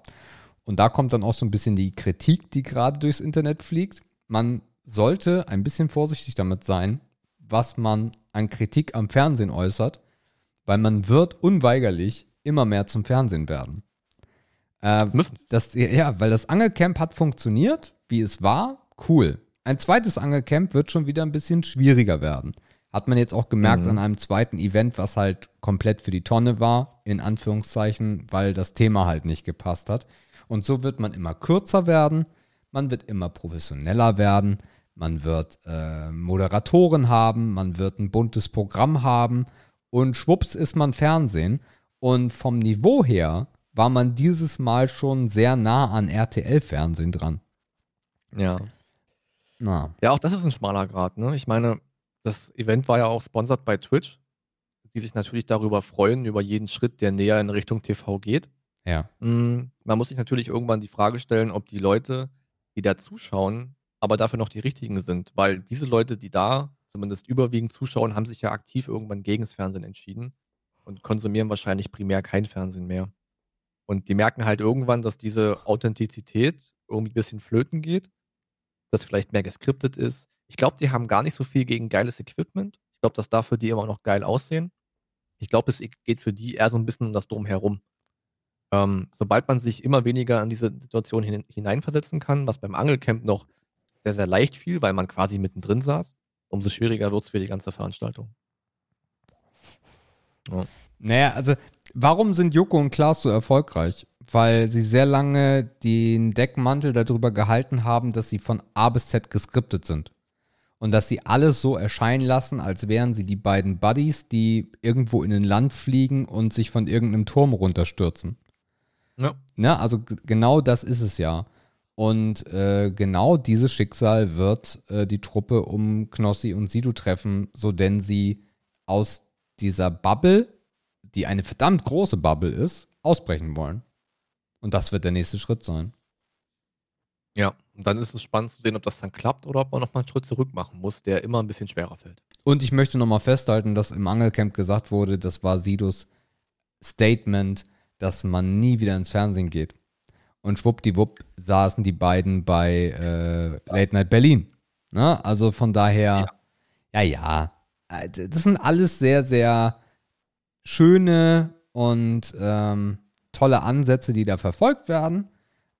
und da kommt dann auch so ein bisschen die Kritik, die gerade durchs Internet fliegt, man sollte ein bisschen vorsichtig damit sein, was man an Kritik am Fernsehen äußert, weil man wird unweigerlich immer mehr zum Fernsehen werden. Äh, Müssen. das, ja, weil das Angelcamp hat funktioniert, wie es war, cool. Ein zweites Angelcamp wird schon wieder ein bisschen schwieriger werden. Hat man jetzt auch gemerkt Mhm. an einem zweiten Event, was halt komplett für die Tonne war, in Anführungszeichen, weil das Thema halt nicht gepasst hat. Und so wird man immer kürzer werden, man wird immer professioneller werden, man wird äh, Moderatoren haben, man wird ein buntes Programm haben und schwupps ist man Fernsehen. Und vom Niveau her war man dieses Mal schon sehr nah an RTL-Fernsehen dran. Ja. Na, Ja, auch das ist ein schmaler Grad, ne? Ich meine, das Event war ja auch sponsert bei Twitch, die sich natürlich darüber freuen, über jeden Schritt, der näher in Richtung TV geht. ja. Mm, Man muss sich natürlich irgendwann die Frage stellen, ob die Leute, die da zuschauen, aber dafür noch die richtigen sind. Weil diese Leute, die da zumindest überwiegend zuschauen, haben sich ja aktiv irgendwann gegen das Fernsehen entschieden und konsumieren wahrscheinlich primär kein Fernsehen mehr. Und die merken halt irgendwann, dass diese Authentizität irgendwie ein bisschen flöten geht, dass vielleicht mehr geskriptet ist. Ich glaube, die haben gar nicht so viel gegen geiles Equipment. Ich glaube, dass dafür die immer noch geil aussehen. Ich glaube, es geht für die eher so ein bisschen um das Drumherum. Ähm, sobald man sich immer weniger an diese Situation hin, hineinversetzen kann, was beim Angelcamp noch sehr, sehr leicht fiel, weil man quasi mittendrin saß, umso schwieriger wird es für die ganze Veranstaltung. Naja, also warum sind Joko und Klaas so erfolgreich? Weil sie sehr lange den Deckmantel darüber gehalten haben, dass sie von A bis Z geskriptet sind. Und dass sie alles so erscheinen lassen, als wären sie die beiden Buddies, die irgendwo in ein Land fliegen und sich von irgendeinem Turm runterstürzen. Ja. Ne? Also genau das ist es ja. Und äh, genau dieses Schicksal wird äh, die Truppe um Knossi und Sido treffen, so denn sie aus dieser Bubble, die eine verdammt große Bubble ist, ausbrechen wollen. Und das wird der nächste Schritt sein. Ja, und dann ist es spannend zu sehen, ob das dann klappt oder ob man nochmal einen Schritt zurück machen muss, der immer ein bisschen schwerer fällt. Und ich möchte nochmal festhalten, dass im Angelcamp gesagt wurde, das war Sidos Statement, dass man nie wieder ins Fernsehen geht. Und schwuppdiwupp saßen die beiden bei äh, Late Night Berlin. Ne? Also von daher, ja, ja. Äh, Das sind alles sehr, sehr schöne und ähm, tolle Ansätze, die da verfolgt werden.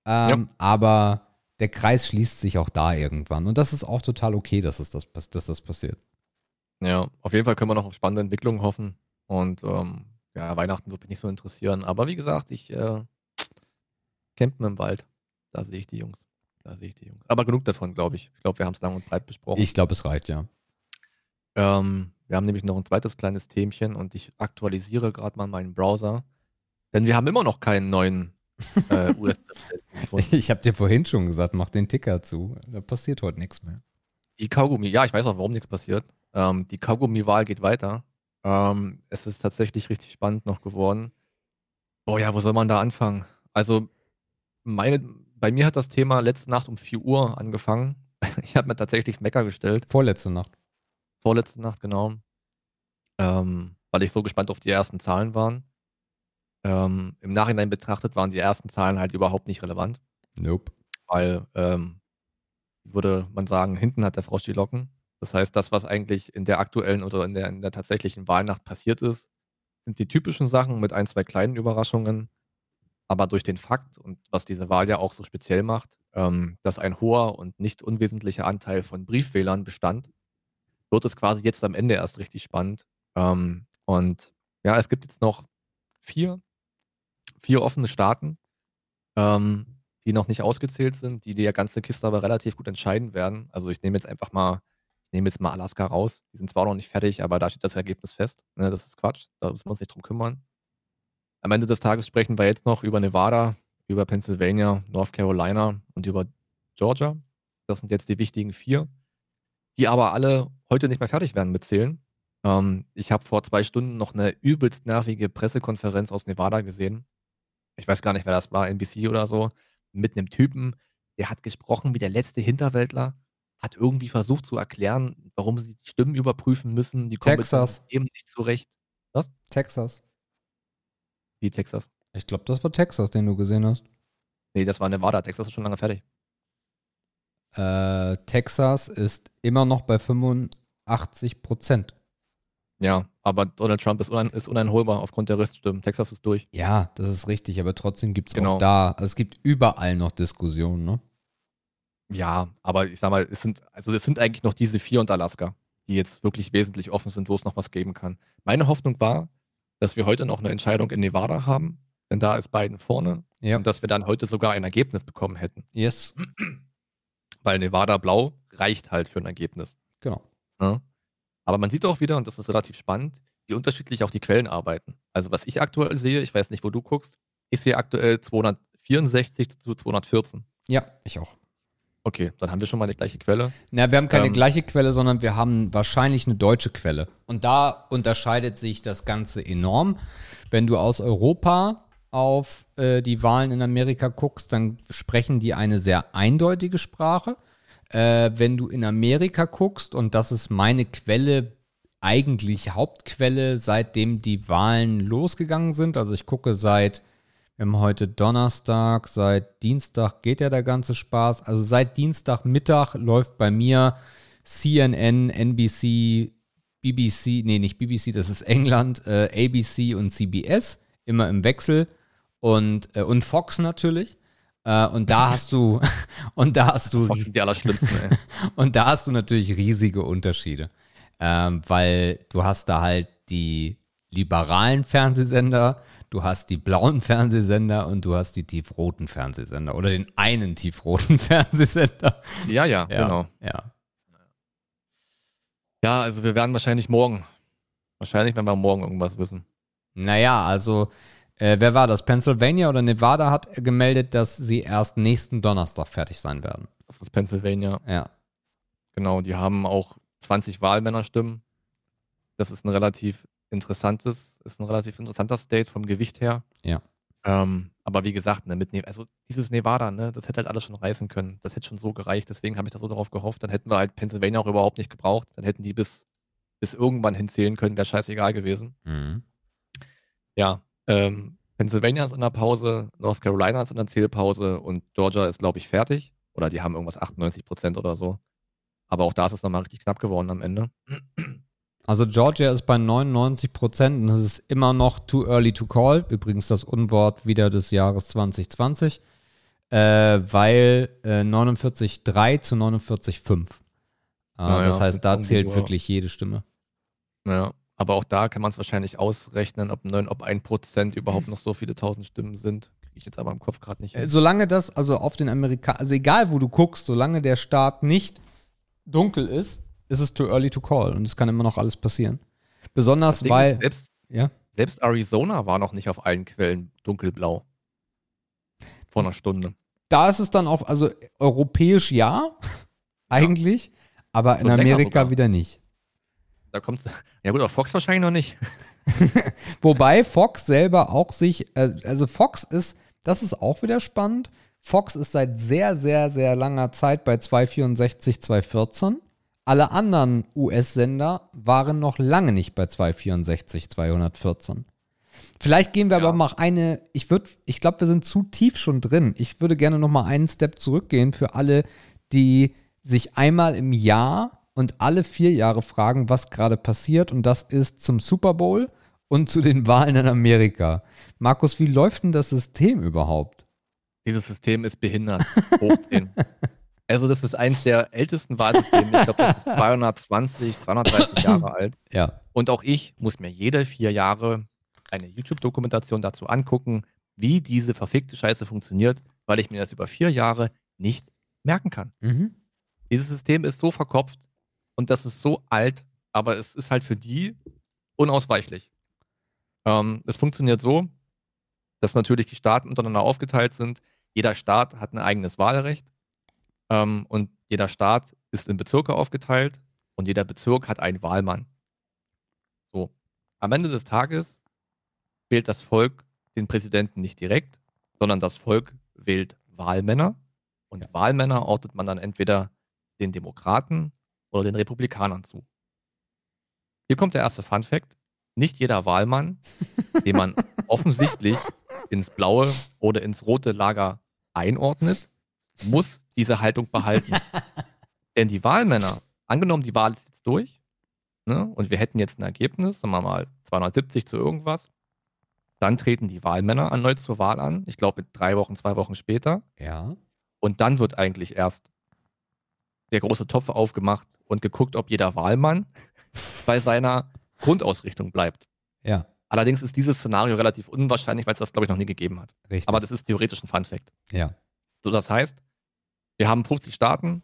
Ähm, Aber der Kreis schließt sich auch da irgendwann. Und das ist auch total okay, dass, es das, dass das passiert. Ja, auf jeden Fall können wir noch auf spannende Entwicklungen hoffen. Und ähm, ja, Weihnachten wird mich nicht so interessieren. Aber wie gesagt, ich äh, campen im Wald. Da sehe ich die Jungs. Da sehe ich die Jungs. Aber genug davon, glaube ich. Ich glaube, wir haben es lang und breit besprochen. Ich glaube, es reicht, ja. Ähm, wir haben nämlich noch ein zweites kleines Themchen und ich aktualisiere gerade mal meinen Browser. Denn wir haben immer noch keinen neuen äh, US-Präsidenten gefunden. Ich habe dir vorhin schon gesagt, mach den Ticker zu. Da passiert heute nichts mehr. Die Kaugummi, ja, ich weiß auch, warum nichts passiert. Ähm, die Kaugummi-Wahl geht weiter. Ähm, es ist tatsächlich richtig spannend noch geworden. Boah, ja, wo soll man da anfangen? Also, meine, bei mir hat das Thema letzte Nacht um 4 Uhr angefangen. Ich habe mir tatsächlich Wecker gestellt. Vorletzte Nacht. Vorletzte Nacht, genau. Ähm, weil ich so gespannt auf die ersten Zahlen waren. Ähm, Im Nachhinein betrachtet waren die ersten Zahlen halt überhaupt nicht relevant, Nope. weil, ähm, würde man sagen, hinten hat der Frosch die Locken. Das heißt, das, was eigentlich in der aktuellen oder in der, in der tatsächlichen Wahlnacht passiert ist, sind die typischen Sachen mit ein, zwei kleinen Überraschungen. Aber durch den Fakt und was diese Wahl ja auch so speziell macht, ähm, dass ein hoher und nicht unwesentlicher Anteil von Briefwählern bestand, wird es quasi jetzt am Ende erst richtig spannend. Ähm, und ja, es gibt jetzt noch vier, vier offene Staaten, ähm, die noch nicht ausgezählt sind, die die ganze Kiste aber relativ gut entscheiden werden. Also ich nehme jetzt einfach mal, ich nehme jetzt mal Alaska raus. Die sind zwar noch nicht fertig, aber da steht das Ergebnis fest. Ne, das ist Quatsch, da müssen wir uns nicht drum kümmern. Am Ende des Tages sprechen wir jetzt noch über Nevada, über Pennsylvania, North Carolina und über Georgia. Das sind jetzt die wichtigen vier, die aber alle heute nicht mehr fertig werden mit Zählen. Ähm, ich habe vor zwei Stunden noch eine übelst nervige Pressekonferenz aus Nevada gesehen. Ich weiß gar nicht, wer das war, NBC oder so mit einem Typen, der hat gesprochen wie der letzte Hinterwäldler, hat irgendwie versucht zu erklären, warum sie die Stimmen überprüfen müssen. Die kommen Texas. dem nicht zurecht. Texas. Wie Texas? Ich glaube, das war Texas, den du gesehen hast. Nee, das war Nevada. Texas ist schon lange fertig. Äh, Texas ist immer noch bei 85 Prozent. Ja, aber Donald Trump ist, unein, ist uneinholbar aufgrund der Reststimmen. Texas ist durch. Ja, das ist richtig, aber trotzdem gibt es Genau. auch da, also es gibt überall noch Diskussionen, ne? Ja, aber ich sag mal, es sind, also es sind eigentlich noch diese vier und Alaska, die jetzt wirklich wesentlich offen sind, wo es noch was geben kann. Meine Hoffnung war, dass wir heute noch eine Entscheidung in Nevada haben, denn da ist Biden vorne Ja. und dass wir dann heute sogar ein Ergebnis bekommen hätten. Yes, Weil Nevada blau reicht halt für ein Ergebnis. genau. Ne? Aber man sieht auch wieder, und das ist relativ spannend, wie unterschiedlich auch die Quellen arbeiten. Also was ich aktuell sehe, ich weiß nicht, wo du guckst, ich sehe aktuell 264 zu 214. Ja, ich auch. Okay, dann haben wir schon mal die gleiche Quelle. Na, wir haben keine Ähm, gleiche Quelle, sondern wir haben wahrscheinlich eine deutsche Quelle. Und da unterscheidet sich das Ganze enorm. Wenn du aus Europa auf äh, die Wahlen in Amerika guckst, dann sprechen die eine sehr eindeutige Sprache. Äh, wenn du in Amerika guckst, und das ist meine Quelle, eigentlich Hauptquelle, seitdem die Wahlen losgegangen sind, also ich gucke seit heute Donnerstag, seit Dienstag geht ja der ganze Spaß. Also seit Dienstagmittag läuft bei mir CNN, NBC, BBC, nee, nicht BBC, das ist England, äh, ABC und CBS, immer im Wechsel. Und, äh, und Fox natürlich. Äh, und da hast du, und da hast du, Fox sind die allerschlimmsten, ey. und da hast du natürlich riesige Unterschiede. Ähm, weil du hast da halt die liberalen Fernsehsender, du hast die blauen Fernsehsender und du hast die tiefroten Fernsehsender oder den einen tiefroten Fernsehsender. Ja, ja, Ja, genau. Ja. Ja, also wir werden wahrscheinlich morgen, wahrscheinlich werden wir morgen irgendwas wissen. Naja, also, äh, wer war das? Pennsylvania oder Nevada hat gemeldet, dass sie erst nächsten Donnerstag fertig sein werden. Das ist Pennsylvania. Ja. Genau, die haben auch 20 Wahlmännerstimmen. Das ist ein relativ interessantes, ist ein relativ interessanter State vom Gewicht her. Ja. Ähm, aber wie gesagt, ne, mit ne also dieses Nevada, ne, das hätte halt alles schon reißen können. Das hätte schon so gereicht, deswegen habe ich da so darauf gehofft. Dann hätten wir halt Pennsylvania auch überhaupt nicht gebraucht. Dann hätten die bis, bis irgendwann hinzählen können, wäre scheißegal gewesen. Mhm. Ja, ähm, Pennsylvania ist in der Pause, North Carolina ist in der Zählpause und Georgia ist, glaube ich, fertig. Oder die haben irgendwas 98 Prozent oder so. Aber auch da ist es nochmal richtig knapp geworden am Ende. Also Georgia ist bei 99 Prozent und es ist immer noch too early to call. Übrigens das Unwort wieder des Jahres 2020, äh, weil äh, 49,3 zu 49,5. Äh, Naja, das heißt, da zählt wirklich jede Stimme. Ja, aber auch da kann man es wahrscheinlich ausrechnen, ob, neun, ob ein Prozent überhaupt noch so viele tausend Stimmen sind. Kriege ich jetzt aber im Kopf gerade nicht. Äh, hin. Solange das, also auf den Amerika, also egal wo du guckst, solange der Staat nicht dunkel ist, ist es too early to call und es kann immer noch alles passieren. Besonders weil, selbst, ja, selbst Arizona war noch nicht auf allen Quellen dunkelblau. Vor einer Stunde. da ist es dann auch, also europäisch ja, eigentlich, aber in Amerika sogar. wieder nicht. Da kommt's. Ja gut, auf Fox wahrscheinlich noch nicht. Wobei Fox selber auch sich, äh, also Fox ist, das ist auch wieder spannend. Fox ist seit sehr, sehr, sehr langer Zeit bei 264, 214. Alle anderen US-Sender waren noch lange nicht bei 264, 214. Vielleicht gehen wir Ja. aber mal eine, ich würde, ich glaube, wir sind zu tief schon drin. Ich würde gerne noch mal einen Step zurückgehen für alle, die sich einmal im Jahr und alle vier Jahre fragen, was gerade passiert. Und das ist zum Super Bowl und zu den Wahlen in Amerika. Markus, wie läuft denn das System überhaupt? Dieses System ist behindert. Hoch 10. Also, das ist eins der ältesten Wahlsysteme. Ich glaube, das ist 220, 230 Jahre alt. Ja. Und auch ich muss mir jede vier Jahre eine YouTube-Dokumentation dazu angucken, wie diese verfickte Scheiße funktioniert, weil ich mir das über vier Jahre nicht merken kann. Mhm. Dieses System ist so verkopft und das ist so alt, aber es ist halt für die unausweichlich. Ähm, es funktioniert so, dass natürlich die Staaten untereinander aufgeteilt sind. Jeder Staat hat ein eigenes Wahlrecht ähm, und jeder Staat ist in Bezirke aufgeteilt und jeder Bezirk hat einen Wahlmann. So. Am Ende des Tages wählt das Volk den Präsidenten nicht direkt, sondern das Volk wählt Wahlmänner und Wahlmänner ordnet man dann entweder den Demokraten oder den Republikanern zu. Hier kommt der erste Fun Fact. Nicht jeder Wahlmann, den man offensichtlich ins blaue oder ins rote Lager einordnet, muss diese Haltung behalten. Denn die Wahlmänner, angenommen, die Wahl ist jetzt durch, ne, und wir hätten jetzt ein Ergebnis, sagen wir mal 270 zu irgendwas, dann treten die Wahlmänner erneut zur Wahl an. Ich glaube, mit drei Wochen, zwei Wochen später. Ja. Und dann wird eigentlich erst der große Topf aufgemacht und geguckt, ob jeder Wahlmann bei seiner Grundausrichtung bleibt. Ja. Allerdings ist dieses Szenario relativ unwahrscheinlich, weil es das, glaube ich, noch nie gegeben hat. Richtig. Aber das ist theoretisch ein Fun-Fact. ja. So, das heißt, wir haben 50 Staaten.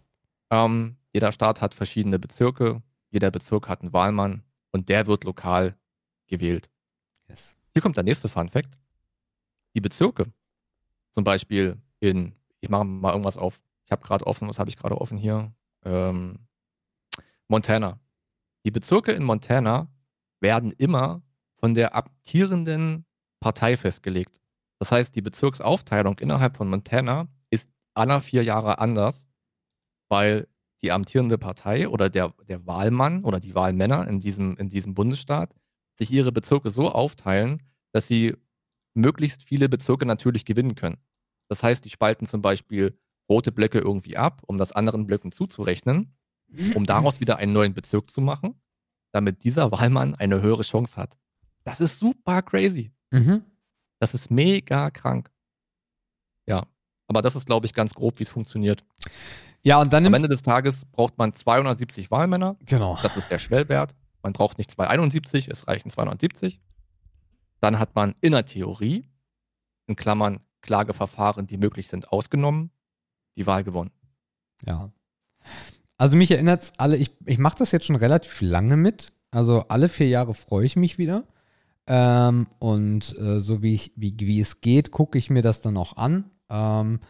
Ähm, jeder Staat hat verschiedene Bezirke. Jeder Bezirk hat einen Wahlmann und der wird lokal gewählt. Yes. Hier kommt der nächste Fun Fact. Die Bezirke, zum Beispiel in, ich mache mal irgendwas auf. Ich habe gerade offen, was habe ich gerade offen hier? Ähm, Montana. Die Bezirke in Montana werden immer von der amtierenden Partei festgelegt. Das heißt, die Bezirksaufteilung innerhalb von Montana ist aller vier Jahre anders, weil die amtierende Partei oder der, der Wahlmann oder die Wahlmänner in diesem, in diesem Bundesstaat sich ihre Bezirke so aufteilen, dass sie möglichst viele Bezirke natürlich gewinnen können. Das heißt, die spalten zum Beispiel rote Blöcke irgendwie ab, um das anderen Blöcken zuzurechnen, um daraus wieder einen neuen Bezirk zu machen, damit dieser Wahlmann eine höhere Chance hat. Das ist super crazy. Mhm. Das ist mega krank. Ja, aber das ist, glaube ich, ganz grob, wie es funktioniert. Ja, und dann Am Ende des Tages braucht man 270 Wahlmänner. Genau. Das ist der Schwellwert. Man braucht nicht 271, es reichen 270. Dann hat man in der Theorie, in Klammern Klageverfahren, die möglich sind, ausgenommen, die Wahl gewonnen. Ja. Also mich erinnert es alle, ich, ich mache das jetzt schon relativ lange mit. Also alle vier Jahre freue ich mich wieder. Ähm, und äh, so wie, ich, wie, wie es geht, gucke ich mir das dann auch an. Ähm,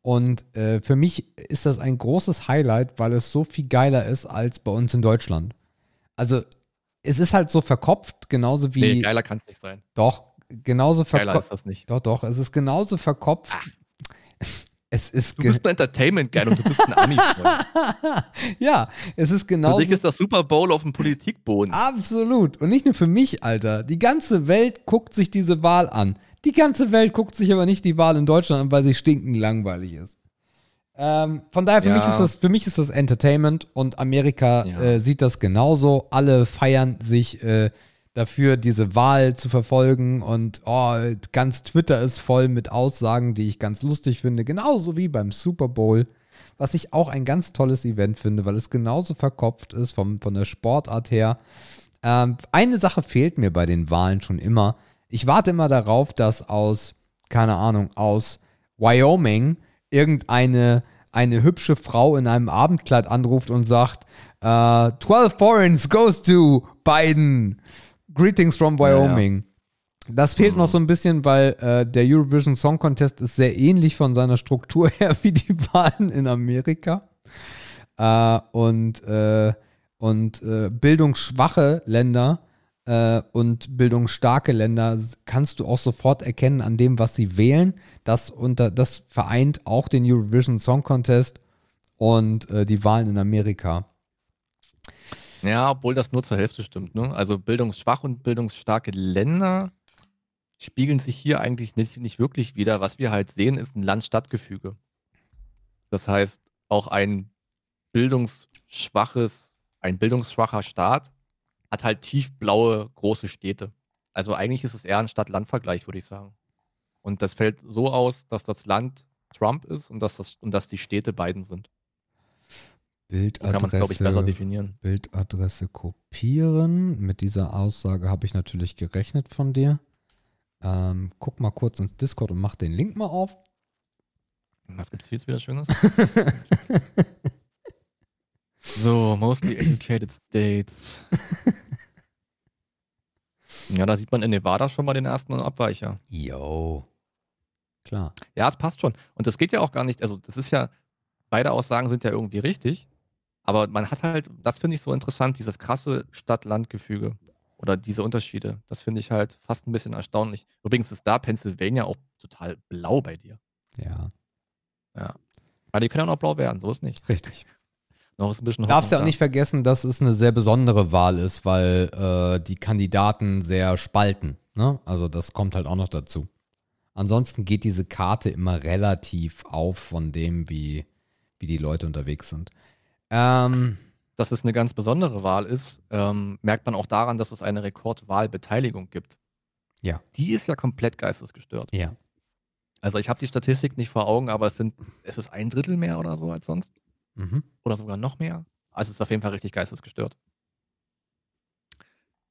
und äh, für mich ist das ein großes Highlight, weil es so viel geiler ist als bei uns in Deutschland. Also es ist halt so verkopft, genauso wie. Nee, geiler kann es nicht sein. Doch, genauso Geiler verkopft. ist das nicht. Doch, doch, es ist genauso verkopft. Es ist Du bist ein Entertainment geil und du bist ein Ami-Freund. ja, es ist Für genauso. dich ist das Super Bowl auf dem Politikboden. Absolut. Und nicht nur für mich, Alter. Die ganze Welt guckt sich diese Wahl an. Die ganze Welt guckt sich aber nicht die Wahl in Deutschland an, weil sie stinkend langweilig ist. Ähm, von daher, für, Ja. mich ist das, für mich ist das Entertainment und Amerika Ja. äh, sieht das genauso. Alle feiern sich äh, dafür, diese Wahl zu verfolgen und oh, ganz Twitter ist voll mit Aussagen, die ich ganz lustig finde. Genauso wie beim Super Bowl, was ich auch ein ganz tolles Event finde, weil es genauso verkopft ist vom, von der Sportart her. Ähm, eine Sache fehlt mir bei den Wahlen schon immer. Ich warte immer darauf, dass aus, keine Ahnung, aus Wyoming irgendeine eine hübsche Frau in einem Abendkleid anruft und sagt, äh, 12 foreigners goes to Biden. Greetings from Wyoming. Das fehlt noch so ein bisschen, weil äh, der Eurovision Song Contest ist sehr ähnlich von seiner Struktur her wie die Wahlen in Amerika. Äh, und äh, und äh, bildungsschwache Länder äh, und bildungsstarke Länder kannst du auch sofort erkennen an dem, was sie wählen. Das, unter, das vereint auch den Eurovision Song Contest und äh, die Wahlen in Amerika. Ja, obwohl das nur zur Hälfte stimmt. Ne? Also bildungsschwache und bildungsstarke Länder spiegeln sich hier eigentlich nicht, nicht wirklich wider. Was wir halt sehen, ist ein Land-Stadt-Gefüge. Das heißt, auch ein bildungsschwaches ein bildungsschwacher Staat hat halt tiefblaue große Städte. Also eigentlich ist es eher ein Stadt-Land-Vergleich, würde ich sagen. Und das fällt so aus, dass das Land Trump ist und dass, das, und dass die Städte Biden sind. So kann man es, glaube ich, besser Bildadresse, definieren. Bildadresse kopieren. Mit dieser Aussage habe ich natürlich gerechnet von dir. Ähm, guck mal kurz ins Discord und mach den Link mal auf. Was gibt's jetzt wieder Schönes? so, mostly educated states. ja, da sieht man in Nevada schon mal den ersten Abweicher. Yo. Klar. Ja, es passt schon. Und das geht ja auch gar nicht, also das ist ja, beide Aussagen sind ja irgendwie richtig, aber man hat halt, das finde ich so interessant, dieses krasse Stadt-Land-Gefüge oder diese Unterschiede. Das finde ich halt fast ein bisschen erstaunlich. Übrigens ist da Pennsylvania auch total blau bei dir. Ja, Ja. Aber die können auch noch blau werden, so ist nicht. richtig. Noch ist ein bisschen Darfst ja auch nicht vergessen, dass es eine sehr besondere Wahl ist, weil äh, die Kandidaten sehr spalten. Ne? Also das kommt halt auch noch dazu. Ansonsten geht diese Karte immer relativ auf von dem, wie, wie die Leute unterwegs sind. Ähm, dass es eine ganz besondere Wahl ist, ähm, merkt man auch daran, dass es eine Rekordwahlbeteiligung gibt. Ja. Die ist ja komplett geistesgestört. ja. Also ich habe die Statistik nicht vor Augen, aber es sind, es ist ein Drittel mehr oder so als sonst. Mhm. Oder sogar noch mehr. Also es ist auf jeden Fall richtig geistesgestört.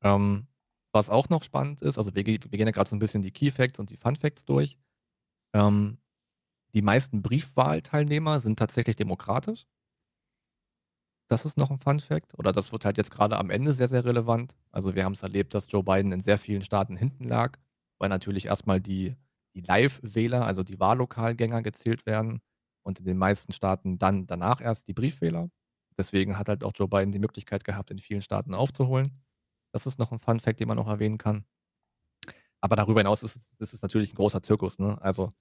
Ähm, was auch noch spannend ist, also wir, wir gehen ja gerade so ein bisschen die Key Facts und die Fun Facts durch. Ähm, die meisten Briefwahlteilnehmer sind tatsächlich demokratisch. Das ist noch ein Fun Fact. Oder das wird halt jetzt gerade am Ende sehr, sehr relevant. Also wir haben es erlebt, dass Joe Biden in sehr vielen Staaten hinten lag, weil natürlich erstmal die, die Live-Wähler, also die Wahllokalgänger gezählt werden und in den meisten Staaten dann danach erst die Briefwähler. Deswegen hat halt auch Joe Biden die Möglichkeit gehabt, in vielen Staaten aufzuholen. Das ist noch ein Fun Fact, den man noch erwähnen kann. Aber darüber hinaus ist es, natürlich ein großer Zirkus. Ne? Also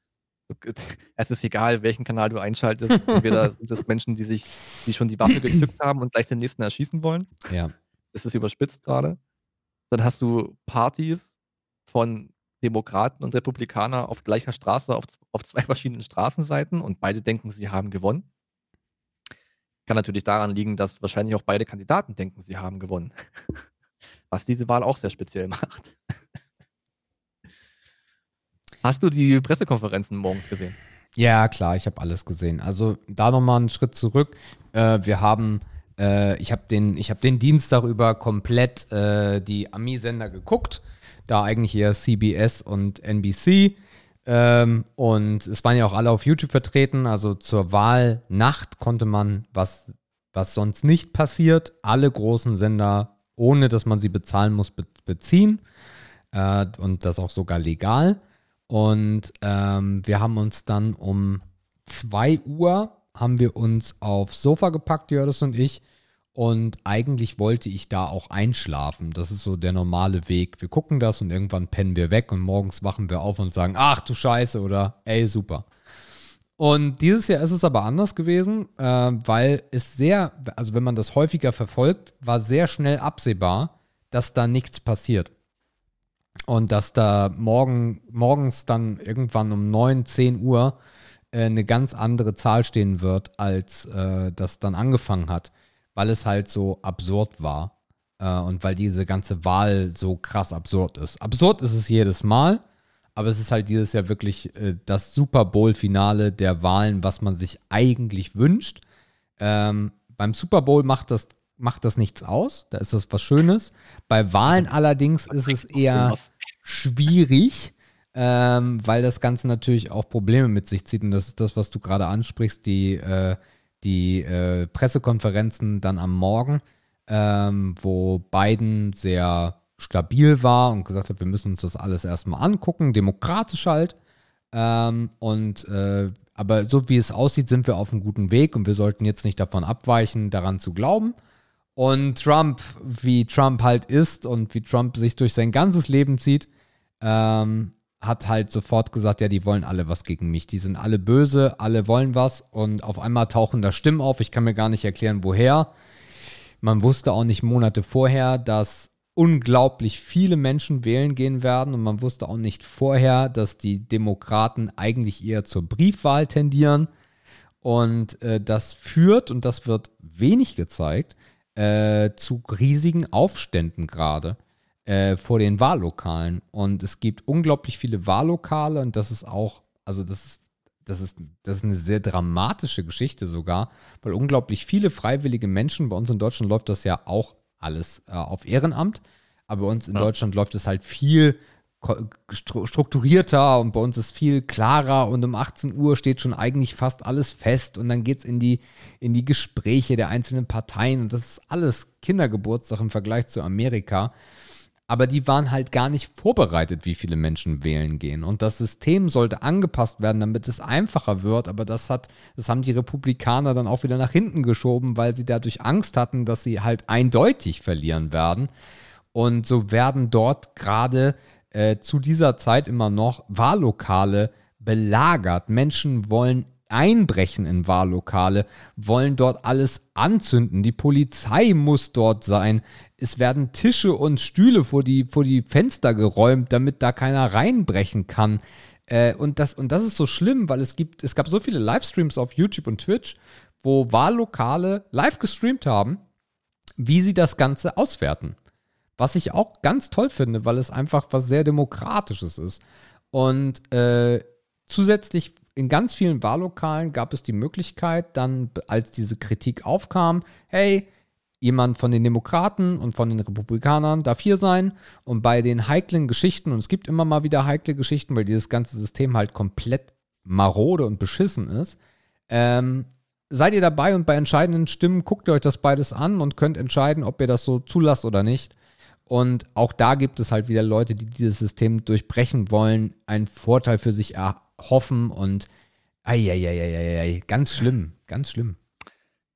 es ist egal, welchen Kanal du einschaltest. Entweder sind es Menschen, die sich, die schon die Waffe gezückt haben und gleich den nächsten erschießen wollen. Ja. Das ist überspitzt gerade. Dann hast du Partys von Demokraten und Republikaner auf gleicher Straße, auf, auf zwei verschiedenen Straßenseiten und beide denken, sie haben gewonnen. Kann natürlich daran liegen, dass wahrscheinlich auch beide Kandidaten denken, sie haben gewonnen. Was diese Wahl auch sehr speziell macht. Hast du die Pressekonferenzen morgens gesehen? Ja, klar, ich habe alles gesehen. Also da nochmal einen Schritt zurück. Äh, wir haben, äh, ich habe den, hab den Dienstag über komplett äh, die Ami-Sender geguckt. Da eigentlich eher CBS und NBC. Ähm, und es waren ja auch alle auf YouTube vertreten. Also zur Wahlnacht konnte man, was, was sonst nicht passiert, alle großen Sender, ohne dass man sie bezahlen muss, be beziehen. Äh, und das auch sogar legal. Und ähm, wir haben uns dann um 2 Uhr haben wir uns aufs Sofa gepackt, Jördis und ich. Und eigentlich wollte ich da auch einschlafen. Das ist so der normale Weg. Wir gucken das und irgendwann pennen wir weg und morgens wachen wir auf und sagen, ach du Scheiße oder ey, super. Und dieses Jahr ist es aber anders gewesen, äh, weil es sehr, also wenn man das häufiger verfolgt, war sehr schnell absehbar, dass da nichts passiert. Und dass da morgen, morgens dann irgendwann um 9, 10 Uhr äh, eine ganz andere Zahl stehen wird, als äh, das dann angefangen hat, weil es halt so absurd war äh, und weil diese ganze Wahl so krass absurd ist. Absurd ist es jedes Mal, aber es ist halt dieses Jahr wirklich äh, das Super Bowl-Finale der Wahlen, was man sich eigentlich wünscht. Ähm, beim Super Bowl macht das, macht das nichts aus, da ist das was Schönes. Bei Wahlen allerdings ist es eher schwierig, ähm, weil das Ganze natürlich auch Probleme mit sich zieht. Und das ist das, was du gerade ansprichst, die, äh, die äh, Pressekonferenzen dann am Morgen, ähm, wo Biden sehr stabil war und gesagt hat, wir müssen uns das alles erstmal angucken, demokratisch halt. Ähm, und äh, aber so wie es aussieht, sind wir auf einem guten Weg und wir sollten jetzt nicht davon abweichen, daran zu glauben. Und Trump, wie Trump halt ist und wie Trump sich durch sein ganzes Leben zieht, ähm, hat halt sofort gesagt, ja, die wollen alle was gegen mich. Die sind alle böse, alle wollen was und auf einmal tauchen da Stimmen auf. Ich kann mir gar nicht erklären, woher. Man wusste auch nicht Monate vorher, dass unglaublich viele Menschen wählen gehen werden und man wusste auch nicht vorher, dass die Demokraten eigentlich eher zur Briefwahl tendieren. Und äh, das führt, und das wird wenig gezeigt, äh, zu riesigen Aufständen gerade äh, vor den Wahllokalen. Und es gibt unglaublich viele Wahllokale und das ist auch, also das ist, das ist, das ist eine sehr dramatische Geschichte sogar, weil unglaublich viele freiwillige Menschen, bei uns in Deutschland läuft das ja auch alles äh, auf Ehrenamt, aber bei uns in Ja. Deutschland läuft es halt viel strukturierter und bei uns ist viel klarer und um 18 Uhr steht schon eigentlich fast alles fest und dann geht es in die, in die Gespräche der einzelnen Parteien und das ist alles Kindergeburtstag im Vergleich zu Amerika. Aber die waren halt gar nicht vorbereitet, wie viele Menschen wählen gehen. Und das System sollte angepasst werden, damit es einfacher wird. Aber das hat, das haben die Republikaner dann auch wieder nach hinten geschoben, weil sie dadurch Angst hatten, dass sie halt eindeutig verlieren werden. Und so werden dort gerade äh, zu dieser Zeit immer noch Wahllokale belagert. Menschen wollen einbrechen in Wahllokale, wollen dort alles anzünden. Die Polizei muss dort sein. Es werden Tische und Stühle vor die, vor die Fenster geräumt, damit da keiner reinbrechen kann. Äh, und, das, und das ist so schlimm, weil es gibt, es gab so viele Livestreams auf YouTube und Twitch, wo Wahllokale live gestreamt haben, wie sie das Ganze auswerten. Was ich auch ganz toll finde, weil es einfach was sehr Demokratisches ist. Und äh, zusätzlich in ganz vielen Wahllokalen gab es die Möglichkeit, dann, als diese Kritik aufkam, hey, jemand von den Demokraten und von den Republikanern darf hier sein und bei den heiklen Geschichten, und es gibt immer mal wieder heikle Geschichten, weil dieses ganze System halt komplett marode und beschissen ist, ähm, seid ihr dabei und bei entscheidenden Stimmen guckt ihr euch das beides an und könnt entscheiden, ob ihr das so zulasst oder nicht. Und auch da gibt es halt wieder Leute, die dieses System durchbrechen wollen, einen Vorteil für sich erhoffen und ei, ganz schlimm, ganz schlimm.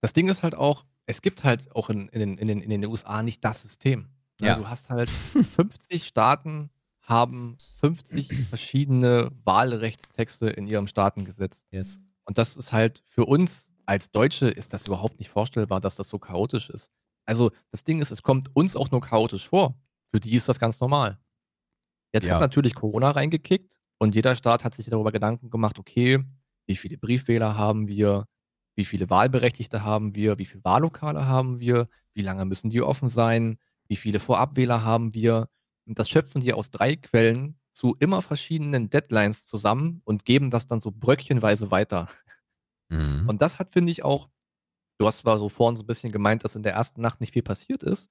Das Ding ist halt auch, es gibt halt auch in, in, den, in, den, in den USA nicht das System. Ne, Ja. Du hast halt 50 Staaten haben 50 verschiedene Wahlrechtstexte in ihrem Staatengesetz. Yes. Und das ist halt für uns als Deutsche ist das überhaupt nicht vorstellbar, dass das so chaotisch ist. Also das Ding ist, es kommt uns auch nur chaotisch vor. Für die ist das ganz normal. Jetzt Ja. hat natürlich Corona reingekickt und jeder Staat hat sich darüber Gedanken gemacht, okay, wie viele Briefwähler haben wir, wie viele Wahlberechtigte haben wir, wie viele Wahllokale haben wir, wie lange müssen die offen sein, wie viele Vorabwähler haben wir. Und das schöpfen die aus drei Quellen zu immer verschiedenen Deadlines zusammen und geben das dann so bröckchenweise weiter. Mhm. Und das hat, finde ich, auch, du hast zwar so vorhin so ein bisschen gemeint, dass in der ersten Nacht nicht viel passiert ist,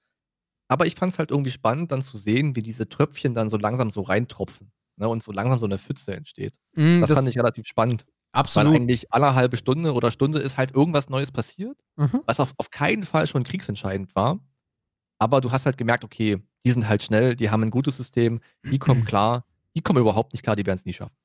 aber ich fand es halt irgendwie spannend, dann zu sehen, wie diese Tröpfchen dann so langsam so reintropfen ne, und so langsam so eine Pfütze entsteht. Mm, Das, fand ich relativ spannend, weil absolut. eigentlich alle halbe Stunde oder Stunde ist halt irgendwas Neues passiert, Mhm. was auf, auf keinen Fall schon kriegsentscheidend war. Aber du hast halt gemerkt, okay, die sind halt schnell, die haben ein gutes System, die kommen klar, die kommen überhaupt nicht klar, die werden es nie schaffen.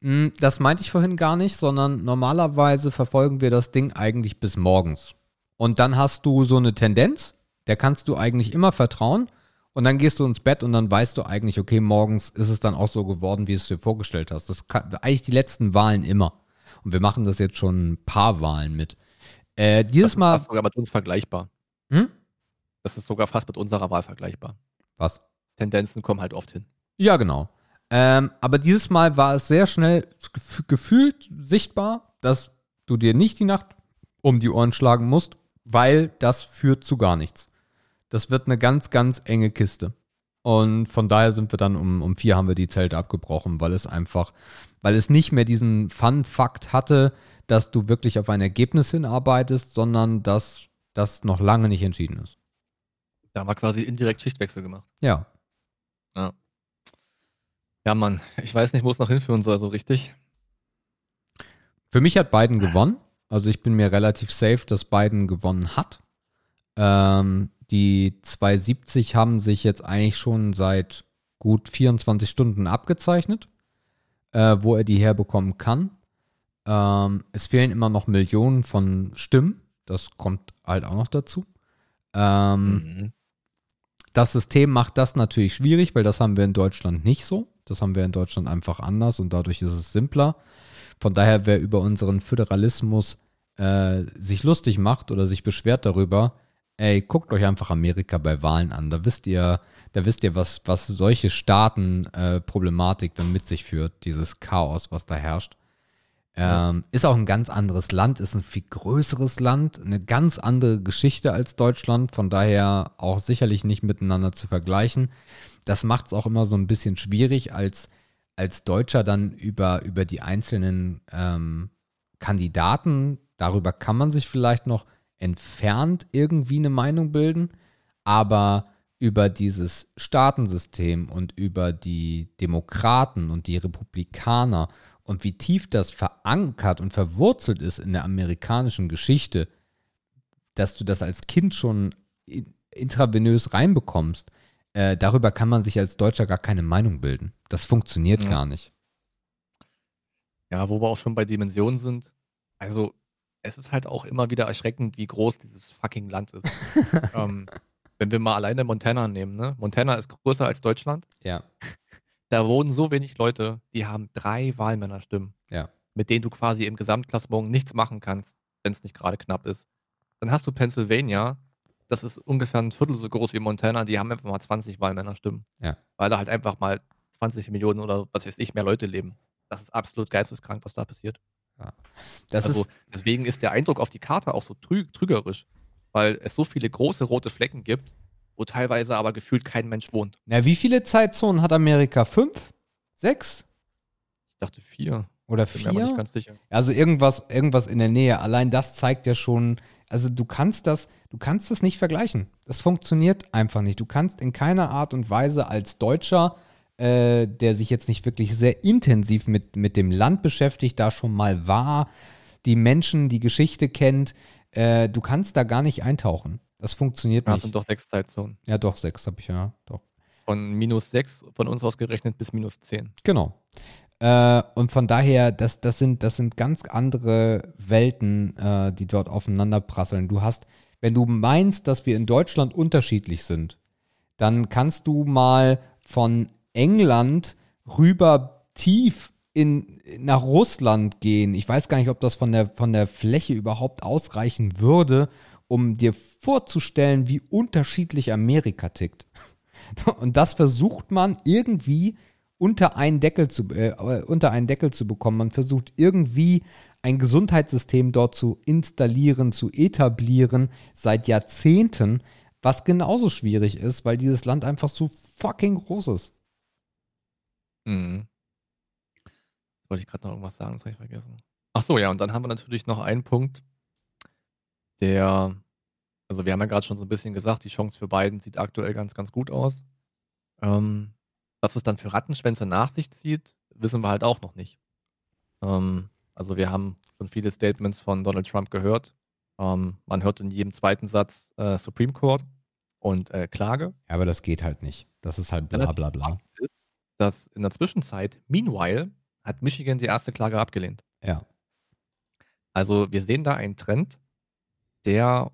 Mm, Das meinte ich vorhin gar nicht, sondern normalerweise verfolgen wir das Ding eigentlich bis morgens. Und dann hast du so eine Tendenz, der kannst du eigentlich immer vertrauen. Und dann gehst du ins Bett und dann weißt du eigentlich, okay, morgens ist es dann auch so geworden, wie du es dir vorgestellt hast. Das kann, eigentlich die letzten Wahlen immer. Und wir machen das jetzt schon ein paar Wahlen mit. Äh, Das dieses ist Mal. fast sogar mit uns vergleichbar. Hm? Das ist sogar fast mit unserer Wahl vergleichbar. Was? Tendenzen kommen halt oft hin. Ja, genau. Ähm, aber dieses Mal war es sehr schnell gef- gefühlt sichtbar, dass du dir nicht die Nacht um die Ohren schlagen musst, weil das führt zu gar nichts. Das wird eine ganz, ganz enge Kiste. Und von daher sind wir dann um, um vier haben wir die Zelte abgebrochen, weil es einfach, weil es nicht mehr diesen Fun-Fakt hatte, dass du wirklich auf ein Ergebnis hinarbeitest, sondern dass das noch lange nicht entschieden ist. Da wir quasi indirekt Schichtwechsel gemacht. Ja. Ja, Mann, ich weiß nicht, wo es noch hinführen soll, so richtig. Für mich hat Biden gewonnen. Also ich bin mir relativ safe, dass Biden gewonnen hat. Ähm, die 270 haben sich jetzt eigentlich schon seit gut 24 Stunden abgezeichnet, äh, wo er die herbekommen kann. Ähm, es fehlen immer noch Millionen von Stimmen. Das kommt halt auch noch dazu. Ähm, Mhm. das System macht das natürlich schwierig, weil das haben wir in Deutschland nicht so. Das haben wir in Deutschland einfach anders und dadurch ist es simpler. Von daher, wer über unseren Föderalismus äh, sich lustig macht oder sich beschwert darüber, ey, guckt euch einfach Amerika bei Wahlen an. Da wisst ihr, da wisst ihr, was, was solche Staaten äh, Problematik dann mit sich führt, dieses Chaos, was da herrscht. Ähm, ist auch ein ganz anderes Land, ist ein viel größeres Land, eine ganz andere Geschichte als Deutschland, von daher auch sicherlich nicht miteinander zu vergleichen. Das macht es auch immer so ein bisschen schwierig, als, als Deutscher dann über, über die einzelnen ähm, Kandidaten, darüber kann man sich vielleicht noch entfernt irgendwie eine Meinung bilden, aber über dieses Staatensystem und über die Demokraten und die Republikaner und wie tief das verankert und verwurzelt ist in der amerikanischen Geschichte, dass du das als Kind schon intravenös reinbekommst, äh, darüber kann man sich als Deutscher gar keine Meinung bilden. Das funktioniert Ja. gar nicht. Ja, wo wir auch schon bei Dimensionen sind. Also, es ist halt auch immer wieder erschreckend, wie groß dieses fucking Land ist. ähm, wenn wir mal alleine Montana nehmen, ne? Montana ist größer als Deutschland. Ja. Da wohnen so wenig Leute, die haben drei Wahlmännerstimmen, Ja. mit denen du quasi im Gesamtklassement nichts machen kannst, wenn es nicht gerade knapp ist. Dann hast du Pennsylvania, das ist ungefähr ein Viertel so groß wie Montana, die haben einfach mal 20 Wahlmännerstimmen. Ja. Weil da halt einfach mal 20 Millionen oder was weiß ich mehr Leute leben. Das ist absolut geisteskrank, was da passiert. Das also ist, deswegen ist der Eindruck auf die Karte auch so trü trügerisch, weil es so viele große rote Flecken gibt, wo teilweise aber gefühlt kein Mensch wohnt. na, wie viele Zeitzonen hat Amerika? Fünf? Sechs? Ich dachte vier, Oder bin mir aber nicht vier? ganz sicher. Also irgendwas, irgendwas in der Nähe. Allein das zeigt ja schon, also du kannst das, du kannst das nicht vergleichen. Das funktioniert einfach nicht. Du kannst in keiner Art und Weise als Deutscher, äh, der sich jetzt nicht wirklich sehr intensiv mit, mit dem Land beschäftigt, da schon mal war, die Menschen, die Geschichte kennt, äh, du kannst da gar nicht eintauchen. Das funktioniert Ja, es nicht. sind doch sechs Zeitzonen. ja, doch, sechs habe ich ja, doch. Von minus sechs von uns aus gerechnet bis minus zehn. Genau. Äh, und von daher, das, das, sind, das sind ganz andere Welten, äh, die dort aufeinander prasseln. Du hast, wenn du meinst, dass wir in Deutschland unterschiedlich sind, dann kannst du mal von England rüber tief in, nach Russland gehen. Ich weiß gar nicht, ob das von der, von der Fläche überhaupt ausreichen würde, um dir vorzustellen, wie unterschiedlich Amerika tickt. Und das versucht man irgendwie unter einen Deckel zu, äh, unter einen Deckel zu bekommen. Man versucht irgendwie ein Gesundheitssystem dort zu installieren, zu etablieren, seit Jahrzehnten, was genauso schwierig ist, weil dieses Land einfach so fucking groß ist. Mhm. Wollte ich gerade noch irgendwas sagen, das habe ich vergessen. Ach so, ja, und dann haben wir natürlich noch einen Punkt, der, also wir haben ja gerade schon so ein bisschen gesagt, die Chance für Biden sieht aktuell ganz, ganz gut aus. Ähm, was es dann für Rattenschwänze nach sich zieht, wissen wir halt auch noch nicht. Ähm, also wir haben schon viele Statements von Donald Trump gehört. Ähm, man hört in jedem zweiten Satz äh, Supreme Court und äh, Klage. Ja, aber das geht halt nicht. Das ist halt bla bla bla. Ist, dass in der Zwischenzeit, meanwhile, hat Michigan die erste Klage abgelehnt. Ja. Also wir sehen da einen Trend, der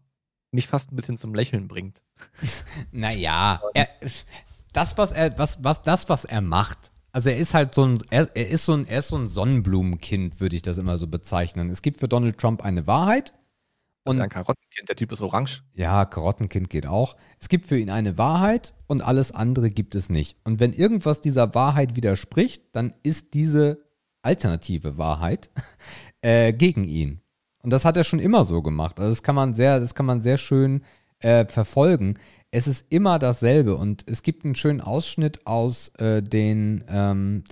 mich fast ein bisschen zum Lächeln bringt. Naja, er, das, was er, was, was, das, was er macht. Also er ist halt so ein, er, er ist so ein, er ist so ein Sonnenblumenkind, würde ich das immer so bezeichnen. Es gibt für Donald Trump eine Wahrheit. Und ein Karottenkind, der Typ ist orange. ja, Karottenkind geht auch. Es gibt für ihn eine Wahrheit und alles andere gibt es nicht. Und wenn irgendwas dieser Wahrheit widerspricht, dann ist diese alternative Wahrheit äh, gegen ihn. Und das hat er schon immer so gemacht. Also das kann man sehr, das kann man sehr schön äh, verfolgen. Es ist immer dasselbe und es gibt einen schönen Ausschnitt aus äh, den ähm,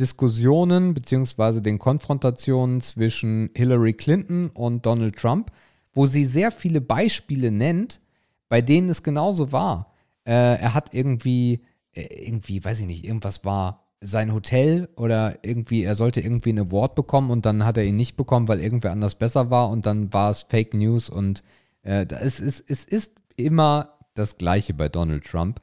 Diskussionen beziehungsweise den Konfrontationen zwischen Hillary Clinton und Donald Trump, wo sie sehr viele Beispiele nennt, bei denen es genauso war. Äh, er hat irgendwie, äh, irgendwie, weiß ich nicht, irgendwas war sein Hotel oder irgendwie, er sollte irgendwie ein Award bekommen und dann hat er ihn nicht bekommen, weil irgendwer anders besser war und dann war es Fake News und äh, es, ist, es ist immer das Gleiche bei Donald Trump.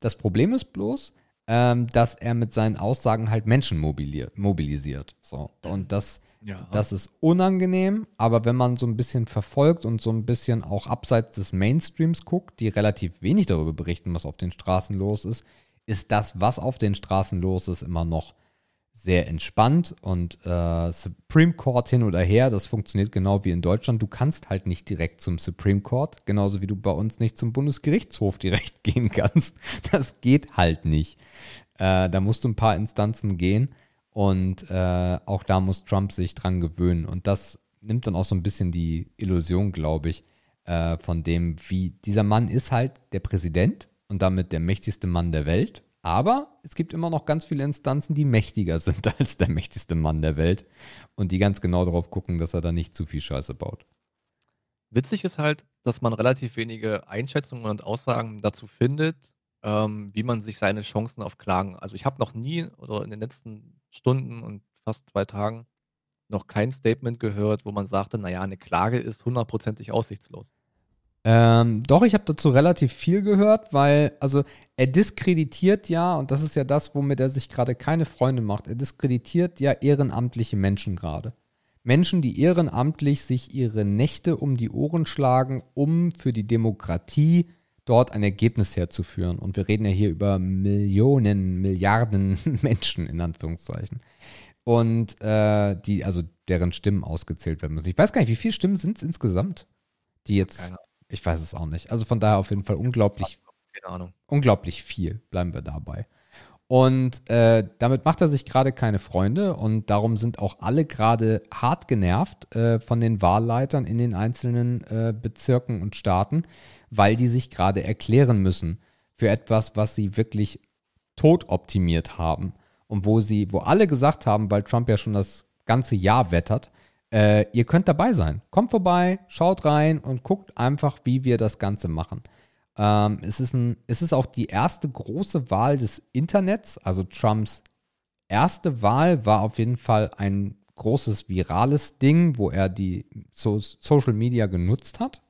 Das Problem ist bloß, ähm, dass er mit seinen Aussagen halt Menschen mobilisiert. So. Und das, Ja. das ist unangenehm, aber wenn man so ein bisschen verfolgt und so ein bisschen auch abseits des Mainstreams guckt, die relativ wenig darüber berichten, was auf den Straßen los ist, ist das, was auf den Straßen los ist, immer noch sehr entspannt und äh, Supreme Court hin oder her, das funktioniert genau wie in Deutschland. Du kannst halt nicht direkt zum Supreme Court, genauso wie du bei uns nicht zum Bundesgerichtshof direkt gehen kannst. Das geht halt nicht. Äh, da musst du ein paar Instanzen gehen Und äh, auch da muss Trump sich dran gewöhnen. Und das nimmt dann auch so ein bisschen die Illusion, glaube ich, äh, von dem, wie dieser Mann ist halt der Präsident und damit der mächtigste Mann der Welt. Aber es gibt immer noch ganz viele Instanzen, die mächtiger sind als der mächtigste Mann der Welt und die ganz genau darauf gucken, dass er da nicht zu viel Scheiße baut. Witzig ist halt, dass man relativ wenige Einschätzungen und Aussagen dazu findet, ähm, wie man sich seine Chancen auf Klagen. Also ich habe noch nie oder in den letzten Stunden und fast zwei Tagen noch kein Statement gehört, wo man sagte, naja, eine Klage ist hundertprozentig aussichtslos. Ähm, doch, ich habe dazu relativ viel gehört, weil, also er diskreditiert ja, und das ist ja das, womit er sich gerade keine Freunde macht, er diskreditiert ja ehrenamtliche Menschen gerade. Menschen, die ehrenamtlich sich ihre Nächte um die Ohren schlagen, um für die Demokratie dort ein Ergebnis herzuführen. Und wir reden ja hier über Millionen, Milliarden Menschen in Anführungszeichen. Und äh, die, also deren Stimmen ausgezählt werden müssen. Ich weiß gar nicht, wie viele Stimmen sind es insgesamt, die jetzt. Ich weiß es auch nicht. Also von daher auf jeden Fall unglaublich. Keine Ahnung. Unglaublich viel, bleiben wir dabei. Und äh, damit macht er sich gerade keine Freunde und darum sind auch alle gerade hart genervt äh, von den Wahlleitern in den einzelnen äh, Bezirken und Staaten, weil die sich gerade erklären müssen für etwas, was sie wirklich tot optimiert haben und wo sie, wo alle gesagt haben, weil Trump ja schon das ganze Jahr wettert, äh, ihr könnt dabei sein. Kommt vorbei, schaut rein und guckt einfach, wie wir das Ganze machen. Ähm, es, ist ein, es ist auch die erste große Wahl des Internets. Also Trumps erste Wahl war auf jeden Fall ein großes virales Ding, wo er die so Social Media genutzt hat.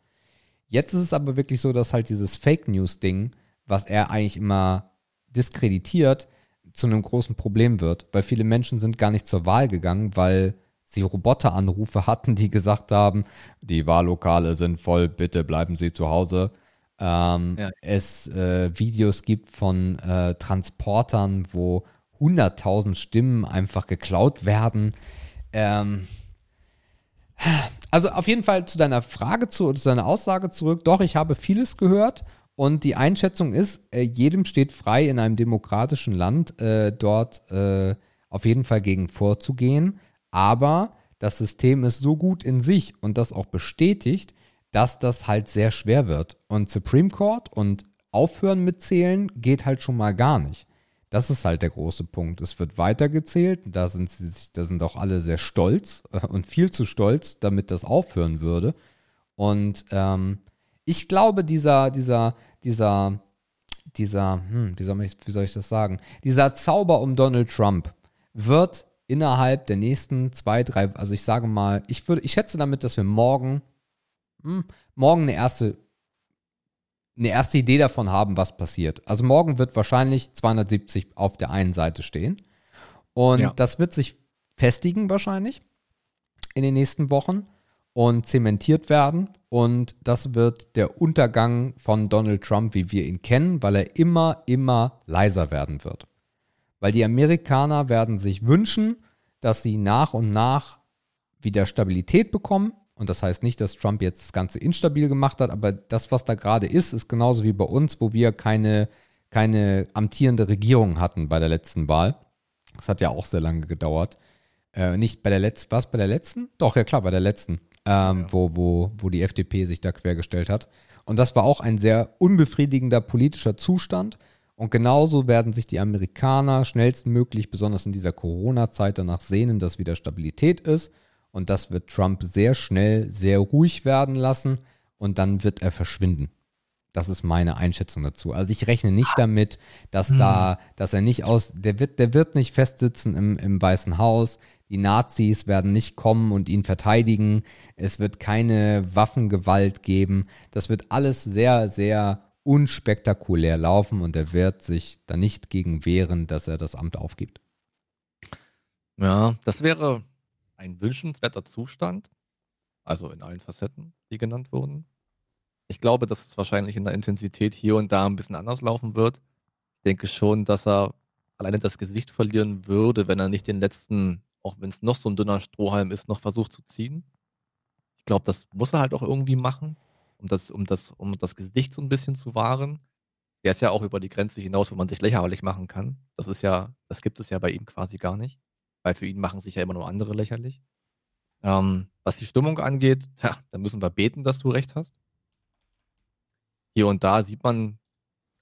Jetzt ist es aber wirklich so, dass halt dieses Fake News Ding, was er eigentlich immer diskreditiert, zu einem großen Problem wird, weil viele Menschen sind gar nicht zur Wahl gegangen, weil sie Roboteranrufe hatten, die gesagt haben, die Wahllokale sind voll, bitte bleiben Sie zu Hause ähm, ja. es äh, Videos gibt von äh, Transportern, wo 100.000 Stimmen einfach geklaut werden. Ähm, also auf jeden Fall zu deiner Frage, zu, zu deiner Aussage zurück. Doch, ich habe vieles gehört und die Einschätzung ist, äh, jedem steht frei in einem demokratischen Land äh, dort äh, auf jeden Fall gegen vorzugehen. Aber das System ist so gut in sich und das auch bestätigt, dass das halt sehr schwer wird. Und Supreme Court und aufhören mit Zählen geht halt schon mal gar nicht. Das ist halt der große Punkt. Es wird weitergezählt. Da sind, sie, da sind auch alle sehr stolz äh, und viel zu stolz, damit das aufhören würde. Und ähm, ich glaube, dieser, dieser, dieser, dieser, hm, wie, soll ich, wie soll ich das sagen? Dieser Zauber um Donald Trump wird innerhalb der nächsten zwei, drei, also ich sage mal, ich würde, ich schätze damit, dass wir morgen hm, morgen eine erste, eine erste Idee davon haben, was passiert. Also morgen wird wahrscheinlich 270 auf der einen Seite stehen. Und ja. das wird sich festigen wahrscheinlich in den nächsten Wochen und zementiert werden. Und das wird der Untergang von Donald Trump, wie wir ihn kennen, weil er immer, immer leiser werden wird. Weil die Amerikaner werden sich wünschen, dass sie nach und nach wieder Stabilität bekommen und das heißt nicht, dass Trump jetzt das Ganze instabil gemacht hat, aber das, was da gerade ist, ist genauso wie bei uns, wo wir keine, keine amtierende Regierung hatten bei der letzten Wahl. Das hat ja auch sehr lange gedauert. Äh, nicht bei der letzten, was bei der letzten? Doch, ja klar, bei der letzten, ähm, ja. wo, wo, wo die FDP sich da quergestellt hat. Und das war auch ein sehr unbefriedigender politischer Zustand. Und genauso werden sich die Amerikaner schnellstmöglich, besonders in dieser Corona-Zeit, danach sehnen, dass wieder Stabilität ist und das wird Trump sehr schnell sehr ruhig werden lassen und dann wird er verschwinden. Das ist meine Einschätzung dazu. Also ich rechne nicht damit, dass mhm. da, dass er nicht aus, der wird, der wird nicht festsitzen im, im Weißen Haus. Die Nazis werden nicht kommen und ihn verteidigen. Es wird keine Waffengewalt geben. Das wird alles sehr, sehr unspektakulär laufen und er wird sich da nicht gegen wehren, dass er das Amt aufgibt. Ja, das wäre ein wünschenswerter Zustand, also in allen Facetten, die genannt wurden. Ich glaube, dass es wahrscheinlich in der Intensität hier und da ein bisschen anders laufen wird. Ich denke schon, dass er alleine das Gesicht verlieren würde, wenn er nicht den letzten, auch wenn es noch so ein dünner Strohhalm ist, noch versucht zu ziehen. Ich glaube, das muss er halt auch irgendwie machen, um das, um das, um das Gesicht so ein bisschen zu wahren. Der ist ja auch über die Grenze hinaus, wo man sich lächerlich machen kann. Das ist ja, das gibt es ja bei ihm quasi gar nicht. weil für ihn machen sich ja immer nur andere lächerlich. Ähm, was die Stimmung angeht, ja, da müssen wir beten, dass du recht hast. Hier und da sieht man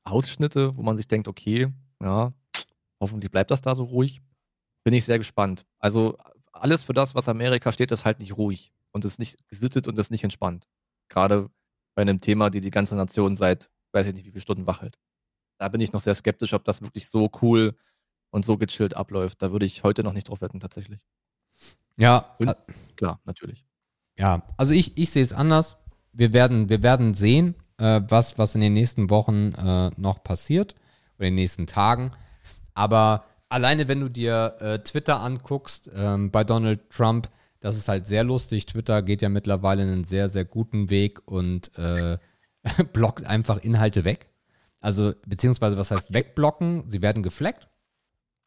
Ausschnitte, wo man sich denkt, okay, ja, hoffentlich bleibt das da so ruhig. Bin ich sehr gespannt. Also alles für das, was Amerika steht, ist halt nicht ruhig und ist nicht gesittet und ist nicht entspannt. Gerade bei einem Thema, die die ganze Nation seit, weiß ich nicht, wie viele Stunden wachelt. Da bin ich noch sehr skeptisch, ob das wirklich so cool und so gechillt abläuft. Da würde ich heute noch nicht drauf wetten, tatsächlich. Ja, Und- Klar, natürlich. ja. Also ich, ich sehe es anders. Wir werden, wir werden sehen, äh, was, was in den nächsten Wochen äh, noch passiert oder in den nächsten Tagen. Aber alleine, wenn du dir äh, Twitter anguckst, ähm, bei Donald Trump, das ist halt sehr lustig. Twitter geht ja mittlerweile einen sehr, sehr guten Weg und äh, blockt einfach Inhalte weg. Also, beziehungsweise, was heißt wegblocken? Sie werden gefleckt.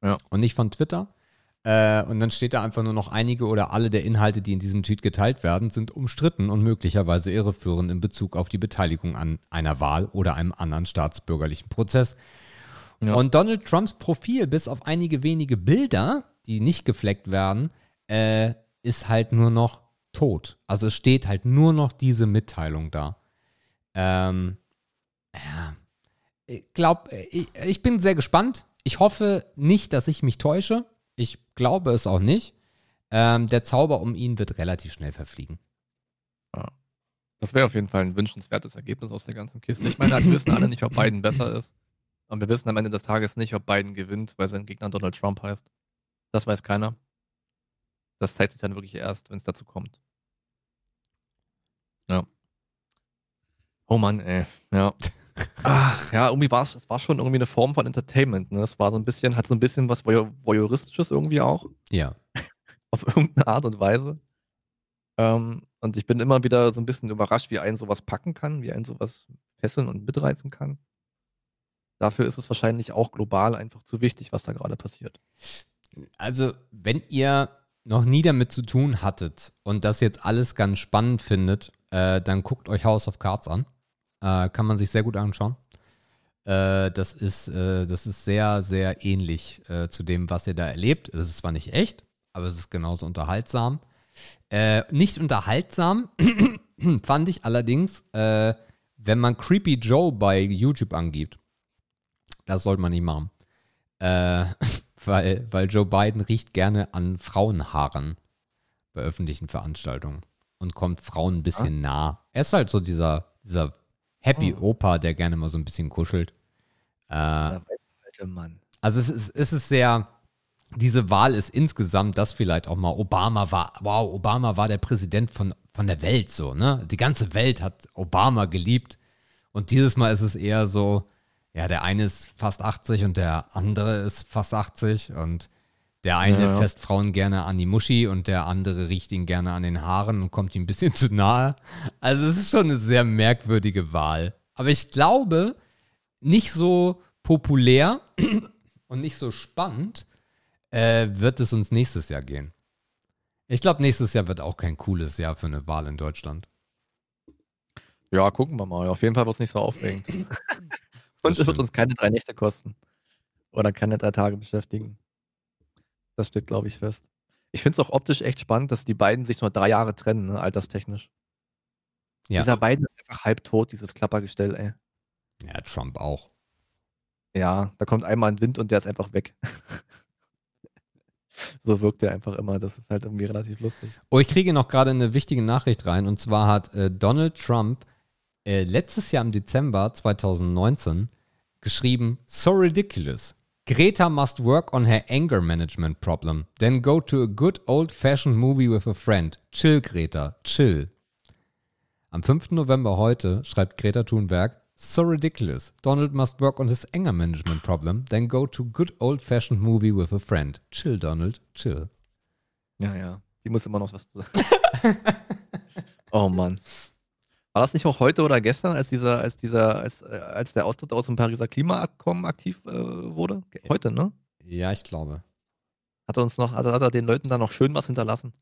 Ja. Und nicht von Twitter. Äh, und dann steht da einfach nur noch einige oder alle der Inhalte, die in diesem Tweet geteilt werden, sind umstritten und möglicherweise irreführend in Bezug auf die Beteiligung an einer Wahl oder einem anderen staatsbürgerlichen Prozess. Ja. Und Donald Trumps Profil, bis auf einige wenige Bilder, die nicht gefleckt werden, äh, ist halt nur noch tot. Also es steht halt nur noch diese Mitteilung da. Ähm, ja. Ich glaube, ich, ich bin sehr gespannt. Ich hoffe nicht, dass ich mich täusche. Ich glaube es auch nicht. Ähm, der Zauber um ihn wird relativ schnell verfliegen. Das wäre auf jeden Fall ein wünschenswertes Ergebnis aus der ganzen Kiste. Ich meine, wir wissen alle nicht, ob Biden besser ist. Und wir wissen am Ende des Tages nicht, ob Biden gewinnt, weil sein Gegner Donald Trump heißt. Das weiß keiner. Das zeigt sich dann wirklich erst, wenn es dazu kommt. Ja. Oh Mann, ey. Ja. Ach, ja, irgendwie war es, es war schon irgendwie eine Form von Entertainment. Ne? Es war so ein bisschen, hat so ein bisschen was Voyeur Voyeuristisches irgendwie auch Ja. auf irgendeine Art und Weise. Ähm, und ich bin immer wieder so ein bisschen überrascht, wie einen sowas packen kann, wie einen sowas fesseln und mitreißen kann. Dafür ist es wahrscheinlich auch global einfach zu wichtig, was da gerade passiert. Also, wenn ihr noch nie damit zu tun hattet und das jetzt alles ganz spannend findet, äh, dann guckt euch House of Cards an. Äh, kann man sich sehr gut anschauen. Äh, das, ist, äh, das ist sehr, sehr ähnlich äh, zu dem, was ihr da erlebt. Es ist zwar nicht echt, aber es ist genauso unterhaltsam. Äh, nicht unterhaltsam fand ich allerdings, wenn man Creepy Joe bei YouTube angibt. Das sollte man nicht machen. Äh, weil, weil Joe Biden riecht gerne an Frauenhaaren bei öffentlichen Veranstaltungen und kommt Frauen ein bisschen nah. Er ist halt so dieser, dieser Happy Oh. Opa, der gerne mal so ein bisschen kuschelt. Äh, weiße alte Mann. also es ist, es ist sehr, diese Wahl ist insgesamt, das vielleicht auch mal, Obama war, wow, Obama war der Präsident von, von der Welt so, ne? Die ganze Welt hat Obama geliebt. Und dieses Mal ist es eher so, ja, der eine ist fast 80 und der andere ist fast 80 und der eine Ja, ja. fässt Frauen gerne an die Muschi und der andere riecht ihn gerne an den Haaren und kommt ihm ein bisschen zu nahe. Also es ist schon eine sehr merkwürdige Wahl. Aber ich glaube, nicht so populär und nicht so spannend äh, wird es uns nächstes Jahr gehen. Ich glaube, nächstes Jahr wird auch kein cooles Jahr für eine Wahl in Deutschland. Ja, gucken wir mal. Auf jeden Fall wird es nicht so aufregend. Und es wird uns keine drei Nächte kosten. Oder keine drei Tage beschäftigen. Das steht, glaube ich, fest. Ich finde es auch optisch echt spannend, dass die beiden sich nur drei Jahre trennen, ne, alterstechnisch. Ja, Dieser beiden ist einfach halbtot, dieses Klappergestell, ey. ja Trump auch. Ja, da kommt einmal ein Wind und der ist einfach weg. so wirkt er einfach immer. Das ist halt irgendwie relativ lustig. Oh, ich kriege noch gerade eine wichtige Nachricht rein. Und zwar hat äh, Donald Trump äh, letztes Jahr im Dezember 2019 geschrieben, so ridiculous. Greta must work on her anger management problem. Then go to a good old-fashioned movie with a friend. Chill, Greta, chill. Am 5. November heute schreibt Greta Thunberg, so ridiculous. Donald must work on his anger management problem. Then go to good old-fashioned movie with a friend. Chill, Donald, chill. Ja, ja. Die muss immer noch was zu sagen. oh Mann. War das nicht auch heute oder gestern, als dieser, als dieser, als, äh, als der Austritt aus dem Pariser Klimaabkommen aktiv äh, wurde? Heute, ne? Ja, ich glaube. Hat er uns noch, er, hat er den Leuten da noch schön was hinterlassen?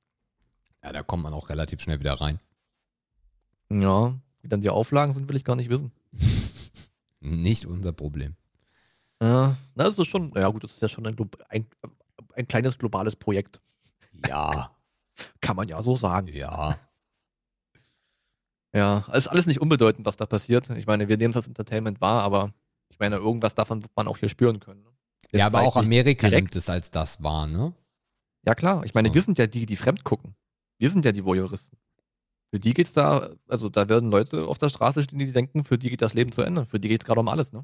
Ja, da kommt man auch relativ schnell wieder rein. Ja. Wie dann die Auflagen sind, will ich gar nicht wissen. Nicht unser Problem. Ja, na, das ist schon, ja gut, das ist ja schon ein, ein ein kleines globales Projekt. Ja, Kann man ja so sagen. ja. Ja, es ist alles nicht unbedeutend, was da passiert. Ich meine, wir nehmen es als Entertainment wahr, aber ich meine, irgendwas davon wird man auch hier spüren können. ne? Jetzt Ja, aber auch Amerika direkt. nimmt es als das wahr, ne? Ja, klar. Ich meine, So. wir sind ja die, die fremd gucken. Wir sind ja die Voyeuristen. Für die geht's da, also da werden Leute auf der Straße stehen, die denken, für die geht das Leben zu Ende. Für die geht's gerade um alles, ne?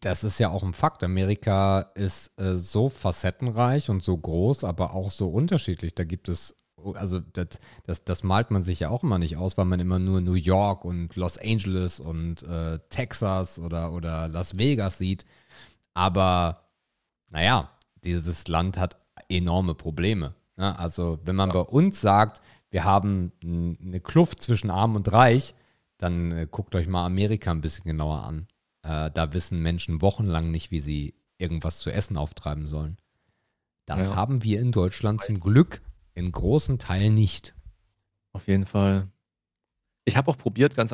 Das ist ja auch ein Fakt. Amerika ist äh, so facettenreich und so groß, aber auch so unterschiedlich. Da gibt es, also das, das, das malt man sich ja auch immer nicht aus, weil man immer nur New York und Los Angeles und äh, Texas oder, oder Las Vegas sieht. Aber naja, dieses Land hat enorme Probleme. Ne? Also wenn man bei uns sagt, wir haben eine Kluft zwischen Arm und Reich, dann äh, guckt euch mal Amerika ein bisschen genauer an. Äh, da wissen Menschen wochenlang nicht, wie sie irgendwas zu essen auftreiben sollen. Das Ja. haben wir in Deutschland zum Glück in großen Teilen nicht. Auf jeden Fall. Ich habe auch probiert, ganz.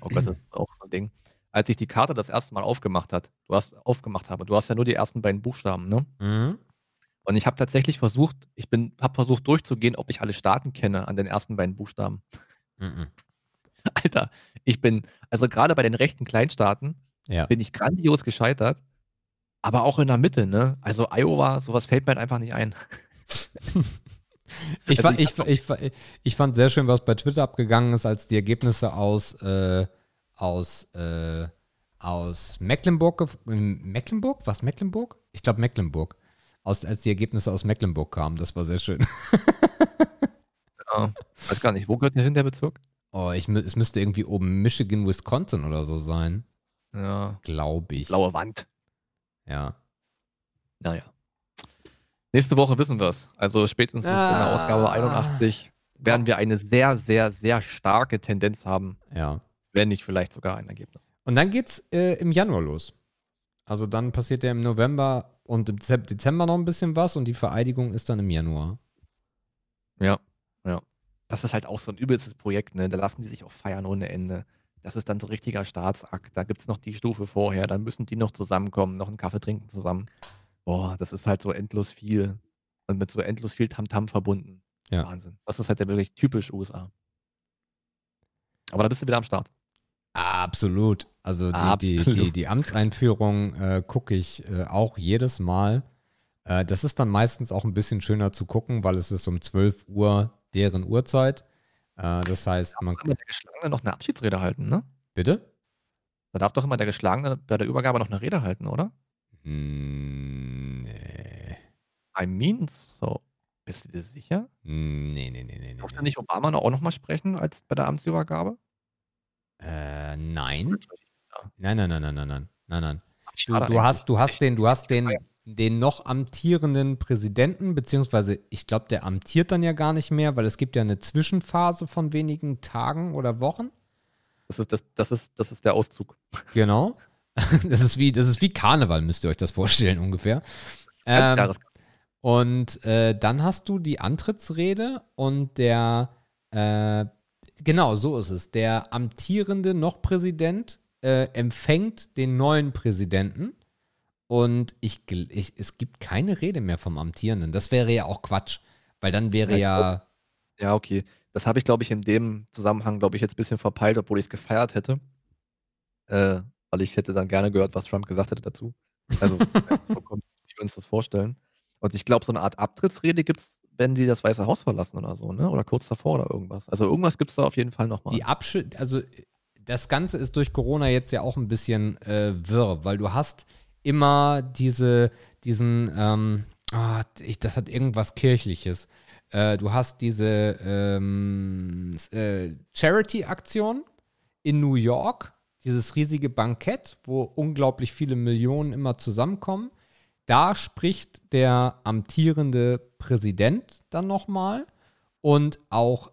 oh Gott, das ist auch so ein Ding. Als ich die Karte das erste Mal aufgemacht hat, du hast aufgemacht habe, du hast ja nur die ersten beiden Buchstaben, ne? Mhm. Und ich habe tatsächlich versucht, ich bin, habe versucht durchzugehen, ob ich alle Staaten kenne an den ersten beiden Buchstaben. Mhm. Alter, ich bin, also gerade bei den rechten Kleinstaaten Ja. bin ich grandios gescheitert, aber auch in der Mitte, ne? Also Iowa, sowas fällt mir halt einfach nicht ein. Ich, Also fand, ich ich, ich, fand sehr schön, was bei Twitter abgegangen ist, als die Ergebnisse aus, äh, aus, äh, aus Mecklenburg, Mecklenburg? Was Mecklenburg? Ich glaube Mecklenburg. Aus, als die Ergebnisse aus Mecklenburg kamen, das war sehr schön. Ja, weiß gar nicht, wo gehört der hin, der Bezirk? Oh, ich, es müsste irgendwie oben Michigan, Wisconsin oder so sein, Ja, glaube ich. blaue Wand. Ja. Naja. Nächste Woche wissen wir es. Also spätestens in der Ah. Ausgabe 81 werden wir eine sehr, sehr, sehr starke Tendenz haben, Ja. wenn nicht vielleicht sogar ein Ergebnis. Und dann geht's äh, im Januar los. Also dann passiert ja im November und im Dezem- Dezember noch ein bisschen was und die Vereidigung ist dann im Januar. Ja, ja. Das ist halt auch so ein übelstes Projekt, ne? Da lassen die sich auch feiern ohne Ende. Das ist dann so ein richtiger Staatsakt. Da gibt es noch die Stufe vorher, dann müssen die noch zusammenkommen, noch einen Kaffee trinken zusammen. Boah, das ist halt so endlos viel und mit so endlos viel Tamtam verbunden. Ja. Wahnsinn. Das ist halt ja wirklich typisch USA. Aber da bist du wieder am Start. Absolut. Also die, die, Absolut. die, die Amtseinführung äh, gucke ich äh, auch jedes Mal. Äh, das ist dann meistens auch ein bisschen schöner zu gucken, weil es ist um 12 Uhr deren Uhrzeit. Äh, das heißt, man. Kann der Geschlagene noch eine Abschiedsrede halten, ne? Bitte? Da darf doch immer der Geschlagene bei der Übergabe noch eine Rede halten, oder? Hm, nee. I mean, so. Bist du dir sicher? Hm, Nee, nee, nee, nee. Durfte nee. nicht Obama noch auch noch mal sprechen als bei der Amtsübergabe? Äh, nein. Nein, nein, nein, nein, nein, nein. Nein, nein. Du, du hast, du hast den, du hast den, den noch amtierenden Präsidenten, beziehungsweise ich glaube, der amtiert dann ja gar nicht mehr, weil es gibt ja eine Zwischenphase von wenigen Tagen oder Wochen. Das ist, das, das, ist, das ist der Auszug. Genau. Das ist wie, das ist wie Karneval, müsst ihr euch das vorstellen ungefähr. Ähm, und äh, dann hast du die Antrittsrede und der, äh, genau so ist es, der amtierende noch Präsident äh, empfängt den neuen Präsidenten und ich, ich, es gibt keine Rede mehr vom Amtierenden. Das wäre ja auch Quatsch, weil dann wäre ja, Ja, okay. Das habe ich, glaube ich, in dem Zusammenhang, glaube ich, jetzt ein bisschen verpeilt, obwohl ich es gefeiert hätte. Äh, weil ich hätte dann gerne gehört, was Trump gesagt hätte dazu. Also, wie wir uns das vorstellen. Und ich glaube, so eine Art Abtrittsrede gibt es, wenn die das Weiße Haus verlassen oder so, ne? Oder kurz davor oder irgendwas. Also irgendwas gibt es da auf jeden Fall nochmal. die Abschied, also das Ganze ist durch Corona jetzt ja auch ein bisschen äh, wirr, weil du hast immer diese, diesen, ähm, ah, ich, das hat irgendwas Kirchliches. Äh, du hast diese ähm, äh, Charity-Aktion in New York, dieses riesige Bankett, wo unglaublich viele Millionen immer zusammenkommen. Da spricht der amtierende Präsident dann nochmal und auch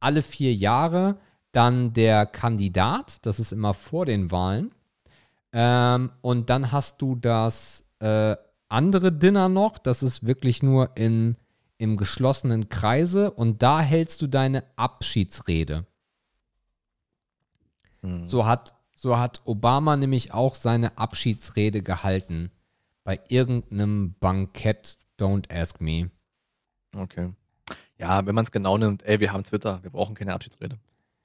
alle vier Jahre dann der Kandidat, das ist immer vor den Wahlen. Ähm, und dann hast du das äh, andere Dinner noch, das ist wirklich nur in, im geschlossenen Kreise und da hältst du deine Abschiedsrede. Hm. So hat, so hat Obama nämlich auch seine Abschiedsrede gehalten bei irgendeinem Bankett, don't ask me. Okay. Ja, wenn man es genau nimmt, ey, wir haben Twitter, wir brauchen keine Abschiedsrede.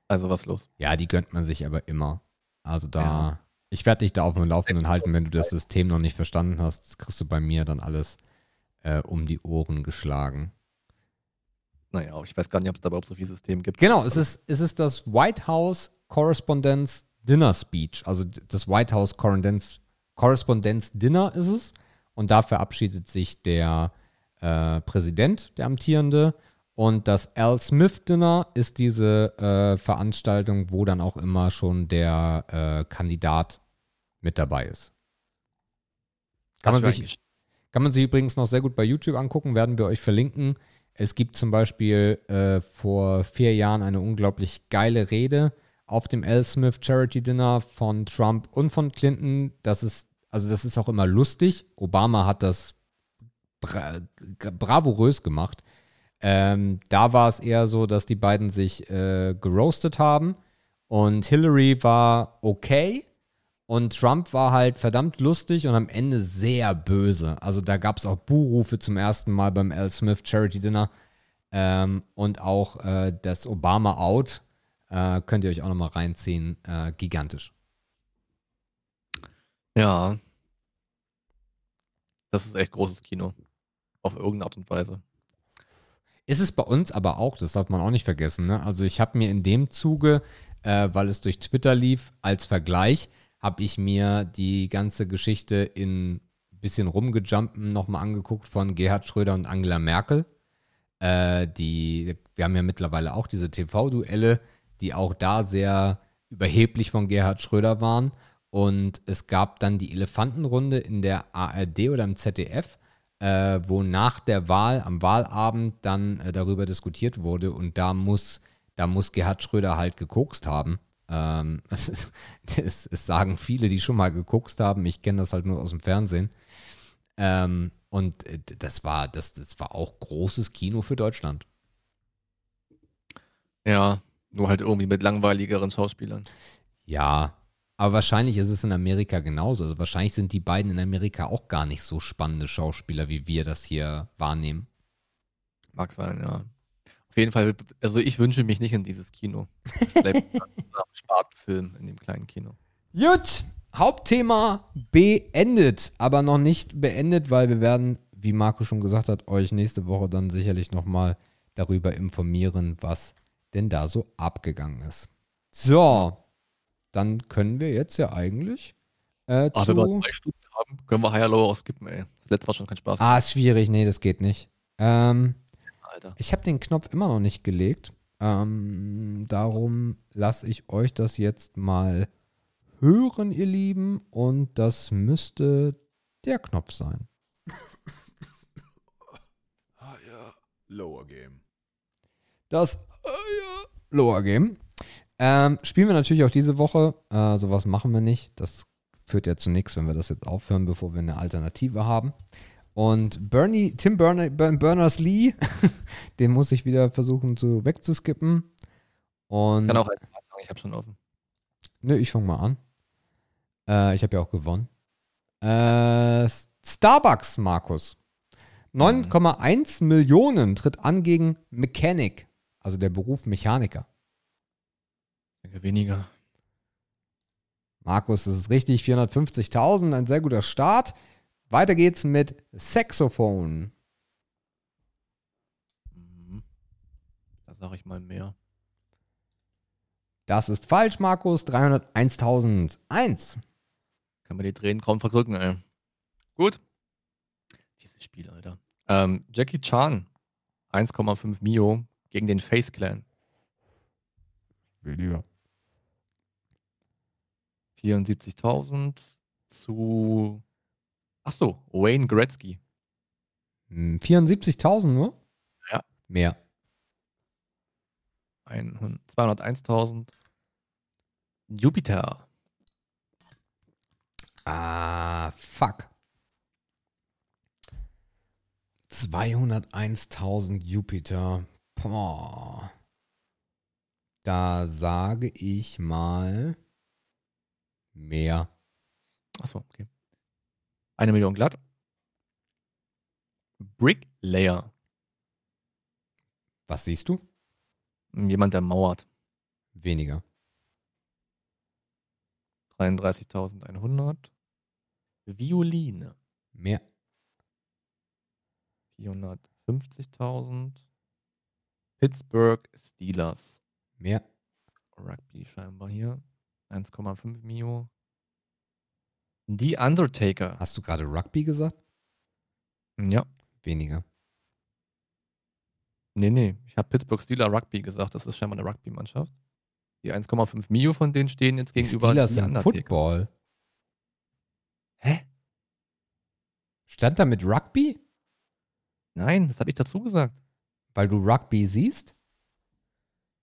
Also was los? Ja, die gönnt man sich aber immer. Also da, Ja. ich werde dich da auf dem Laufenden halten, wenn du das System noch nicht verstanden hast. Das kriegst du bei mir dann alles äh, um die Ohren geschlagen. Naja, ich weiß gar nicht, ob es da überhaupt so viel System gibt. Genau, es ist, es ist das White House Correspondence Dinner Speech. Also das White House Correspondence, Dinner ist es. Und da verabschiedet sich der äh, Präsident, der amtierende. Und das Al Smith Dinner ist diese äh, Veranstaltung, wo dann auch immer schon der äh, Kandidat mit dabei ist. Kann man, sich, kann man sich übrigens noch sehr gut bei YouTube angucken, werden wir euch verlinken. Es gibt zum Beispiel äh, vor vier Jahren eine unglaublich geile Rede auf dem L. Smith Charity Dinner von Trump und von Clinton. Das ist, also das ist auch immer lustig. Obama hat das bra bravourös gemacht. Ähm, da war es eher so, dass die beiden sich äh, geroastet haben und Hillary war okay und Trump war halt verdammt lustig und am Ende sehr böse. Also da gab es auch Buhrufe zum ersten Mal beim Al Smith Charity Dinner ähm, und auch äh, das Obama Out äh, könnt ihr euch auch nochmal reinziehen. Äh, gigantisch. Ja. Das ist echt großes Kino. Auf irgendeine Art und Weise. Ist es bei uns aber auch, das darf man auch nicht vergessen. Ne? Also ich habe mir in dem Zuge, äh, weil es durch Twitter lief, als Vergleich, habe ich mir die ganze Geschichte in bisschen rumgejumpen nochmal angeguckt von Gerhard Schröder und Angela Merkel. Äh, die, wir haben ja mittlerweile auch diese TV-Duelle, die auch da sehr überheblich von Gerhard Schröder waren. Und es gab dann die Elefantenrunde in der ARD oder im ZDF, äh, wo nach der Wahl, am Wahlabend dann äh, darüber diskutiert wurde. Und da muss, da muss Gerhard Schröder halt gekokst haben. Ähm, es, ist, es, es sagen viele, die schon mal gekokst haben. Ich kenne das halt nur aus dem Fernsehen. Ähm, und äh, das war, das, das war auch großes Kino für Deutschland. Ja, nur halt irgendwie mit langweiligeren Schauspielern. Ja, aber wahrscheinlich ist es in Amerika genauso. Also wahrscheinlich sind die beiden in Amerika auch gar nicht so spannende Schauspieler, wie wir das hier wahrnehmen. Mag sein, ja. Auf jeden Fall, also ich wünsche mich nicht in dieses Kino. Spartenfilm in dem kleinen Kino. Gut, Hauptthema beendet, aber noch nicht beendet, weil wir werden, wie Marco schon gesagt hat, euch nächste Woche dann sicherlich nochmal darüber informieren, was denn da so abgegangen ist. So, dann können wir jetzt ja eigentlich äh, Aber wenn wir zu... drei Stunden haben, können wir Higher Lower skippen, ey. Das letzte war schon kein Spaß. Ah, ist schwierig, nee, das geht nicht. Ähm, Alter. Ich habe den Knopf immer noch nicht gelegt. Ähm, darum lasse ich euch das jetzt mal hören, ihr Lieben. Und das müsste der Knopf sein. Ah ja, Lower Game. Das Lower Game. Ähm, spielen wir natürlich auch diese Woche. Äh, sowas machen wir nicht. Das führt ja zu nichts, wenn wir das jetzt aufhören, bevor wir eine Alternative haben. Und Bernie, Tim Burner, Berners-Lee, den muss ich wieder versuchen zu wegzuskippen. Und Ich kann auch anfangen, ich habe schon offen. Nö, ich fange mal an. Äh, ich habe ja auch gewonnen. Äh, Starbucks, Markus. 9,1 Millionen tritt an gegen Mechanic, also der Beruf Mechaniker. Weniger. Markus, das ist richtig, 450.000, ein sehr guter Start. Weiter geht's mit Saxophone. Mhm. Da sage ich mal mehr. Das ist falsch, Markus, 301.001. Kann man die Tränen kaum verdrücken, ey. Gut. Dieses Spiel, Alter. Ähm, Jackie Chan, 1,5 Mio gegen den Face Clan. Weniger. 74.000 zu. Achso, Wayne Gretzky. Hm, 74.000 nur? Ja. Mehr. 100 201.000. Jupiter. Ah, fuck. 201.000 Jupiter. Boah. Da sage ich mal mehr. Achso, okay. Eine Million glatt. Bricklayer. Was siehst du? Jemand, der mauert. Weniger. 33.100. Violine. Mehr. 450.000. Pittsburgh Steelers. Mehr. Rugby scheinbar hier. 1,5 Mio. The Undertaker. Hast du gerade Rugby gesagt? Ja. Weniger. Nee, nee. Ich habe Pittsburgh Steelers Rugby gesagt. Das ist scheinbar eine Rugby-Mannschaft. Die 1,5 Mio von denen stehen jetzt Die gegenüber Steelers The sind Undertaker. Football. Hä? Stand da mit Rugby? Nein, das habe ich dazu gesagt. Weil du Rugby siehst?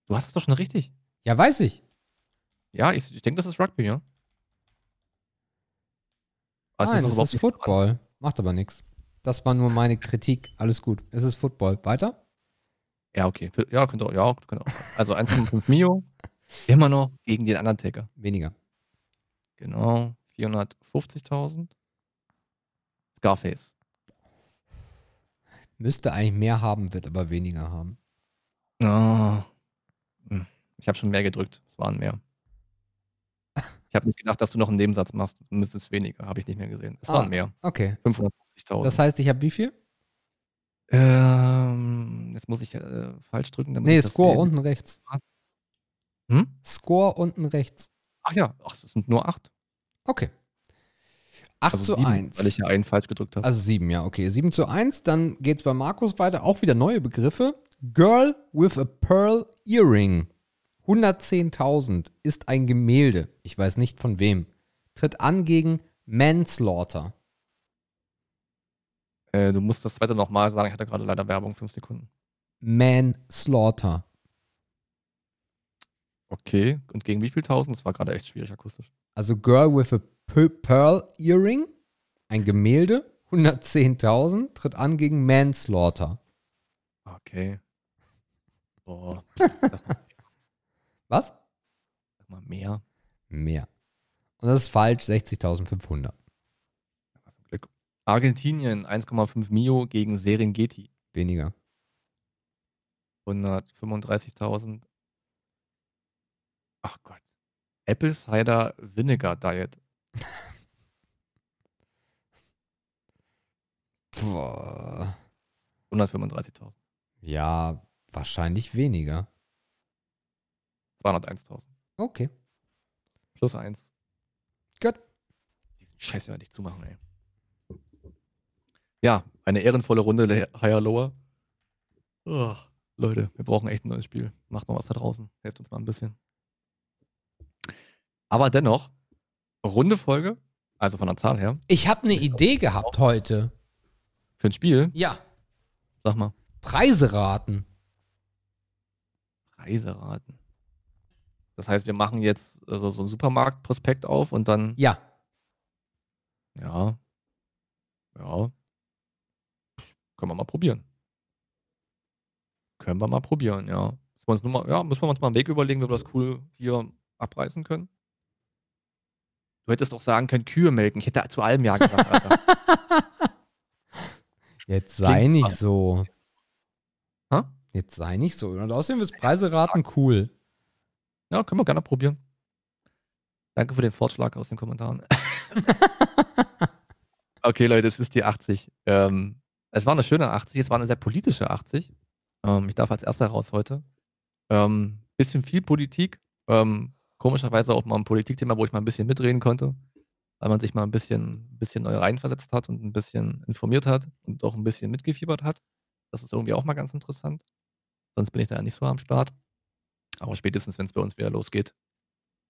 Du hast es doch schon richtig. Ja, weiß ich. Ja, ich, ich denke, das ist Rugby, ja. Es Nein, doch das ist Football. Macht aber nichts. Das war nur meine Kritik. Alles gut. Es ist Football. Weiter? Ja, okay. Ja, könnte auch. Ja, könnte auch. Also 1,5 Mio. Immer noch gegen den Undertaker. Weniger. Genau. 450.000. Scarface. Müsste eigentlich mehr haben, wird aber weniger haben. Ah. Hm. Ich habe schon mehr gedrückt. Es waren mehr. Ich habe nicht gedacht, dass du noch einen Nebensatz machst. Du müsstest weniger. Habe ich nicht mehr gesehen. Es Ah. waren mehr. Okay. 550.000. Das heißt, ich habe wie viel? ähm, jetzt muss ich äh, falsch drücken. Damit Nee, Score sehe. unten rechts. Hm? Score unten rechts. Ach ja, ach, es sind nur acht. Okay. 8 Also zu sieben, 1. Weil ich ja einen falsch gedrückt habe. Also 7, ja, okay. 7 zu 1. Dann geht's bei Markus weiter. Auch wieder neue Begriffe. Girl with a Pearl Earring. 110.000 ist ein Gemälde. Ich weiß nicht von wem. Tritt an gegen Manslaughter. Äh, du musst das zweite nochmal sagen. Ich hatte gerade leider Werbung, fünf Sekunden. Manslaughter. Okay. Und gegen wie viel tausend? Das war gerade echt schwierig akustisch. Also Girl with a Pearl Earring. Ein Gemälde. 110.000. Tritt an gegen Manslaughter. Okay. Boah. Was? Sag mal mehr. Mehr. Und das ist falsch. 60.500. Was ein Glück. Argentinien 1,5 Mio gegen Serengeti. Weniger. 135.000. Ach Gott. Apple Cider Vinegar Diet. Boah. 135.000. Ja, wahrscheinlich weniger. 201.000. Okay. Plus eins. Gut. Diesen Scheiß werde ich zumachen, ey. Ja, eine ehrenvolle Runde Le- Higher Lower. Oh, Leute, wir brauchen echt ein neues Spiel. Macht mal was da draußen. Helft uns mal ein bisschen. Aber dennoch, runde Folge, also von der Zahl her, Ich habe eine Idee gehabt heute. für ein Spiel, Ja. sag mal, Preise raten. Reiseraten. Das heißt, wir machen jetzt also so einen Supermarktprospekt auf und dann, Ja. ja, ja, können wir mal probieren. Können wir mal probieren, ja. Müssen wir uns, mal, ja, müssen wir uns mal einen Weg überlegen, wie wir das cool hier abreißen können. Du hättest doch sagen können, Kühe melken. Ich hätte zu allem Ja gesagt, Alter. Jetzt sei Klingt nicht so. Hä? Jetzt sei nicht so. Und außerdem ist Preise raten cool. Ja, können wir gerne probieren. Danke für den Vorschlag aus den Kommentaren. okay, Leute, es ist die 80. Ähm, es war eine schöne 80, es war eine sehr politische 80. Ähm, ich darf als erster raus heute. Ähm, bisschen viel Politik. Ähm, komischerweise auch mal ein Politikthema, wo ich mal ein bisschen mitreden konnte, weil man sich mal ein bisschen, bisschen neu reinversetzt hat und ein bisschen informiert hat und auch ein bisschen mitgefiebert hat. Das ist irgendwie auch mal ganz interessant. Sonst bin ich da ja nicht so am Start. Aber spätestens, wenn es bei uns wieder losgeht,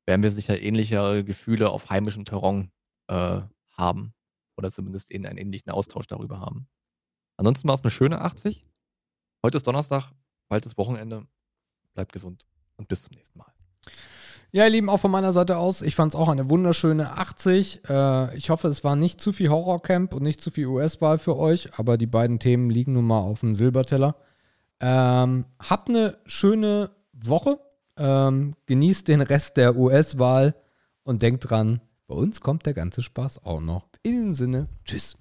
werden wir sicher ähnliche Gefühle auf heimischem Terrain äh, haben. Oder zumindest in einen ähnlichen Austausch darüber haben. Ansonsten war es eine schöne 80. Heute ist Donnerstag, bald ist Wochenende. Bleibt gesund und bis zum nächsten Mal. Ja, ihr Lieben, auch von meiner Seite aus, ich fand es auch eine wunderschöne 80. Äh, ich hoffe, es war nicht zu viel Horrorcamp und nicht zu viel US-Wahl für euch, aber die beiden Themen liegen nun mal auf dem Silberteller. Ähm, habt eine schöne Woche. Ähm, genießt den Rest der US-Wahl und denkt dran, bei uns kommt der ganze Spaß auch noch. In diesem Sinne, tschüss.